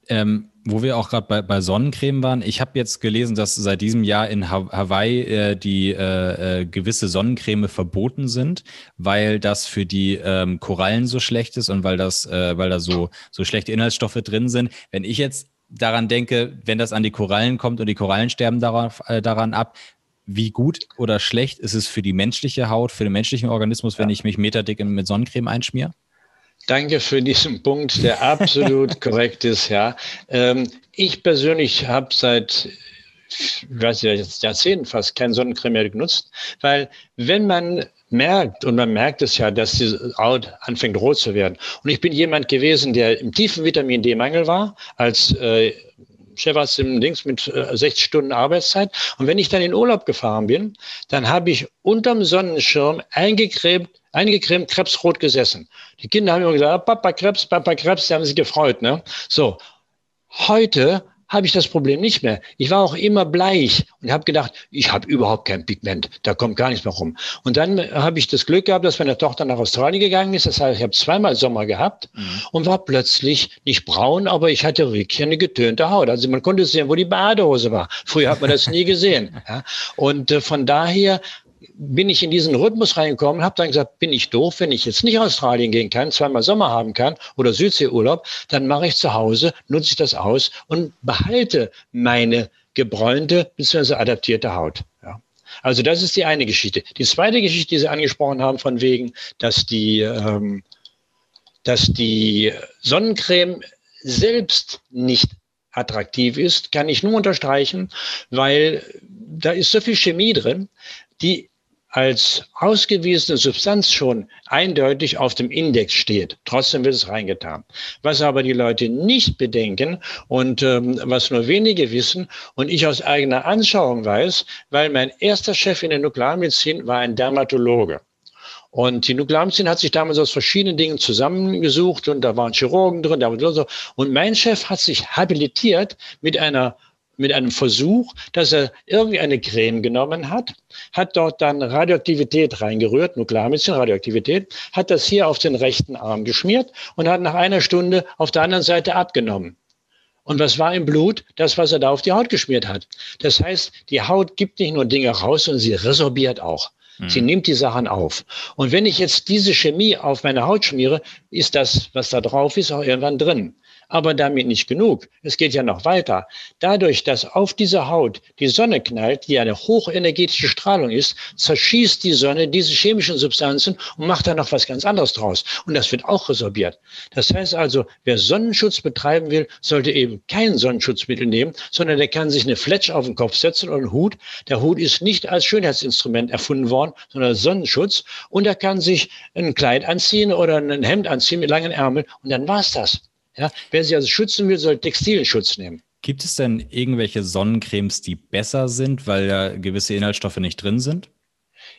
Ähm, Wo wir auch gerade bei, bei Sonnencreme waren, ich habe jetzt gelesen, dass seit diesem Jahr in Hawaii äh, die äh, äh, gewisse Sonnencreme verboten sind, weil das für die ähm, Korallen so schlecht ist und weil das, äh, weil da so, so schlechte Inhaltsstoffe drin sind. Wenn ich jetzt daran denke, wenn das an die Korallen kommt und die Korallen sterben darauf, äh, daran ab, wie gut oder schlecht ist es für die menschliche Haut, für den menschlichen Organismus, wenn ja. ich mich meterdick mit Sonnencreme einschmiere? Danke für diesen Punkt, der absolut korrekt ist. Ja, ähm, ich persönlich habe seit ich weiß nicht, Jahrzehnten fast kein Sonnencreme mehr genutzt, weil wenn man merkt, und man merkt es ja, dass die Haut anfängt rot zu werden. Und ich bin jemand gewesen, der im tiefen Vitamin D-Mangel war, als äh, Chefarzt im Dings mit äh, 60 Stunden Arbeitszeit. Und wenn ich dann in Urlaub gefahren bin, dann habe ich unterm Sonnenschirm eingecremt, eingecremt krebsrot gesessen. Die Kinder haben immer gesagt, ah, Papa Krebs, Papa Krebs, die haben sich gefreut. Ne? So, heute habe ich das Problem nicht mehr. Ich war auch immer bleich und habe gedacht, ich habe überhaupt kein Pigment, da kommt gar nichts mehr rum. Und dann habe ich das Glück gehabt, dass meine Tochter nach Australien gegangen ist. Das heißt, ich habe zweimal Sommer gehabt mhm. und war plötzlich nicht braun, aber ich hatte wirklich eine getönte Haut. Also man konnte sehen, wo die Badehose war. Früher hat man das nie gesehen. Ja. Und äh, von daher bin ich in diesen Rhythmus reingekommen, habe dann gesagt, bin ich doof, wenn ich jetzt nicht Australien gehen kann, zweimal Sommer haben kann oder Südseeurlaub, dann mache ich zu Hause, nutze ich das aus und behalte meine gebräunte bzw. adaptierte Haut. Ja. Also das ist die eine Geschichte. Die zweite Geschichte, die Sie angesprochen haben, von wegen, dass die, ähm, dass die Sonnencreme selbst nicht attraktiv ist, kann ich nur unterstreichen, weil da ist so viel Chemie drin, die als ausgewiesene Substanz schon eindeutig auf dem Index steht. Trotzdem wird es reingetan. Was aber die Leute nicht bedenken und ähm, was nur wenige wissen und ich aus eigener Anschauung weiß, weil mein erster Chef in der Nuklearmedizin war ein Dermatologe. Und die Nuklearmedizin hat sich damals aus verschiedenen Dingen zusammengesucht und da waren Chirurgen drin. Da war so. Und mein Chef hat sich habilitiert mit einer mit einem Versuch, dass er irgendwie eine Creme genommen hat, hat dort dann Radioaktivität reingerührt, Nuklearmedizin, Radioaktivität, hat das hier auf den rechten Arm geschmiert und hat nach einer Stunde auf der anderen Seite abgenommen. Und was war im Blut? Das, was er da auf die Haut geschmiert hat. Das heißt, die Haut gibt nicht nur Dinge raus, sondern sie resorbiert auch. Sie mhm. nimmt die Sachen auf. Und wenn ich jetzt diese Chemie auf meine Haut schmiere, ist das, was da drauf ist, auch irgendwann drin. Aber damit nicht genug. Es geht ja noch weiter. Dadurch, dass auf diese Haut die Sonne knallt, die eine hochenergetische Strahlung ist, zerschießt die Sonne diese chemischen Substanzen und macht da noch was ganz anderes draus. Und das wird auch resorbiert. Das heißt also, wer Sonnenschutz betreiben will, sollte eben kein Sonnenschutzmittel nehmen, sondern der kann sich eine Fletsch auf den Kopf setzen oder einen Hut. Der Hut ist nicht als Schönheitsinstrument erfunden worden, sondern als Sonnenschutz. Und er kann sich ein Kleid anziehen oder ein Hemd anziehen mit langen Ärmeln. Und dann war's das. Ja, wer sich also schützen will, soll Textilschutz nehmen. Gibt es denn irgendwelche Sonnencremes, die besser sind, weil da gewisse Inhaltsstoffe nicht drin sind?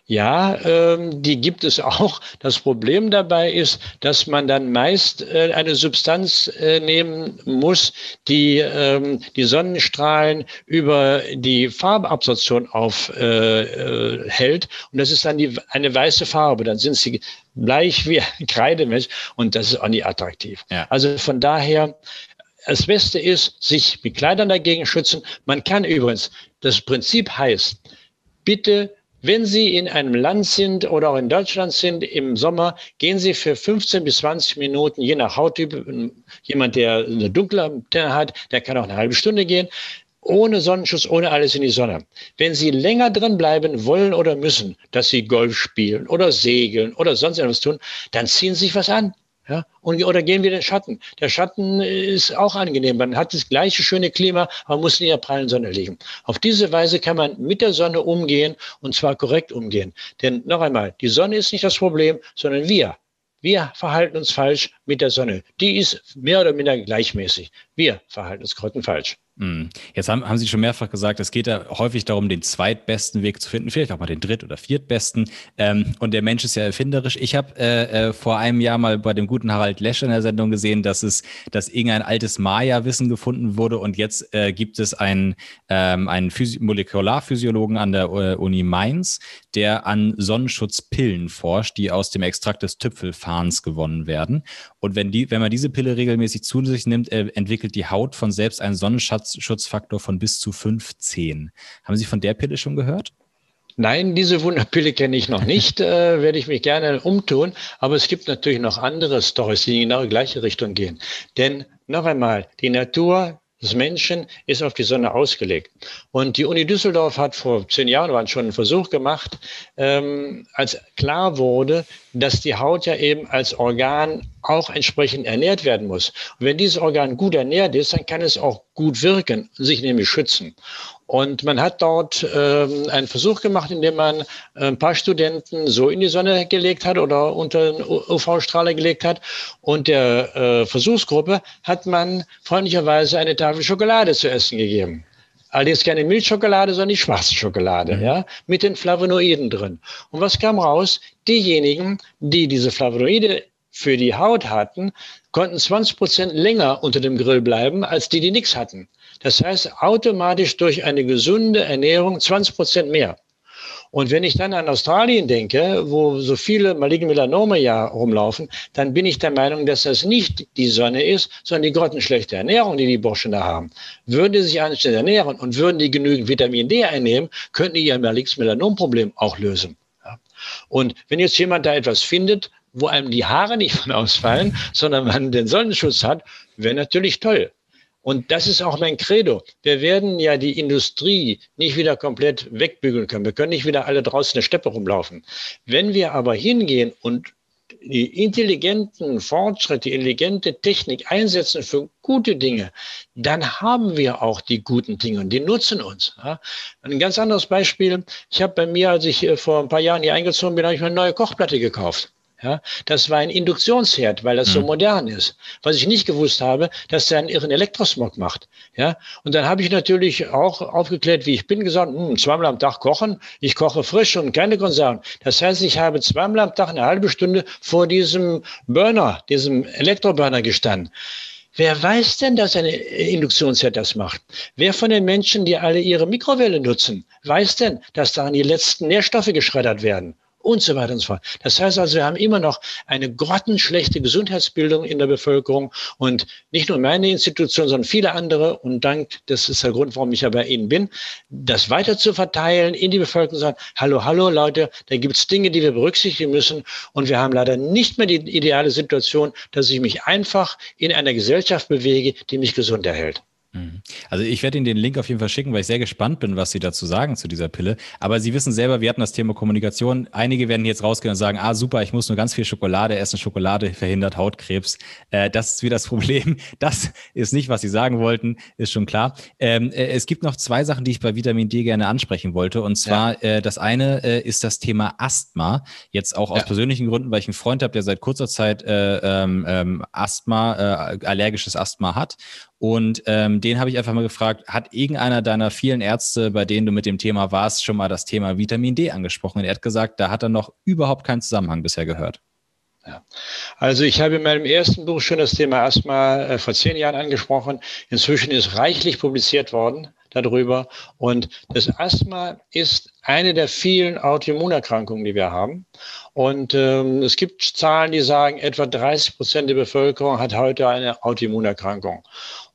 Ja, ähm, die gibt es auch. Das Problem dabei ist, dass man dann meist äh, eine Substanz äh, nehmen muss, die ähm, die Sonnenstrahlen über die Farbabsorption aufhält. Äh, äh, hält. und das ist dann die, eine weiße Farbe. Dann sind sie bleich wie Kreidemilch und das ist auch nicht attraktiv. Ja. Also von daher, das Beste ist, sich mit Kleidern dagegen schützen. Man kann übrigens, das Prinzip heißt, bitte wenn Sie in einem Land sind oder auch in Deutschland sind im Sommer, gehen Sie für 15 bis 20 Minuten, je nach Hauttyp, jemand, der eine dunkle Antenne hat, der kann auch eine halbe Stunde gehen, ohne Sonnenschutz, ohne alles in die Sonne. Wenn Sie länger drin bleiben wollen oder müssen, dass Sie Golf spielen oder segeln oder sonst etwas tun, dann ziehen Sie sich was an. Ja, und, oder gehen wir in den Schatten. Der Schatten ist auch angenehm. Man hat das gleiche schöne Klima, aber muss in der prallen Sonne liegen. Auf diese Weise kann man mit der Sonne umgehen und zwar korrekt umgehen. Denn noch einmal, die Sonne ist nicht das Problem, sondern wir. Wir verhalten uns falsch mit der Sonne. Die ist mehr oder minder gleichmäßig. Wir verhalten uns grottenfalsch. Hm. Jetzt haben, haben Sie schon mehrfach gesagt, es geht da häufig darum, den zweitbesten Weg zu finden, vielleicht auch mal den dritt- oder viertbesten. Ähm, und der Mensch ist ja erfinderisch. Ich habe äh, äh, vor einem Jahr mal bei dem guten Harald Lesch in der Sendung gesehen, dass es, dass irgendein altes Maya-Wissen gefunden wurde und jetzt äh, gibt es einen, ähm, einen Physi Molekularphysiologen an der äh, Uni Mainz, der an Sonnenschutzpillen forscht, die aus dem Extrakt des Tüpfelfarns gewonnen werden. Und wenn die, wenn man diese Pille regelmäßig zu sich nimmt, äh, entwickelt die Haut von selbst einen Sonnenschutz Schutzfaktor von bis zu 15. Haben Sie von der Pille schon gehört? Nein, diese Wunderpille kenne ich noch nicht, äh, werde ich mich gerne umtun. Aber es gibt natürlich noch andere Storys, die in genau die gleiche Richtung gehen. Denn noch einmal, die Natur des Menschen ist auf die Sonne ausgelegt. Und die Uni Düsseldorf hat vor zehn Jahren schon einen Versuch gemacht, ähm, als klar wurde, dass die Haut ja eben als Organ auch entsprechend ernährt werden muss. Und wenn dieses Organ gut ernährt ist, dann kann es auch gut wirken, sich nämlich schützen. Und man hat dort ähm, einen Versuch gemacht, indem man ein paar Studenten so in die Sonne gelegt hat oder unter den UV-Strahler gelegt hat. Und der äh, Versuchsgruppe hat man freundlicherweise eine Tafel Schokolade zu essen gegeben. Allerdings keine Milchschokolade, sondern die schwarze Schokolade, mhm. ja, mit den Flavonoiden drin. Und was kam raus? Diejenigen, die diese Flavonoide für die Haut hatten, konnten 20 Prozent länger unter dem Grill bleiben, als die, die nichts hatten. Das heißt, automatisch durch eine gesunde Ernährung 20 Prozent mehr. Und wenn ich dann an Australien denke, wo so viele maligne Melanome ja rumlaufen, dann bin ich der Meinung, dass das nicht die Sonne ist, sondern die grottenschlechte Ernährung, die die Burschen da haben. Würden die sich anständig ernähren und würden die genügend Vitamin D einnehmen, könnten die ihr malignes Melanomproblem auch lösen. Und wenn jetzt jemand da etwas findet, wo einem die Haare nicht von ausfallen, sondern man den Sonnenschutz hat, wäre natürlich toll. Und das ist auch mein Credo. Wir werden ja die Industrie nicht wieder komplett wegbügeln können. Wir können nicht wieder alle draußen in der Steppe rumlaufen. Wenn wir aber hingehen und die intelligenten Fortschritte, die intelligente Technik einsetzen für gute Dinge, dann haben wir auch die guten Dinge und die nutzen uns. Ein ganz anderes Beispiel. Ich habe bei mir, als ich vor ein paar Jahren hier eingezogen bin, habe ich mir eine neue Kochplatte gekauft. Ja, das war ein Induktionsherd, weil das mhm. so modern ist. Was ich nicht gewusst habe, dass der einen irren Elektrosmog macht. Ja, und dann habe ich natürlich auch aufgeklärt, wie ich bin, gesagt, hm, zweimal am Tag kochen. Ich koche frisch und keine Konserven. Das heißt, ich habe zweimal am Tag eine halbe Stunde vor diesem Burner, diesem Elektroburner gestanden. Wer weiß denn, dass ein Induktionsherd das macht? Wer von den Menschen, die alle ihre Mikrowelle nutzen, weiß denn, dass daran die letzten Nährstoffe geschreddert werden? Und so weiter und so fort. Das heißt also, wir haben immer noch eine grottenschlechte Gesundheitsbildung in der Bevölkerung und nicht nur meine Institution, sondern viele andere. Und dank, das ist der Grund, warum ich ja bei Ihnen bin, das weiter zu verteilen in die Bevölkerung, sagen, hallo, hallo Leute, da gibt es Dinge, die wir berücksichtigen müssen. Und wir haben leider nicht mehr die ideale Situation, dass ich mich einfach in einer Gesellschaft bewege, die mich gesund erhält. Mhm. Also ich werde Ihnen den Link auf jeden Fall schicken, weil ich sehr gespannt bin, was Sie dazu sagen zu dieser Pille. Aber Sie wissen selber, wir hatten das Thema Kommunikation. Einige werden jetzt rausgehen und sagen, ah super, ich muss nur ganz viel Schokolade essen. Schokolade verhindert Hautkrebs. Äh, das ist wieder das Problem. Das ist nicht, was Sie sagen wollten, ist schon klar. Ähm, äh, es gibt noch zwei Sachen, die ich bei Vitamin D gerne ansprechen wollte. Und zwar ja. äh, das eine äh, ist das Thema Asthma. Jetzt auch aus ja. persönlichen Gründen, weil ich einen Freund habe, der seit kurzer Zeit äh, ähm, ähm Asthma, äh, allergisches Asthma hat. Und ähm, den habe ich einfach mal gefragt, hat irgendeiner deiner vielen Ärzte, bei denen du mit dem Thema warst, schon mal das Thema Vitamin D angesprochen? Und er hat gesagt, da hat er noch überhaupt keinen Zusammenhang bisher gehört. Ja. Also ich habe in meinem ersten Buch schon das Thema Asthma äh, vor zehn Jahren angesprochen. Inzwischen ist reichlich publiziert worden darüber. Und das Asthma ist eine der vielen Autoimmunerkrankungen, die wir haben. Und ähm, es gibt Zahlen, die sagen, etwa 30 Prozent der Bevölkerung hat heute eine Autoimmunerkrankung.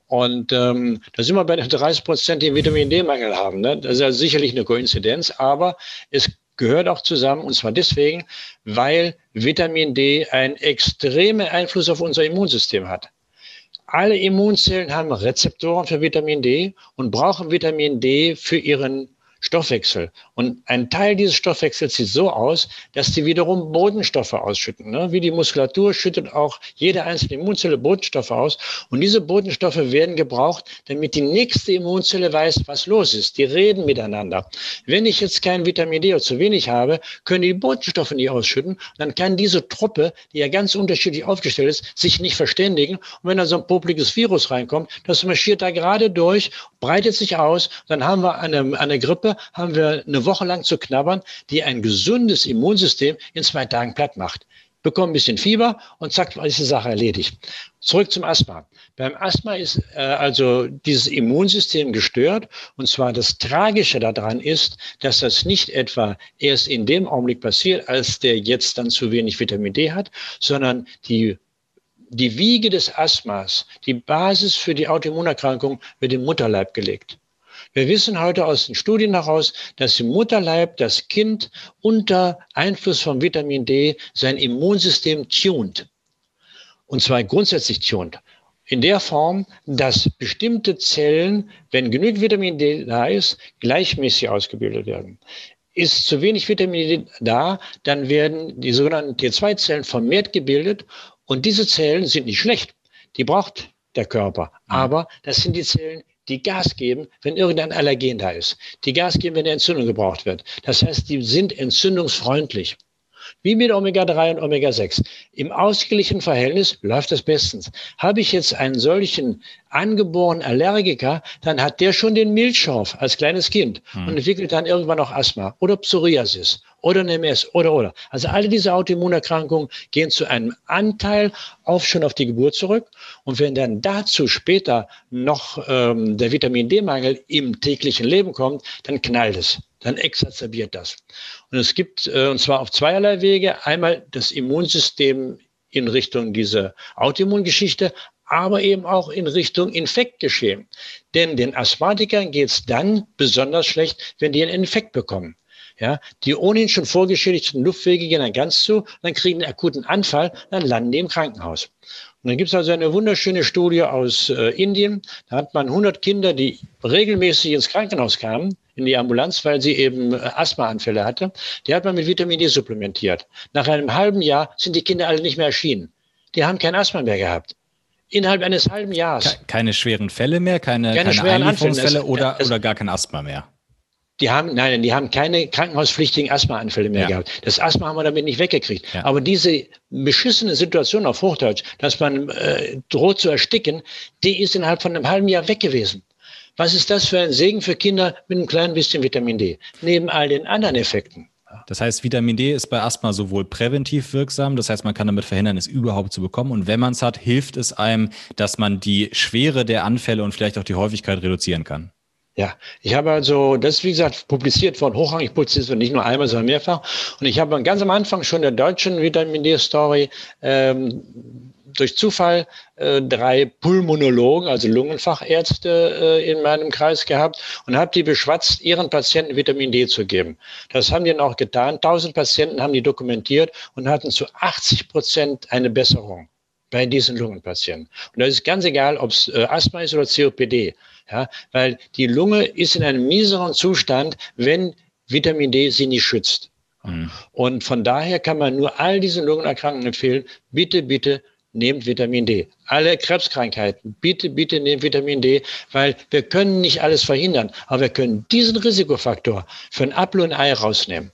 Und ähm, da sind wir bei den 30 Prozent, die Vitamin D-Mangel haben. Ne? Das ist ja sicherlich eine Koinzidenz, aber es gehört auch zusammen, und zwar deswegen, weil Vitamin D einen extremen Einfluss auf unser Immunsystem hat. Alle Immunzellen haben Rezeptoren für Vitamin D und brauchen Vitamin D für ihren Stoffwechsel. Und ein Teil dieses Stoffwechsels sieht so aus, dass die wiederum Bodenstoffe ausschütten. Ne? Wie die Muskulatur schüttet auch jede einzelne Immunzelle Bodenstoffe aus. Und diese Bodenstoffe werden gebraucht, damit die nächste Immunzelle weiß, was los ist. Die reden miteinander. Wenn ich jetzt kein Vitamin D oder zu wenig habe, können die Bodenstoffe nicht ausschütten. Dann kann diese Truppe, die ja ganz unterschiedlich aufgestellt ist, sich nicht verständigen. Und wenn da so ein popliges Virus reinkommt, das marschiert da gerade durch, breitet sich aus, dann haben wir eine, eine Grippe, haben wir eine Woche lang zu knabbern, die ein gesundes Immunsystem in zwei Tagen platt macht bekommen ein bisschen Fieber und zack, ist die Sache erledigt. Zurück zum Asthma. Beim Asthma ist äh, also dieses Immunsystem gestört. Und zwar das Tragische daran ist, dass das nicht etwa erst in dem Augenblick passiert, als der jetzt dann zu wenig Vitamin D hat, sondern die die Wiege des Asthmas, die Basis für die Autoimmunerkrankung wird im Mutterleib gelegt. Wir wissen heute aus den Studien heraus, dass im Mutterleib das Kind unter Einfluss von Vitamin D sein Immunsystem tunt. Und zwar grundsätzlich tunt. In der Form, dass bestimmte Zellen, wenn genügend Vitamin D da ist, gleichmäßig ausgebildet werden. Ist zu wenig Vitamin D da, dann werden die sogenannten T2-Zellen vermehrt gebildet. Und diese Zellen sind nicht schlecht. Die braucht der Körper. Mhm. Aber das sind die Zellen, die Gas geben, wenn irgendein Allergen da ist. Die Gas geben, wenn eine Entzündung gebraucht wird. Das heißt, die sind entzündungsfreundlich. Wie mit Omega-3 und Omega-6. Im ausgeglichenen Verhältnis läuft das bestens. Habe ich jetzt einen solchen angeborenen Allergiker, dann hat der schon den Milchschorf als kleines Kind hm. und entwickelt dann irgendwann auch Asthma oder Psoriasis oder ein MS oder oder. Also alle diese Autoimmunerkrankungen gehen zu einem Anteil auf schon auf die Geburt zurück. Und wenn dann dazu später noch ähm, der Vitamin D-Mangel im täglichen Leben kommt, dann knallt es dann exacerbiert das. Und es gibt, äh, und zwar auf zweierlei Wege, einmal das Immunsystem in Richtung dieser Autoimmungeschichte, aber eben auch in Richtung Infektgeschehen. Denn den Asthmatikern geht es dann besonders schlecht, wenn die einen Infekt bekommen. Ja, die ohnehin schon vorgeschädigten Luftwege gehen dann ganz zu, dann kriegen einen akuten Anfall, dann landen die im Krankenhaus. Und dann gibt es also eine wunderschöne Studie aus äh, Indien. Da hat man 100 Kinder, die regelmäßig ins Krankenhaus kamen, in die Ambulanz, weil sie eben äh, Asthmaanfälle hatte. Die hat man mit Vitamin D supplementiert. Nach einem halben Jahr sind die Kinder alle nicht mehr erschienen. Die haben kein Asthma mehr gehabt. Innerhalb eines halben Jahres. Keine schweren Fälle mehr, keine, keine, keine Einlieferungsfälle oder, oder gar kein Asthma mehr. Die haben, nein, die haben keine krankenhauspflichtigen Asthmaanfälle mehr ja. gehabt. Das Asthma haben wir damit nicht weggekriegt. Ja. Aber diese beschissene Situation auf Hochdeutsch, dass man äh, droht zu ersticken, die ist innerhalb von einem halben Jahr weg gewesen. Was ist das für ein Segen für Kinder mit einem kleinen bisschen Vitamin D? Neben all den anderen Effekten. Das heißt, Vitamin D ist bei Asthma sowohl präventiv wirksam, das heißt, man kann damit verhindern, es überhaupt zu bekommen. Und wenn man es hat, hilft es einem, dass man die Schwere der Anfälle und vielleicht auch die Häufigkeit reduzieren kann. Ja, ich habe also, das ist wie gesagt publiziert worden, hochrangig publiziert worden, nicht nur einmal, sondern mehrfach. Und ich habe ganz am Anfang schon der deutschen Vitamin D-Story ähm, durch Zufall äh, drei Pulmonologen, also Lungenfachärzte äh, in meinem Kreis gehabt und habe die beschwatzt, ihren Patienten Vitamin D zu geben. Das haben die dann auch getan. 1000 Patienten haben die dokumentiert und hatten zu 80 Prozent eine Besserung bei diesen Lungenpatienten. Und das ist ganz egal, ob es äh, Asthma ist oder COPD. Ja, weil die Lunge ist in einem mieseren Zustand, wenn Vitamin D sie nicht schützt. Mhm. Und von daher kann man nur all diesen Lungenerkrankungen empfehlen, bitte, bitte nehmt Vitamin D. Alle Krebskrankheiten, bitte, bitte nehmt Vitamin D, weil wir können nicht alles verhindern, aber wir können diesen Risikofaktor für ein Apfel und ein Ei rausnehmen.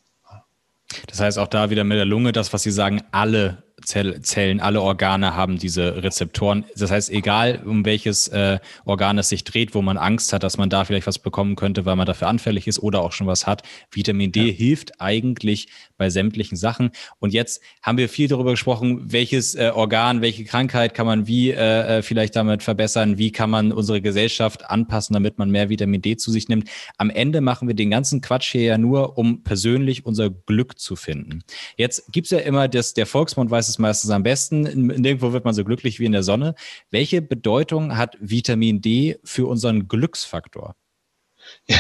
Das heißt auch da wieder mit der Lunge, das, was Sie sagen, alle Zellen, alle Organe haben diese Rezeptoren. Das heißt, egal um welches äh, Organ es sich dreht, wo man Angst hat, dass man da vielleicht was bekommen könnte, weil man dafür anfällig ist oder auch schon was hat, Vitamin D ja. hilft eigentlich bei sämtlichen Sachen. Und jetzt haben wir viel darüber gesprochen, welches äh, Organ, welche Krankheit kann man wie äh, äh vielleicht damit verbessern, wie kann man unsere Gesellschaft anpassen, damit man mehr Vitamin D zu sich nimmt. Am Ende machen wir den ganzen Quatsch hier ja nur, um persönlich unser Glück zu finden. Jetzt gibt's ja immer das, der Volksmund weiß es meistens am besten. Nirgendwo wird man so glücklich wie in der Sonne. Welche Bedeutung hat Vitamin D für unseren Glücksfaktor? Ja,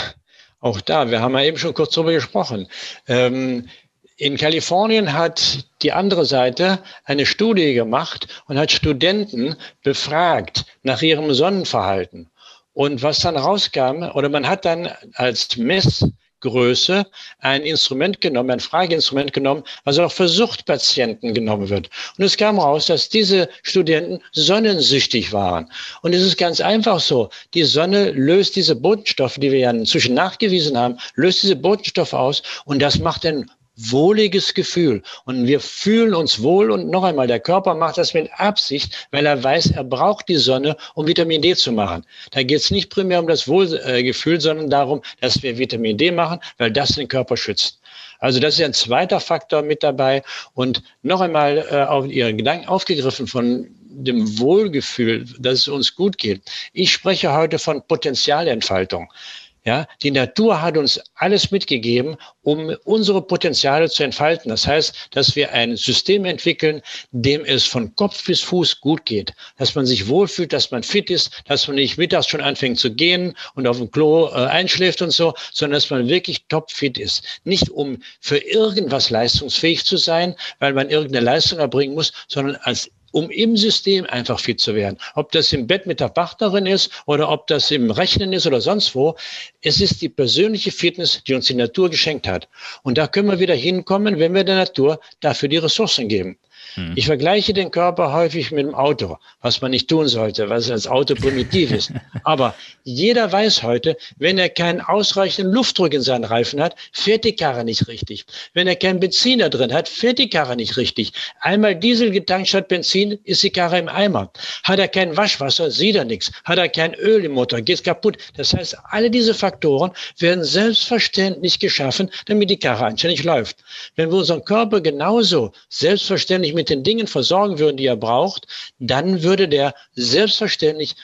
auch da, wir haben ja eben schon kurz darüber gesprochen. Ähm, in Kalifornien hat die andere Seite eine Studie gemacht und hat Studenten befragt nach ihrem Sonnenverhalten. Und was dann rauskam, oder man hat dann als Mess Größe ein Instrument genommen, ein Frageinstrument genommen, was auch für Suchtpatienten genommen wird. Und es kam raus, dass diese Studenten sonnensüchtig waren. Und es ist ganz einfach so. Die Sonne löst diese Botenstoffe, die wir ja inzwischen nachgewiesen haben, löst diese Botenstoffe aus und das macht einen wohliges Gefühl. Und wir fühlen uns wohl. Und noch einmal, der Körper macht das mit Absicht, weil er weiß, er braucht die Sonne, um Vitamin D zu machen. Da geht es nicht primär um das Wohlgefühl, sondern darum, dass wir Vitamin D machen, weil das den Körper schützt. Also das ist ein zweiter Faktor mit dabei. Und noch einmal äh, auf Ihren Gedanken aufgegriffen von dem Wohlgefühl, dass es uns gut geht. Ich spreche heute von Potenzialentfaltung. Ja, die Natur hat uns alles mitgegeben, um unsere Potenziale zu entfalten. Das heißt, dass wir ein System entwickeln, dem es von Kopf bis Fuß gut geht, dass man sich wohlfühlt, dass man fit ist, dass man nicht mittags schon anfängt zu gehen und auf dem Klo äh, einschläft und so, sondern dass man wirklich topfit ist. Nicht um für irgendwas leistungsfähig zu sein, weil man irgendeine Leistung erbringen muss, sondern als um im System einfach fit zu werden. Ob das im Bett mit der Partnerin ist oder ob das im Rechnen ist oder sonst wo. Es ist die persönliche Fitness, die uns die Natur geschenkt hat. Und da können wir wieder hinkommen, wenn wir der Natur dafür die Ressourcen geben. Hm. Ich vergleiche den Körper häufig mit dem Auto, was man nicht tun sollte, weil es als Auto primitiv ist. Aber jeder weiß heute, wenn er keinen ausreichenden Luftdruck in seinen Reifen hat, fährt die Karre nicht richtig. Wenn er keinen Benzin da drin hat, fährt die Karre nicht richtig. Einmal Diesel getankt statt Benzin, ist die Karre im Eimer. Hat er kein Waschwasser, sieht er nichts. Hat er kein Öl im Motor, geht kaputt. Das heißt, alle diese Faktoren werden selbstverständlich geschaffen, damit die Karre anständig läuft. Wenn wir unseren Körper genauso selbstverständlich mit mit den Dingen versorgen würden, die er braucht, dann würde der selbstverständlich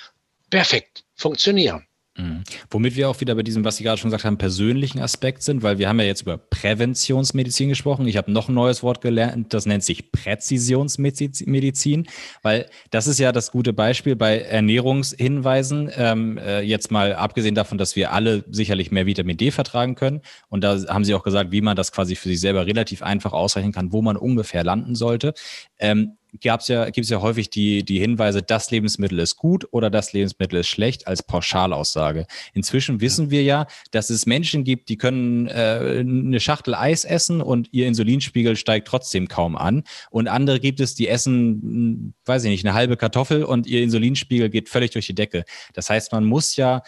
perfekt funktionieren. Mhm. Womit wir auch wieder bei diesem, was Sie gerade schon gesagt haben, persönlichen Aspekt sind, weil wir haben ja jetzt über Präventionsmedizin gesprochen. Ich habe noch ein neues Wort gelernt, das nennt sich Präzisionsmedizin, weil das ist ja das gute Beispiel bei Ernährungshinweisen. Ähm, äh, jetzt mal abgesehen davon, dass wir alle sicherlich mehr Vitamin D vertragen können. Und da haben Sie auch gesagt, wie man das quasi für sich selber relativ einfach ausrechnen kann, wo man ungefähr landen sollte. Ähm, gab's ja, gibt es ja häufig die, die Hinweise, das Lebensmittel ist gut oder das Lebensmittel ist schlecht als Pauschalaussage. Inzwischen wissen wir ja, dass es Menschen gibt, die können äh, eine Schachtel Eis essen und ihr Insulinspiegel steigt trotzdem kaum an. Und andere gibt es, die essen, hm, weiß ich nicht, eine halbe Kartoffel und ihr Insulinspiegel geht völlig durch die Decke. Das heißt, man muss ja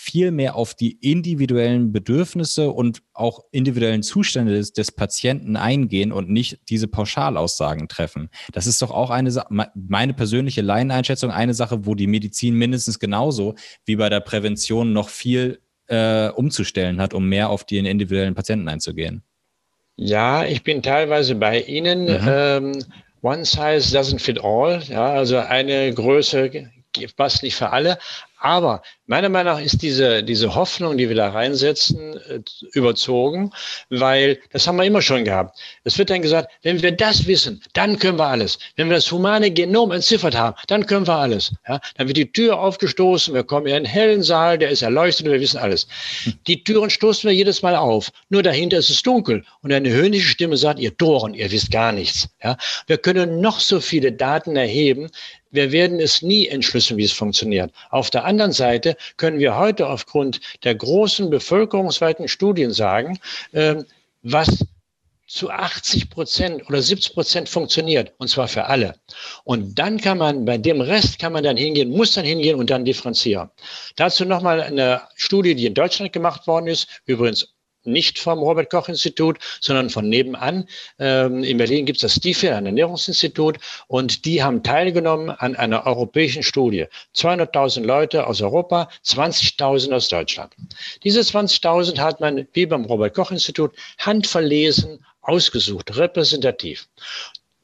viel mehr auf die individuellen Bedürfnisse und auch individuellen Zustände des, des, Patienten eingehen und nicht diese Pauschalaussagen treffen. Das ist doch auch eine meine persönliche Laieneinschätzung, eine Sache, wo die Medizin mindestens genauso wie bei der Prävention noch viel äh, umzustellen hat, um mehr auf den individuellen Patienten einzugehen. Ja, ich bin teilweise bei Ihnen. Mhm. Ähm, one size doesn't fit all. Ja, also eine Größe passt nicht für alle. Aber meiner Meinung nach ist diese, diese Hoffnung, die wir da reinsetzen, äh, überzogen, weil das haben wir immer schon gehabt. Es wird dann gesagt, wenn wir das wissen, dann können wir alles. Wenn wir das humane Genom entziffert haben, dann können wir alles. Ja, dann wird die Tür aufgestoßen, wir kommen in einen hellen Saal, der ist erleuchtet und wir wissen alles. Die Türen stoßen wir jedes Mal auf. Nur dahinter ist es dunkel und eine höhnische Stimme sagt, ihr Toren, ihr wisst gar nichts. Ja, wir können noch so viele Daten erheben wir werden es nie entschlüsseln, wie es funktioniert. Auf der anderen Seite können wir heute aufgrund der großen bevölkerungsweiten Studien sagen, äh, was zu 80 Prozent oder 70 Prozent funktioniert, und zwar für alle. Und dann kann man, bei dem Rest kann man dann hingehen, muss dann hingehen und dann differenzieren. Dazu nochmal eine Studie, die in Deutschland gemacht worden ist, übrigens nicht vom Robert Koch Institut, sondern von nebenan. Ähm, in Berlin gibt es das STIFE, ein Ernährungsinstitut, und die haben teilgenommen an einer europäischen Studie. 200.000 Leute aus Europa, 20.000 aus Deutschland. Diese 20.000 hat man, wie beim Robert Koch Institut, handverlesen ausgesucht, repräsentativ.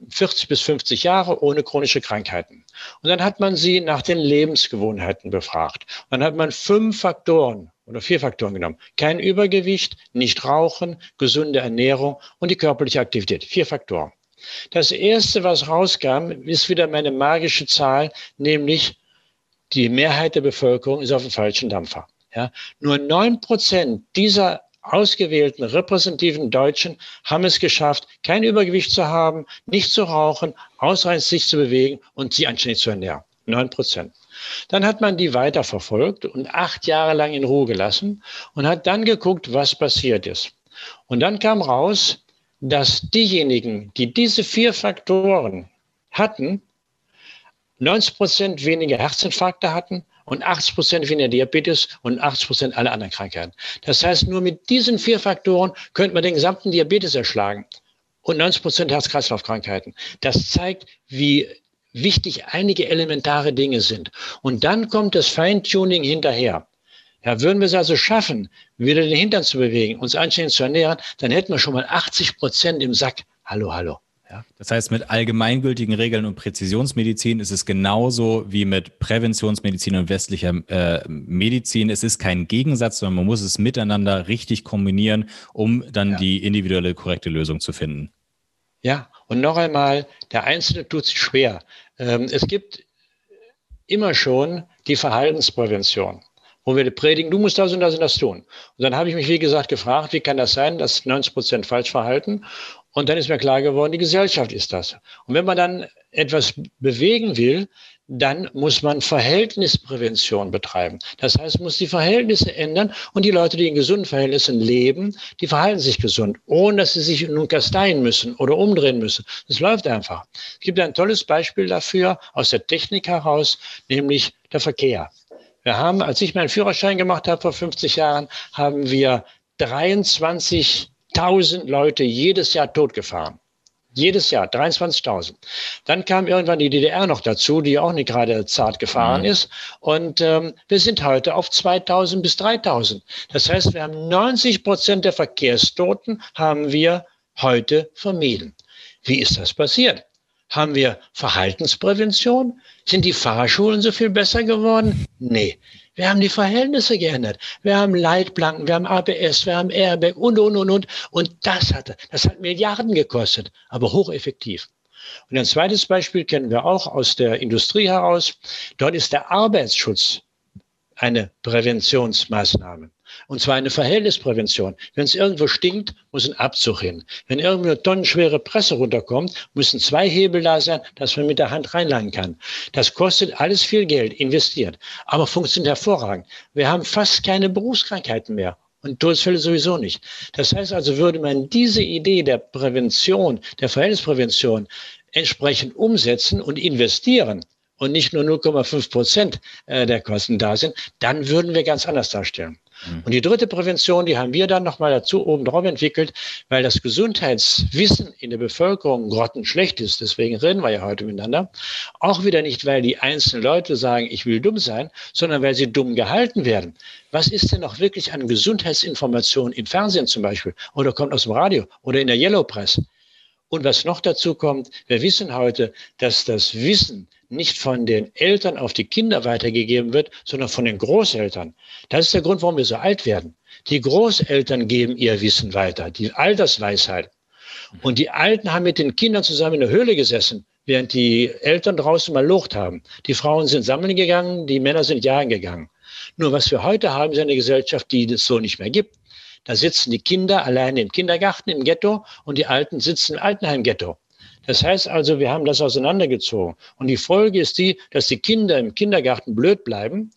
40 bis 50 Jahre ohne chronische Krankheiten. Und dann hat man sie nach den Lebensgewohnheiten befragt. Dann hat man fünf Faktoren oder vier Faktoren genommen. Kein Übergewicht, nicht rauchen, gesunde Ernährung und die körperliche Aktivität. Vier Faktoren. Das erste, was rauskam, ist wieder meine magische Zahl, nämlich die Mehrheit der Bevölkerung ist auf dem falschen Dampfer. Ja, nur neun Prozent dieser ausgewählten repräsentativen Deutschen haben es geschafft, kein Übergewicht zu haben, nicht zu rauchen, ausreichend sich zu bewegen und sie anständig zu ernähren. Neun Prozent. Dann hat man die weiterverfolgt und acht Jahre lang in Ruhe gelassen und hat dann geguckt, was passiert ist. Und dann kam raus, dass diejenigen, die diese vier Faktoren hatten, 90 Prozent weniger Herzinfarkte hatten und 80 Prozent weniger Diabetes und 80 Prozent alle anderen Krankheiten. Das heißt, nur mit diesen vier Faktoren könnte man den gesamten Diabetes erschlagen und 90 Prozent Herz-Kreislauf-Krankheiten. Das zeigt, wie wichtig einige elementare Dinge sind. Und dann kommt das Feintuning hinterher. Ja, würden wir es also schaffen, wieder den Hintern zu bewegen, uns anständig zu ernähren, dann hätten wir schon mal 80 Prozent im Sack. Hallo, hallo. Ja. Das heißt, mit allgemeingültigen Regeln und Präzisionsmedizin ist es genauso wie mit Präventionsmedizin und westlicher äh, Medizin. Es ist kein Gegensatz, sondern man muss es miteinander richtig kombinieren, um dann ja. die individuelle korrekte Lösung zu finden. Ja, und noch einmal, der Einzelne tut sich schwer. Ähm, es gibt immer schon die Verhaltensprävention wo wir predigen, du musst das und das und das tun. Und dann habe ich mich, wie gesagt, gefragt, wie kann das sein, dass 90 Prozent falsch verhalten und dann ist mir klar geworden, die Gesellschaft ist das. Und wenn man dann etwas bewegen will, dann muss man Verhältnisprävention betreiben. Das heißt, man muss die Verhältnisse ändern und die Leute, die in gesunden Verhältnissen leben, die verhalten sich gesund, ohne dass sie sich nun kasteien müssen oder umdrehen müssen. Das läuft einfach. Es gibt ein tolles Beispiel dafür aus der Technik heraus, nämlich der Verkehr. Wir haben, als ich meinen Führerschein gemacht habe vor 50 Jahren, haben wir 23 1000 Leute jedes Jahr totgefahren. Jedes Jahr 23.000. Dann kam irgendwann die DDR noch dazu, die auch nicht gerade zart gefahren mhm. ist. Und ähm, wir sind heute auf 2.000 bis 3.000. Das heißt, wir haben 90 Prozent der Verkehrstoten haben wir heute vermieden. Wie ist das passiert? Haben wir Verhaltensprävention? Sind die Fahrschulen so viel besser geworden? Nee. Wir haben die Verhältnisse geändert. Wir haben Leitplanken, wir haben ABS, wir haben Airbag und, und, und, und. Und das hat, das hat Milliarden gekostet, aber hocheffektiv. Und ein zweites Beispiel kennen wir auch aus der Industrie heraus. Dort ist der Arbeitsschutz eine Präventionsmaßnahme. Und zwar eine Verhältnisprävention. Wenn es irgendwo stinkt, muss ein Abzug hin. Wenn irgendwo eine tonnenschwere Presse runterkommt, müssen zwei Hebel da sein, dass man mit der Hand reinlangen kann. Das kostet alles viel Geld, investiert, aber funktioniert hervorragend. Wir haben fast keine Berufskrankheiten mehr. Und Todesfälle sowieso nicht. Das heißt also, würde man diese Idee der Prävention, der Verhältnisprävention entsprechend umsetzen und investieren, und nicht nur 0,5 Prozent äh, der Kosten da sind, dann würden wir ganz anders darstellen. Mhm. Und die dritte Prävention, die haben wir dann nochmal dazu oben drauf entwickelt, weil das Gesundheitswissen in der Bevölkerung grottenschlecht ist. Deswegen reden wir ja heute miteinander. Auch wieder nicht, weil die einzelnen Leute sagen, ich will dumm sein, sondern weil sie dumm gehalten werden. Was ist denn noch wirklich an Gesundheitsinformationen im Fernsehen zum Beispiel oder kommt aus dem Radio oder in der Yellow Press? Und was noch dazu kommt, wir wissen heute, dass das Wissen nicht von den Eltern auf die Kinder weitergegeben wird, sondern von den Großeltern. Das ist der Grund, warum wir so alt werden. Die Großeltern geben ihr Wissen weiter, die Altersweisheit. Und die Alten haben mit den Kindern zusammen in der Höhle gesessen, während die Eltern draußen mal locht haben. Die Frauen sind sammeln gegangen, die Männer sind jagen gegangen. Nur was wir heute haben, ist eine Gesellschaft, die es so nicht mehr gibt. Da sitzen die Kinder alleine im Kindergarten, im Ghetto und die Alten sitzen im Altenheim-Ghetto. Das heißt also, wir haben das auseinandergezogen. Und die Folge ist die, dass die Kinder im Kindergarten blöd bleiben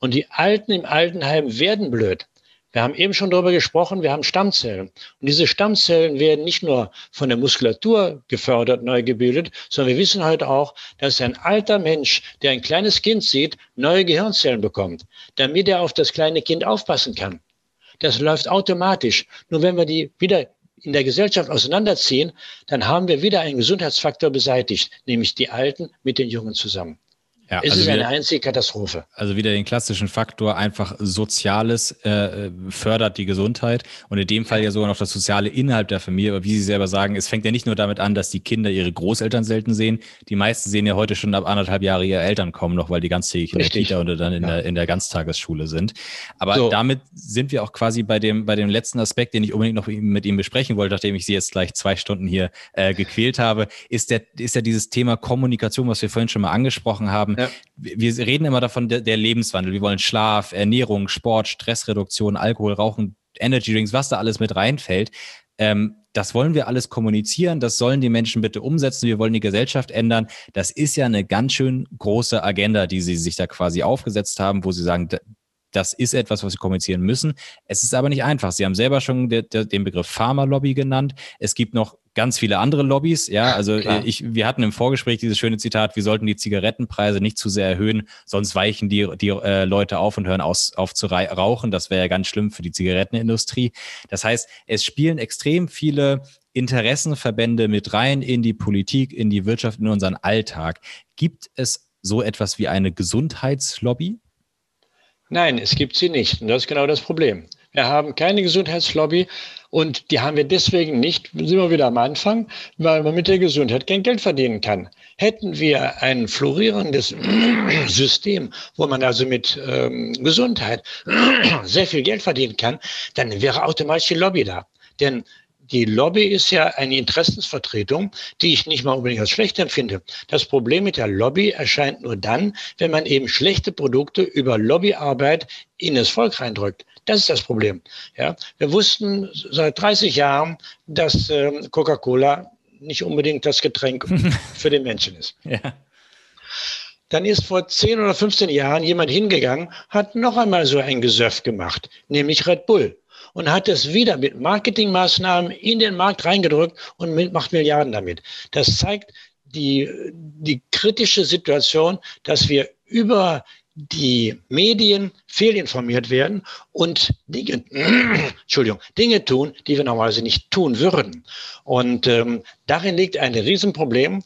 und die Alten im Altenheim werden blöd. Wir haben eben schon darüber gesprochen, wir haben Stammzellen. Und diese Stammzellen werden nicht nur von der Muskulatur gefördert, neu gebildet, sondern wir wissen heute auch, dass ein alter Mensch, der ein kleines Kind sieht, neue Gehirnzellen bekommt, damit er auf das kleine Kind aufpassen kann. Das läuft automatisch. Nur wenn wir die wieder in der Gesellschaft auseinanderziehen, dann haben wir wieder einen Gesundheitsfaktor beseitigt, nämlich die Alten mit den Jungen zusammen. Ja, es also ist eine einzige Katastrophe. Also wieder den klassischen Faktor, einfach Soziales äh, fördert die Gesundheit und in dem Fall ja sogar noch das Soziale innerhalb der Familie. Aber wie Sie selber sagen, es fängt ja nicht nur damit an, dass die Kinder ihre Großeltern selten sehen. Die meisten sehen ja heute schon ab anderthalb Jahre ihre Eltern kommen noch, weil die ganztägig der Kita oder dann in, ja. der, in der Ganztagesschule sind. Aber so. damit sind wir auch quasi bei dem, bei dem letzten Aspekt, den ich unbedingt noch mit Ihnen besprechen wollte, nachdem ich Sie jetzt gleich zwei Stunden hier äh, gequält habe, ist, der, ist ja dieses Thema Kommunikation, was wir vorhin schon mal angesprochen haben ja. Wir reden immer davon, der, der Lebenswandel. Wir wollen Schlaf, Ernährung, Sport, Stressreduktion, Alkohol, Rauchen, Energy Drinks, was da alles mit reinfällt. Ähm, das wollen wir alles kommunizieren, das sollen die Menschen bitte umsetzen, wir wollen die Gesellschaft ändern. Das ist ja eine ganz schön große Agenda, die sie sich da quasi aufgesetzt haben, wo sie sagen, das ist etwas, was wir kommunizieren müssen. Es ist aber nicht einfach. Sie haben selber schon den Begriff Pharmalobby genannt. Es gibt noch ganz viele andere Lobbys. Ja, also ich, wir hatten im Vorgespräch dieses schöne Zitat, wir sollten die Zigarettenpreise nicht zu sehr erhöhen, sonst weichen die, die äh, Leute auf und hören aus, auf zu rauchen. Das wäre ja ganz schlimm für die Zigarettenindustrie. Das heißt, es spielen extrem viele Interessenverbände mit rein in die Politik, in die Wirtschaft, in unseren Alltag. Gibt es so etwas wie eine Gesundheitslobby? Nein, es gibt sie nicht. Und das ist genau das Problem. Wir haben keine Gesundheitslobby und die haben wir deswegen nicht, sind wir wieder am Anfang, weil man mit der Gesundheit kein Geld verdienen kann. Hätten wir ein florierendes System, wo man also mit ähm, Gesundheit sehr viel Geld verdienen kann, dann wäre automatisch die Lobby da. Denn die Lobby ist ja eine Interessensvertretung, die ich nicht mal unbedingt als schlecht empfinde. Das Problem mit der Lobby erscheint nur dann, wenn man eben schlechte Produkte über Lobbyarbeit in das Volk reindrückt. Das ist das Problem. Ja, wir wussten seit 30 Jahren, dass äh, Coca-Cola nicht unbedingt das Getränk für den Menschen ist. Ja. Dann ist vor 10 oder 15 Jahren jemand hingegangen, hat noch einmal so ein Gesöff gemacht, nämlich Red Bull und hat es wieder mit Marketingmaßnahmen in den Markt reingedrückt und macht Milliarden damit. Das zeigt die, die kritische Situation, dass wir über die Medien fehlinformiert werden und Dinge, Entschuldigung, Dinge tun, die wir normalerweise nicht tun würden. Und ähm, darin liegt ein Riesenproblem,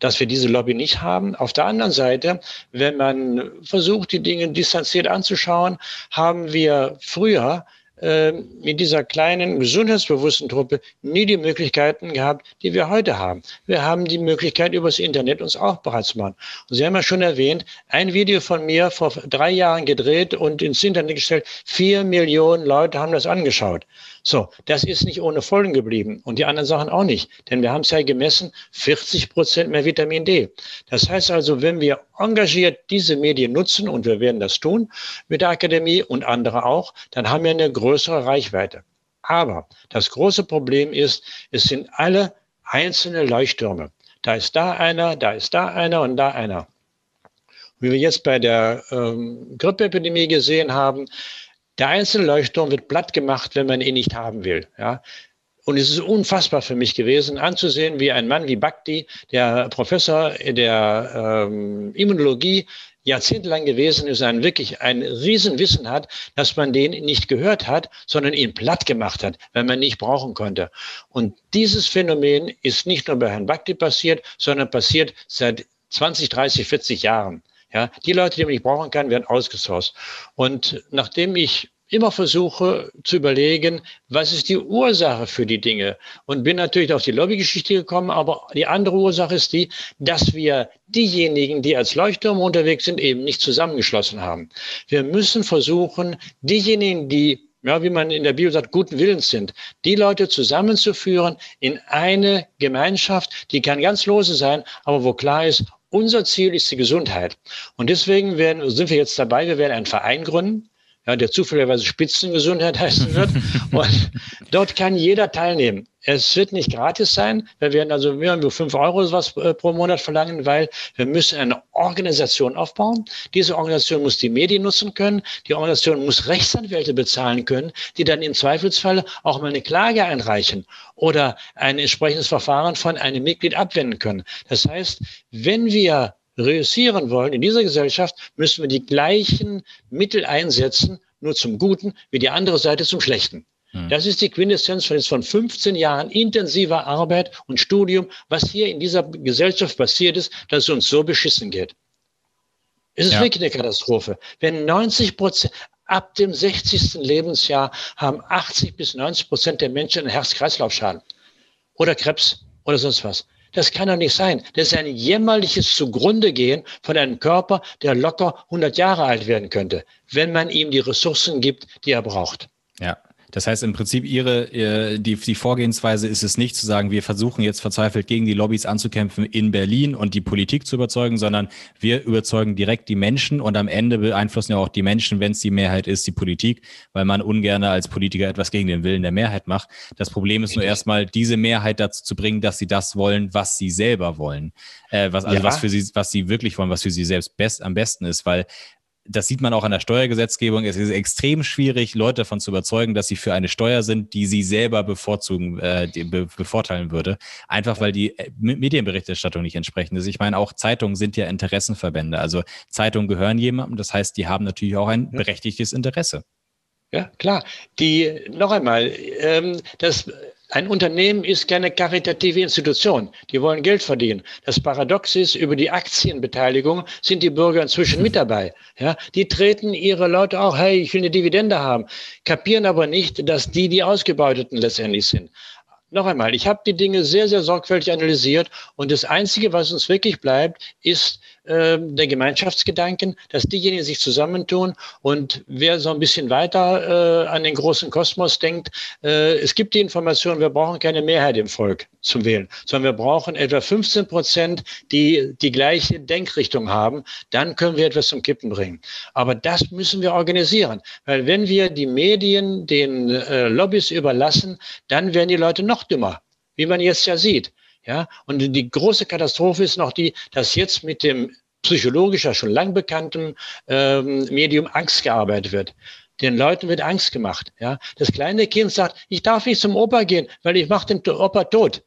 dass wir diese Lobby nicht haben. Auf der anderen Seite, wenn man versucht, die Dinge distanziert anzuschauen, haben wir früher äh, mit dieser kleinen, gesundheitsbewussten Truppe nie die Möglichkeiten gehabt, die wir heute haben. Wir haben die Möglichkeit, übers Internet uns auch bereit zu machen. Und Sie haben ja schon erwähnt, ein Video von mir vor drei Jahren gedreht und ins Internet gestellt. Vier Millionen Leute haben das angeschaut. So, das ist nicht ohne Folgen geblieben und die anderen Sachen auch nicht, denn wir haben es ja gemessen, 40 Prozent mehr Vitamin D. Das heißt also, wenn wir engagiert diese Medien nutzen und wir werden das tun mit der Akademie und andere auch, dann haben wir eine größere Reichweite. Aber das große Problem ist, es sind alle einzelne Leuchttürme. Da ist da einer, da ist da einer und da einer. Wie wir jetzt bei der ähm, Grippeepidemie gesehen haben, der einzelne Leuchtturm wird platt gemacht, wenn man ihn nicht haben will. Ja? Und es ist unfassbar für mich gewesen, anzusehen, wie ein Mann wie Bhakti, der Professor der ähm, Immunologie, jahrzehntelang gewesen ist, ein wirklich ein Riesenwissen hat, dass man den nicht gehört hat, sondern ihn platt gemacht hat, wenn man nicht brauchen konnte. Und dieses Phänomen ist nicht nur bei Herrn Bhakti passiert, sondern passiert seit 20, 30, 40 Jahren. Ja, die Leute, die man nicht brauchen kann, werden ausgesourced. Und nachdem ich immer versuche zu überlegen, was ist die Ursache für die Dinge? Und bin natürlich auf die Lobbygeschichte gekommen, aber die andere Ursache ist die, dass wir diejenigen, die als Leuchtturm unterwegs sind, eben nicht zusammengeschlossen haben. Wir müssen versuchen, diejenigen, die ja, wie man in der Bibel sagt, guten Willens sind, die Leute zusammenzuführen in eine Gemeinschaft, die kann ganz lose sein, aber wo klar ist, unser Ziel ist die Gesundheit. Und deswegen werden, sind wir jetzt dabei, wir werden einen Verein gründen, ja, der zufälligerweise Spitzengesundheit heißen wird. Und dort kann jeder teilnehmen. Es wird nicht gratis sein. Wir werden also nur fünf Euro was äh, pro Monat verlangen, weil wir müssen eine Organisation aufbauen. Diese Organisation muss die Medien nutzen können. Die Organisation muss Rechtsanwälte bezahlen können, die dann im Zweifelsfall auch mal eine Klage einreichen oder ein entsprechendes Verfahren von einem Mitglied abwenden können. Das heißt, wenn wir reüssieren wollen in dieser Gesellschaft, müssen wir die gleichen Mittel einsetzen, nur zum Guten, wie die andere Seite zum Schlechten. Hm. Das ist die Quintessenz von, von 15 Jahren intensiver Arbeit und Studium, was hier in dieser Gesellschaft passiert ist, dass es uns so beschissen geht. Es ist ja. wirklich eine Katastrophe. Wenn 90 Prozent, ab dem 60. Lebensjahr haben 80 bis 90 Prozent der Menschen einen Herz-Kreislauf-Schaden oder Krebs oder sonst was. Das kann doch nicht sein. Das ist ein jämmerliches Zugrundegehen von einem Körper, der locker 100 Jahre alt werden könnte, wenn man ihm die Ressourcen gibt, die er braucht. Ja. Das heißt im Prinzip ihre die, die Vorgehensweise ist es nicht zu sagen, wir versuchen jetzt verzweifelt gegen die Lobbys anzukämpfen in Berlin und die Politik zu überzeugen, sondern wir überzeugen direkt die Menschen und am Ende beeinflussen ja auch die Menschen, wenn es die Mehrheit ist, die Politik, weil man ungern als Politiker etwas gegen den Willen der Mehrheit macht. Das Problem ist nur erstmal diese Mehrheit dazu zu bringen, dass sie das wollen, was sie selber wollen, äh, was also ja. was für sie was sie wirklich wollen, was für sie selbst best, am besten ist, weil das sieht man auch an der Steuergesetzgebung. Es ist extrem schwierig, Leute davon zu überzeugen, dass sie für eine Steuer sind, die sie selber bevorzugen, äh, be bevorteilen würde. Einfach weil die äh, Medienberichterstattung nicht entsprechend ist. Ich meine, auch Zeitungen sind ja Interessenverbände. Also Zeitungen gehören jemandem. Das heißt, die haben natürlich auch ein berechtigtes Interesse. Ja, klar. Die, noch einmal, ähm, das ein Unternehmen ist keine karitative Institution. Die wollen Geld verdienen. Das Paradox ist, über die Aktienbeteiligung sind die Bürger inzwischen mit dabei. Ja, die treten ihre Leute auch, hey, ich will eine Dividende haben, kapieren aber nicht, dass die die Ausgebeuteten letztendlich sind. Noch einmal, ich habe die Dinge sehr, sehr sorgfältig analysiert und das Einzige, was uns wirklich bleibt, ist äh, der Gemeinschaftsgedanken, dass diejenigen sich zusammentun und wer so ein bisschen weiter äh, an den großen Kosmos denkt, äh, es gibt die Information, wir brauchen keine Mehrheit im Volk zum Wählen, sondern wir brauchen etwa 15 Prozent, die die gleiche Denkrichtung haben, dann können wir etwas zum Kippen bringen. Aber das müssen wir organisieren, weil wenn wir die Medien den äh, Lobbys überlassen, dann werden die Leute noch dümmer, wie man jetzt ja sieht. Ja, und die große Katastrophe ist noch die, dass jetzt mit dem psychologischer schon lang bekannten ähm, Medium Angst gearbeitet wird. Den Leuten wird Angst gemacht. Ja, das kleine Kind sagt, ich darf nicht zum Opa gehen, weil ich mache den Opa tot.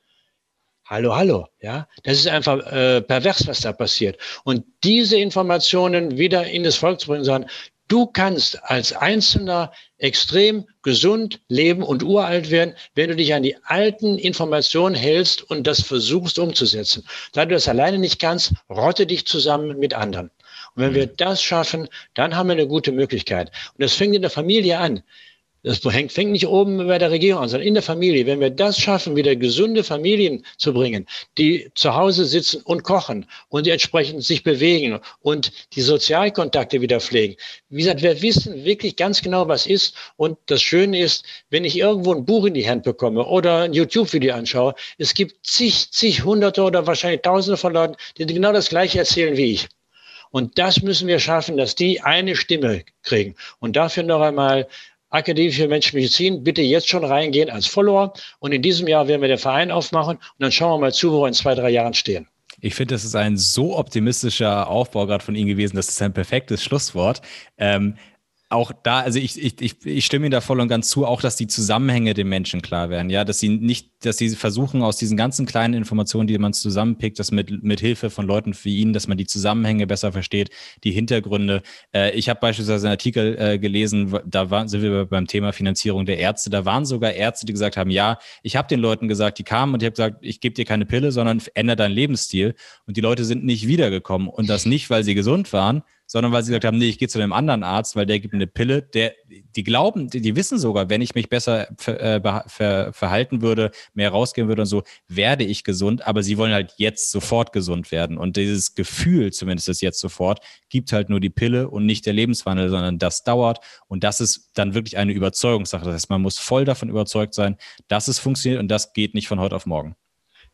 Hallo, hallo, ja, das ist einfach äh, pervers, was da passiert. Und diese Informationen wieder in das Volk zu bringen, sagen, Du kannst als Einzelner extrem gesund leben und uralt werden, wenn du dich an die alten Informationen hältst und das versuchst umzusetzen. Da du das alleine nicht kannst, rotte dich zusammen mit anderen. Und wenn wir mhm. das schaffen, dann haben wir eine gute Möglichkeit. Und das fängt in der Familie an. Das hängt, fängt nicht oben bei der Regierung an, sondern in der Familie. Wenn wir das schaffen, wieder gesunde Familien zu bringen, die zu Hause sitzen und kochen und entsprechend sich bewegen und die Sozialkontakte wieder pflegen. Wie gesagt, wir wissen wirklich ganz genau, was ist. Und das Schöne ist, wenn ich irgendwo ein Buch in die Hand bekomme oder ein YouTube-Video anschaue, es gibt zig, zig Hunderte oder wahrscheinlich Tausende von Leuten, die genau das Gleiche erzählen wie ich. Und das müssen wir schaffen, dass die eine Stimme kriegen. Und dafür noch einmal Akademie für Menschenmedizin, bitte jetzt schon reingehen als Follower. Und in diesem Jahr werden wir den Verein aufmachen und dann schauen wir mal zu, wo wir in zwei, drei Jahren stehen. Ich finde, das ist ein so optimistischer Aufbau gerade von Ihnen gewesen. Das ist ein perfektes Schlusswort. Ähm, auch da, also ich, ich, ich, ich stimme Ihnen da voll und ganz zu, auch dass die Zusammenhänge den Menschen klar werden, ja, dass sie nicht, dass sie versuchen, aus diesen ganzen kleinen Informationen, die man zusammenpickt, das mit, mit Hilfe von Leuten wie Ihnen, dass man die Zusammenhänge besser versteht, die Hintergründe. Äh, ich habe beispielsweise einen Artikel äh, gelesen, da waren, sind wir beim Thema Finanzierung der Ärzte, da waren sogar Ärzte, die gesagt haben, ja, ich habe den Leuten gesagt, die kamen und ich habe gesagt, ich gebe dir keine Pille, sondern ändere deinen Lebensstil. Und die Leute sind nicht wiedergekommen. Und das nicht, weil sie gesund waren, sondern weil sie gesagt haben, nee, ich gehe zu einem anderen Arzt, weil der gibt mir eine Pille. Der, die glauben, die, die wissen sogar, wenn ich mich besser ver, äh, ver, verhalten würde, mehr rausgehen würde und so, werde ich gesund. Aber sie wollen halt jetzt sofort gesund werden. Und dieses Gefühl, zumindest ist jetzt sofort, gibt halt nur die Pille und nicht der Lebenswandel, sondern das dauert. Und das ist dann wirklich eine Überzeugungssache. Das heißt, man muss voll davon überzeugt sein, dass es funktioniert und das geht nicht von heute auf morgen.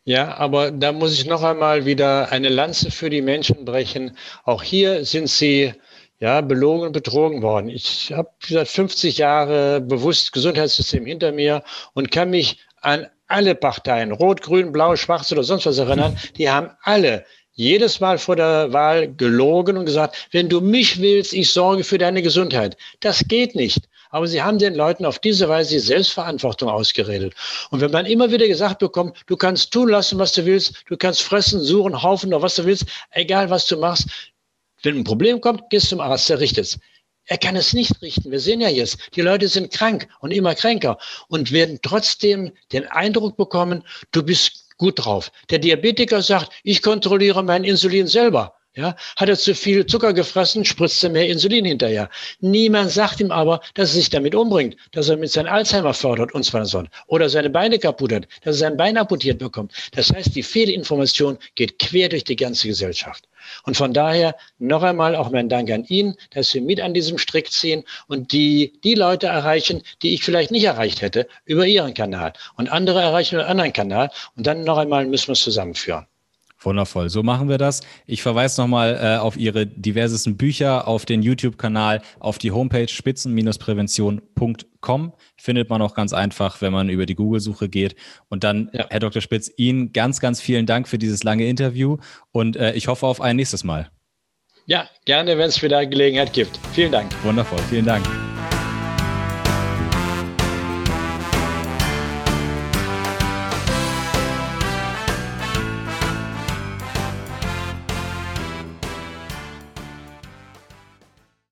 Ja, aber da muss ich noch einmal wieder eine Lanze für die Menschen brechen. Auch hier sind sie ja, belogen und betrogen worden. Ich habe seit 50 Jahre bewusst Gesundheitssystem hinter mir und kann mich an alle Parteien, Rot, Grün, Blau, Schwarz oder sonst was erinnern, die haben alle jedes Mal vor der Wahl gelogen und gesagt, wenn du mich willst, ich sorge für deine Gesundheit. Das geht nicht. Aber sie haben den Leuten auf diese Weise die Selbstverantwortung ausgeredet. Und wenn man immer wieder gesagt bekommt, du kannst tun lassen, was du willst, du kannst fressen, suchen, haufen oder was du willst, egal was du machst, wenn ein Problem kommt, gehst zum Arzt, der richtet es. Er kann es nicht richten. Wir sehen ja jetzt, die Leute sind krank und immer kränker und werden trotzdem den Eindruck bekommen, du bist gut drauf. Der Diabetiker sagt, ich kontrolliere mein Insulin selber. Ja, hat er zu viel Zucker gefressen, spritzt er mehr Insulin hinterher. Niemand sagt ihm aber, dass er sich damit umbringt, dass er mit seinem Alzheimer fördert und zwar so. Oder seine Beine kaputt hat, dass er sein Bein amputiert bekommt. Das heißt, die Fehlinformation geht quer durch die ganze Gesellschaft. Und von daher noch einmal auch mein Dank an ihn, dass Sie mit an diesem Strick ziehen und die, die Leute erreichen, die ich vielleicht nicht erreicht hätte, über Ihren Kanal. Und andere erreichen über einen anderen Kanal. Und dann noch einmal müssen wir es zusammenführen. Wundervoll. So machen wir das. Ich verweise nochmal äh, auf Ihre diversesten Bücher, auf den YouTube-Kanal, auf die Homepage spitzen-prävention.com. Findet man auch ganz einfach, wenn man über die Google-Suche geht. Und dann, ja. Herr Dr. Spitz, Ihnen ganz, ganz vielen Dank für dieses lange Interview und äh, ich hoffe auf ein nächstes Mal. Ja, gerne, wenn es wieder Gelegenheit gibt. Vielen Dank. Wundervoll, vielen Dank.